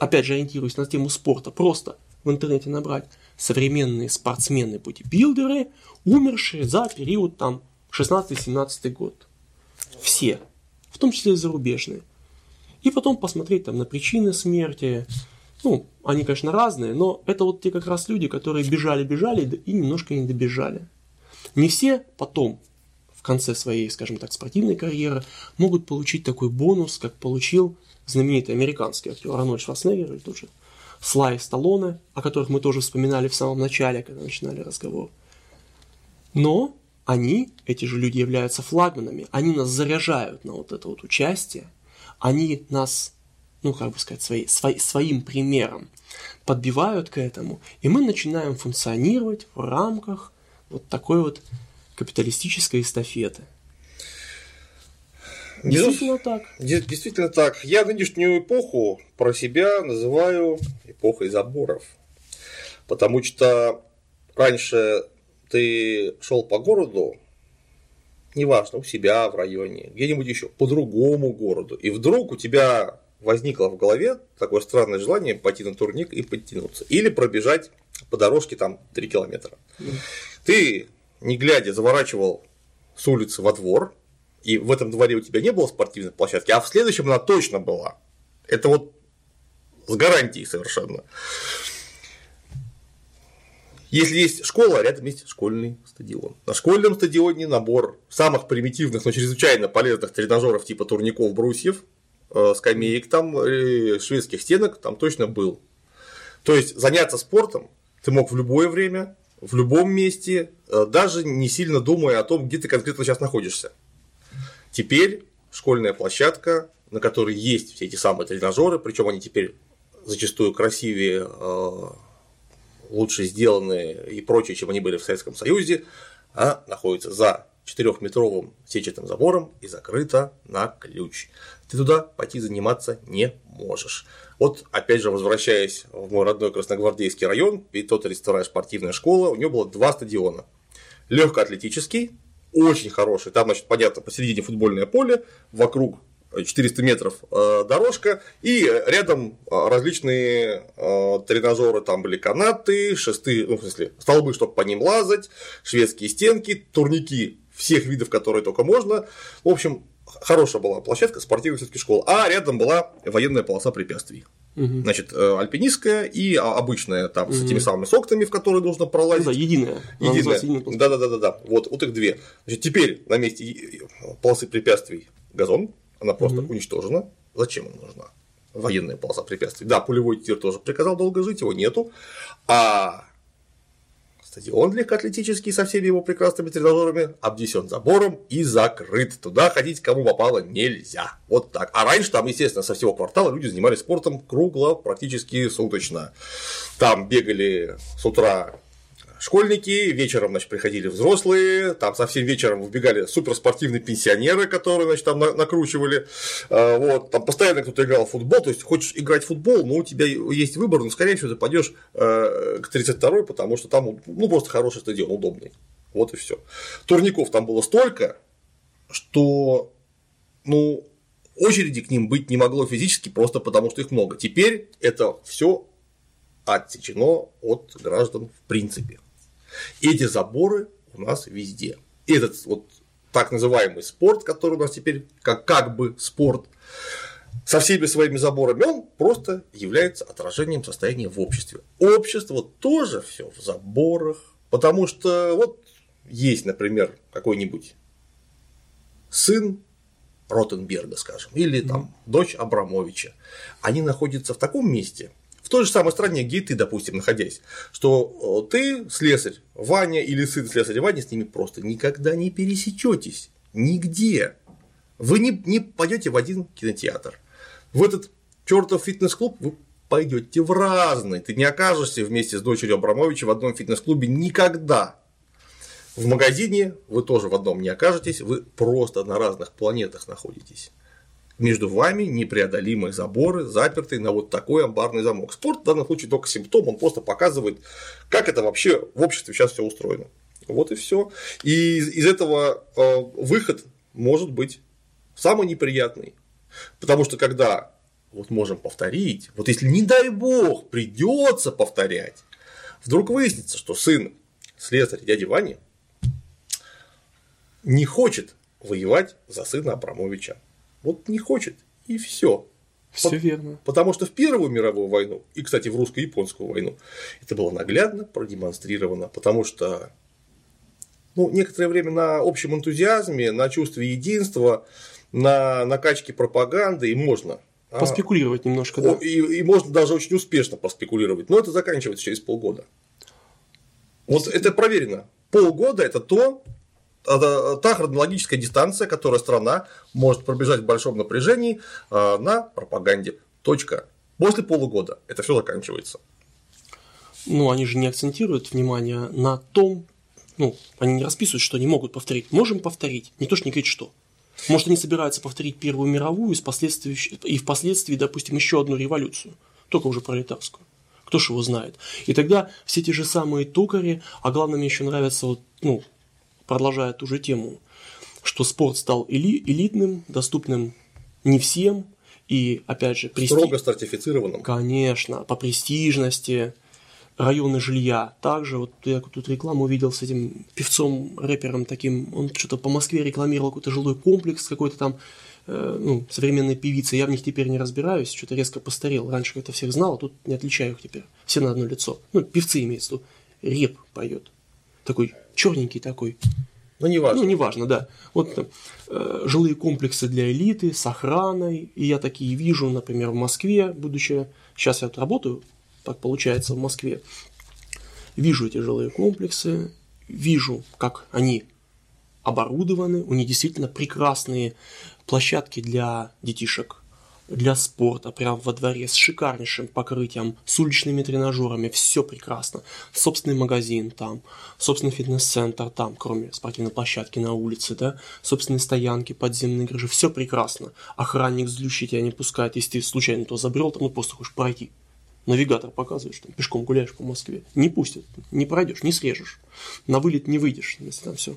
опять же, ориентируюсь на тему спорта, просто в интернете набрать современные спортсмены-бодибилдеры, умершие за период там 16-17 год. Все. В том числе зарубежные. И потом посмотреть там на причины смерти. Ну, они, конечно, разные, но это вот те как раз люди, которые бежали-бежали и немножко не добежали. Не все потом, в конце своей, скажем так, спортивной карьеры, могут получить такой бонус, как получил знаменитый американский актер Арнольд Шварценеггер или тот же Слай Сталлоне, о которых мы тоже вспоминали в самом начале, когда начинали разговор. Но они, эти же люди, являются флагманами, они нас заряжают на вот это вот участие, они нас, ну, как бы сказать, свои, свои, своим примером подбивают к этому, и мы начинаем функционировать в рамках вот такой вот капиталистической эстафеты. Действительно так. Действительно так. Я нынешнюю эпоху про себя называю эпохой заборов. Потому что раньше ты шел по городу, неважно, у себя в районе, где-нибудь еще, по другому городу, и вдруг у тебя возникло в голове такое странное желание пойти на турник и подтянуться. Или пробежать по дорожке там 3 километра. Ты, не глядя, заворачивал с улицы во двор, и в этом дворе у тебя не было спортивной площадки, а в следующем она точно была. Это вот с гарантией совершенно. Если есть школа, рядом есть школьный стадион. На школьном стадионе набор самых примитивных, но чрезвычайно полезных тренажеров типа турников, брусьев, э, скамеек, там, э, шведских стенок там точно был. То есть заняться спортом ты мог в любое время, в любом месте, э, даже не сильно думая о том, где ты конкретно сейчас находишься. Теперь школьная площадка, на которой есть все эти самые тренажеры, причем они теперь зачастую красивее лучше сделанные и прочее, чем они были в Советском Союзе, а находится за четырехметровым сетчатым забором и закрыта на ключ. Ты туда пойти заниматься не можешь. Вот, опять же, возвращаясь в мой родной Красногвардейский район, Витоторис вторая спортивная школа, у нее было два стадиона. Легкоатлетический, очень хороший, там, значит, понятно, посередине футбольное поле, вокруг 400 метров э, дорожка, и рядом э, различные э, тренажеры, там были канаты, шесты, ну, в смысле, столбы, чтобы по ним лазать, шведские стенки, турники всех видов, которые только можно. В общем, хорошая была площадка, спортивная все-таки школа. А рядом была военная полоса препятствий. Угу. Значит, альпинистская и обычная там угу. с этими самыми соктами, в которые нужно пролазить. Ну, да, единая. Единая. Да, да, да, да, да. Вот, вот их две. Значит, теперь на месте полосы препятствий газон, она просто mm уничтожена. Зачем она нужна? Военная полоса препятствий. Да, пулевой тир тоже приказал долго жить, его нету. А стадион легкоатлетический со всеми его прекрасными тренажерами обнесен забором и закрыт. Туда ходить кому попало нельзя. Вот так. А раньше там, естественно, со всего квартала люди занимались спортом кругло, практически суточно. Там бегали с утра школьники, вечером, значит, приходили взрослые, там совсем вечером выбегали суперспортивные пенсионеры, которые, значит, там накручивали, а, вот, там постоянно кто-то играл в футбол, то есть хочешь играть в футбол, но у тебя есть выбор, но скорее всего ты пойдешь а, к 32-й, потому что там, ну, просто хороший стадион, удобный, вот и все. Турников там было столько, что, ну, очереди к ним быть не могло физически, просто потому что их много. Теперь это все отсечено от граждан в принципе. Эти заборы у нас везде. Этот вот так называемый спорт, который у нас теперь как, как бы спорт, со всеми своими заборами, он просто является отражением состояния в обществе. Общество тоже все в заборах, потому что вот есть, например, какой-нибудь сын Ротенберга, скажем, или там дочь Абрамовича. Они находятся в таком месте, той же самой стране, где ты, допустим, находясь, что э, ты слесарь Ваня или сын слесаря Ваня с ними просто никогда не пересечетесь. Нигде. Вы не, не пойдете в один кинотеатр. В этот чертов фитнес-клуб вы пойдете в разный. Ты не окажешься вместе с дочерью Абрамовича в одном фитнес-клубе никогда. В магазине вы тоже в одном не окажетесь, вы просто на разных планетах находитесь между вами непреодолимые заборы, запертые на вот такой амбарный замок. Спорт в данном случае только симптом, он просто показывает, как это вообще в обществе сейчас все устроено. Вот и все. И из этого э, выход может быть самый неприятный. Потому что когда вот можем повторить, вот если не дай бог придется повторять, вдруг выяснится, что сын слесаря дяди Вани не хочет воевать за сына Абрамовича. Вот не хочет, и все. Все верно. Потому что в Первую мировую войну, и, кстати, в русско-японскую войну, это было наглядно продемонстрировано, потому что ну, некоторое время на общем энтузиазме, на чувстве единства, на накачке пропаганды и можно. А Поспекулировать а, немножко, да. И, и можно даже очень успешно поспекулировать, но это заканчивается через полгода. Вот это проверено. Полгода это то, та хронологическая дистанция, которую страна может пробежать в большом напряжении э, на пропаганде. Точка. После полугода это все заканчивается. Ну, они же не акцентируют внимание на том, ну, они не расписывают, что они могут повторить. Можем повторить, не то, что не говорить, что. Может, они собираются повторить Первую мировую и впоследствии, допустим, еще одну революцию, только уже пролетарскую. Кто ж его знает. И тогда все те же самые токари, а главное, мне еще нравится, вот, ну, продолжая ту же тему, что спорт стал эли, элитным, доступным не всем, и, опять же, прести... Строго стратифицированным. Конечно, по престижности, районы жилья. Также вот я тут рекламу увидел с этим певцом, рэпером таким, он что-то по Москве рекламировал какой-то жилой комплекс какой-то там, э, ну, современной певицы. Я в них теперь не разбираюсь, что-то резко постарел. Раньше как-то всех знал, а тут не отличаю их теперь. Все на одно лицо. Ну, певцы имеется в виду. Реп поет. Такой черненький такой. Ну, не важно. Ну, не важно, да. Вот э, жилые комплексы для элиты с охраной. И я такие вижу, например, в Москве, будучи... Сейчас я вот работаю так получается в Москве. Вижу эти жилые комплексы, вижу, как они оборудованы, у них действительно прекрасные площадки для детишек, для спорта, прямо во дворе, с шикарнейшим покрытием, с уличными тренажерами, все прекрасно. Собственный магазин там, собственный фитнес-центр там, кроме спортивной площадки на улице, да, собственные стоянки, подземные гаражи, все прекрасно. Охранник злющий тебя не пускает, если ты случайно то забрел, там, ну просто хочешь пройти. Навигатор показывает, что пешком гуляешь по Москве, не пустят, не пройдешь, не срежешь, на вылет не выйдешь, если там все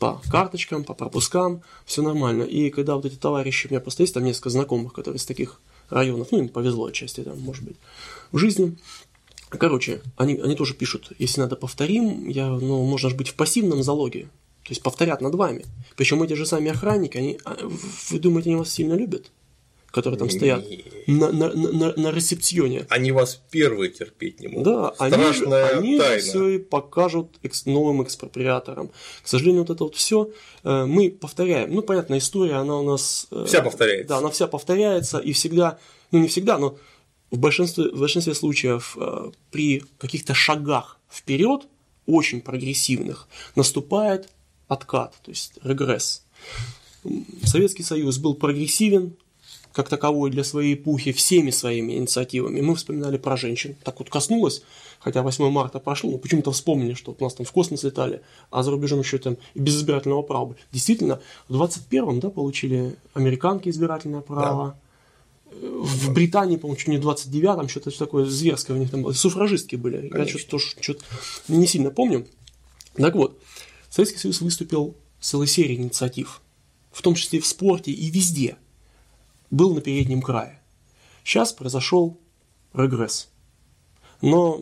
по карточкам, по пропускам, все нормально. И когда вот эти товарищи, у меня просто есть там несколько знакомых, которые из таких районов, ну, им повезло отчасти там, может быть, в жизни. Короче, они, они тоже пишут, если надо повторим, я, ну, можно же быть в пассивном залоге, то есть повторят над вами. Причем эти же сами охранники, они, а, вы думаете, они вас сильно любят? Которые там стоят на, на, на, на ресепционе. Они вас первые терпеть не могут. Да, Страшная они, они все и покажут экс, новым экспроприаторам. К сожалению, вот это вот все э, мы повторяем. Ну, понятно, история, она у нас... Э, вся повторяется. Да, она вся повторяется, и всегда, ну не всегда, но в большинстве, в большинстве случаев э, при каких-то шагах вперед, очень прогрессивных, наступает откат, то есть регресс. Советский Союз был прогрессивен, как таковой для своей эпохи всеми своими инициативами. Мы вспоминали про женщин. Так вот коснулось, хотя 8 марта прошло, но почему-то вспомнили, что у нас там в космос летали, а за рубежом еще там и без избирательного права. Действительно, в 21-м да, получили американки избирательное право. Да. В Британии, по-моему, чуть не в 29-м, что-то такое зверское у них там было. Суфражистки были. Конечно. Я что-то, что-то не сильно помню. Так вот, Советский Союз выступил целой серией инициатив, в том числе в спорте и везде – был на переднем крае. Сейчас произошел регресс. Но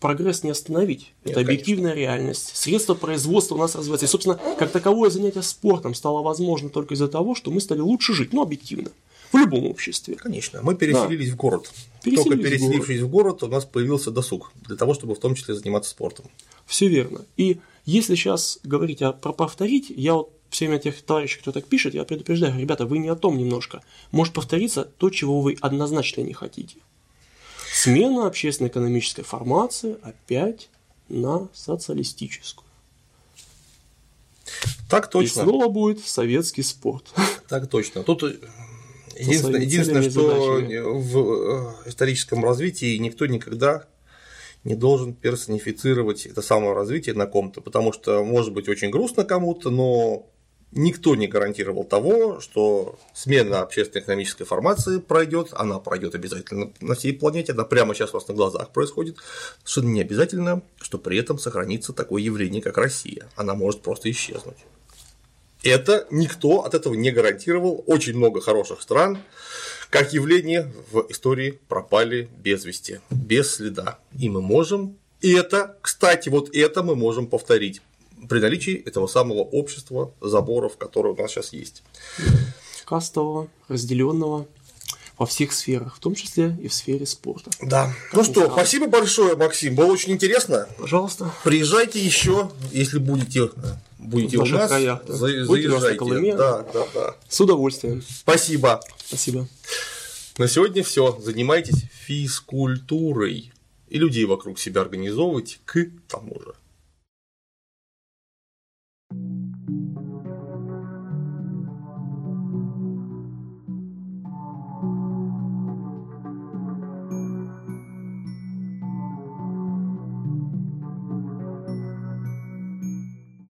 прогресс не остановить. Нет, Это объективная конечно. реальность. Средства производства у нас развиваются. И, собственно, как таковое занятие спортом стало возможно только из-за того, что мы стали лучше жить. Ну, объективно. В любом обществе. Конечно. Мы переселились да. в город. Переселились только переселившись в город. в город, у нас появился досуг. Для того, чтобы в том числе заниматься спортом. Все верно. И если сейчас говорить о, про повторить, я вот всем этих товарищей, кто так пишет, я предупреждаю, ребята, вы не о том немножко. Может повториться то, чего вы однозначно не хотите. Смена общественно-экономической формации опять на социалистическую. Так точно. И снова будет советский спорт. Так точно. Тут э, единственное, единственное что в э, историческом развитии никто никогда не должен персонифицировать это самое развитие на ком-то, потому что может быть очень грустно кому-то, но никто не гарантировал того, что смена общественно-экономической формации пройдет, она пройдет обязательно на всей планете, она прямо сейчас у вас на глазах происходит, совершенно не обязательно, что при этом сохранится такое явление, как Россия, она может просто исчезнуть. Это никто от этого не гарантировал, очень много хороших стран, как явление в истории пропали без вести, без следа, и мы можем и это, кстати, вот это мы можем повторить при наличии этого самого общества заборов, которое у нас сейчас есть. Кастового, разделенного во всех сферах, в том числе и в сфере спорта. Да. Как ну что, сказал. спасибо большое, Максим. Было очень интересно. Пожалуйста. Приезжайте еще, если будете будете в у нас. Краях, да. За, заезжайте. Колыме. Да, да, да. С удовольствием. Спасибо. Спасибо. На сегодня все. Занимайтесь физкультурой и людей вокруг себя организовывать к тому же.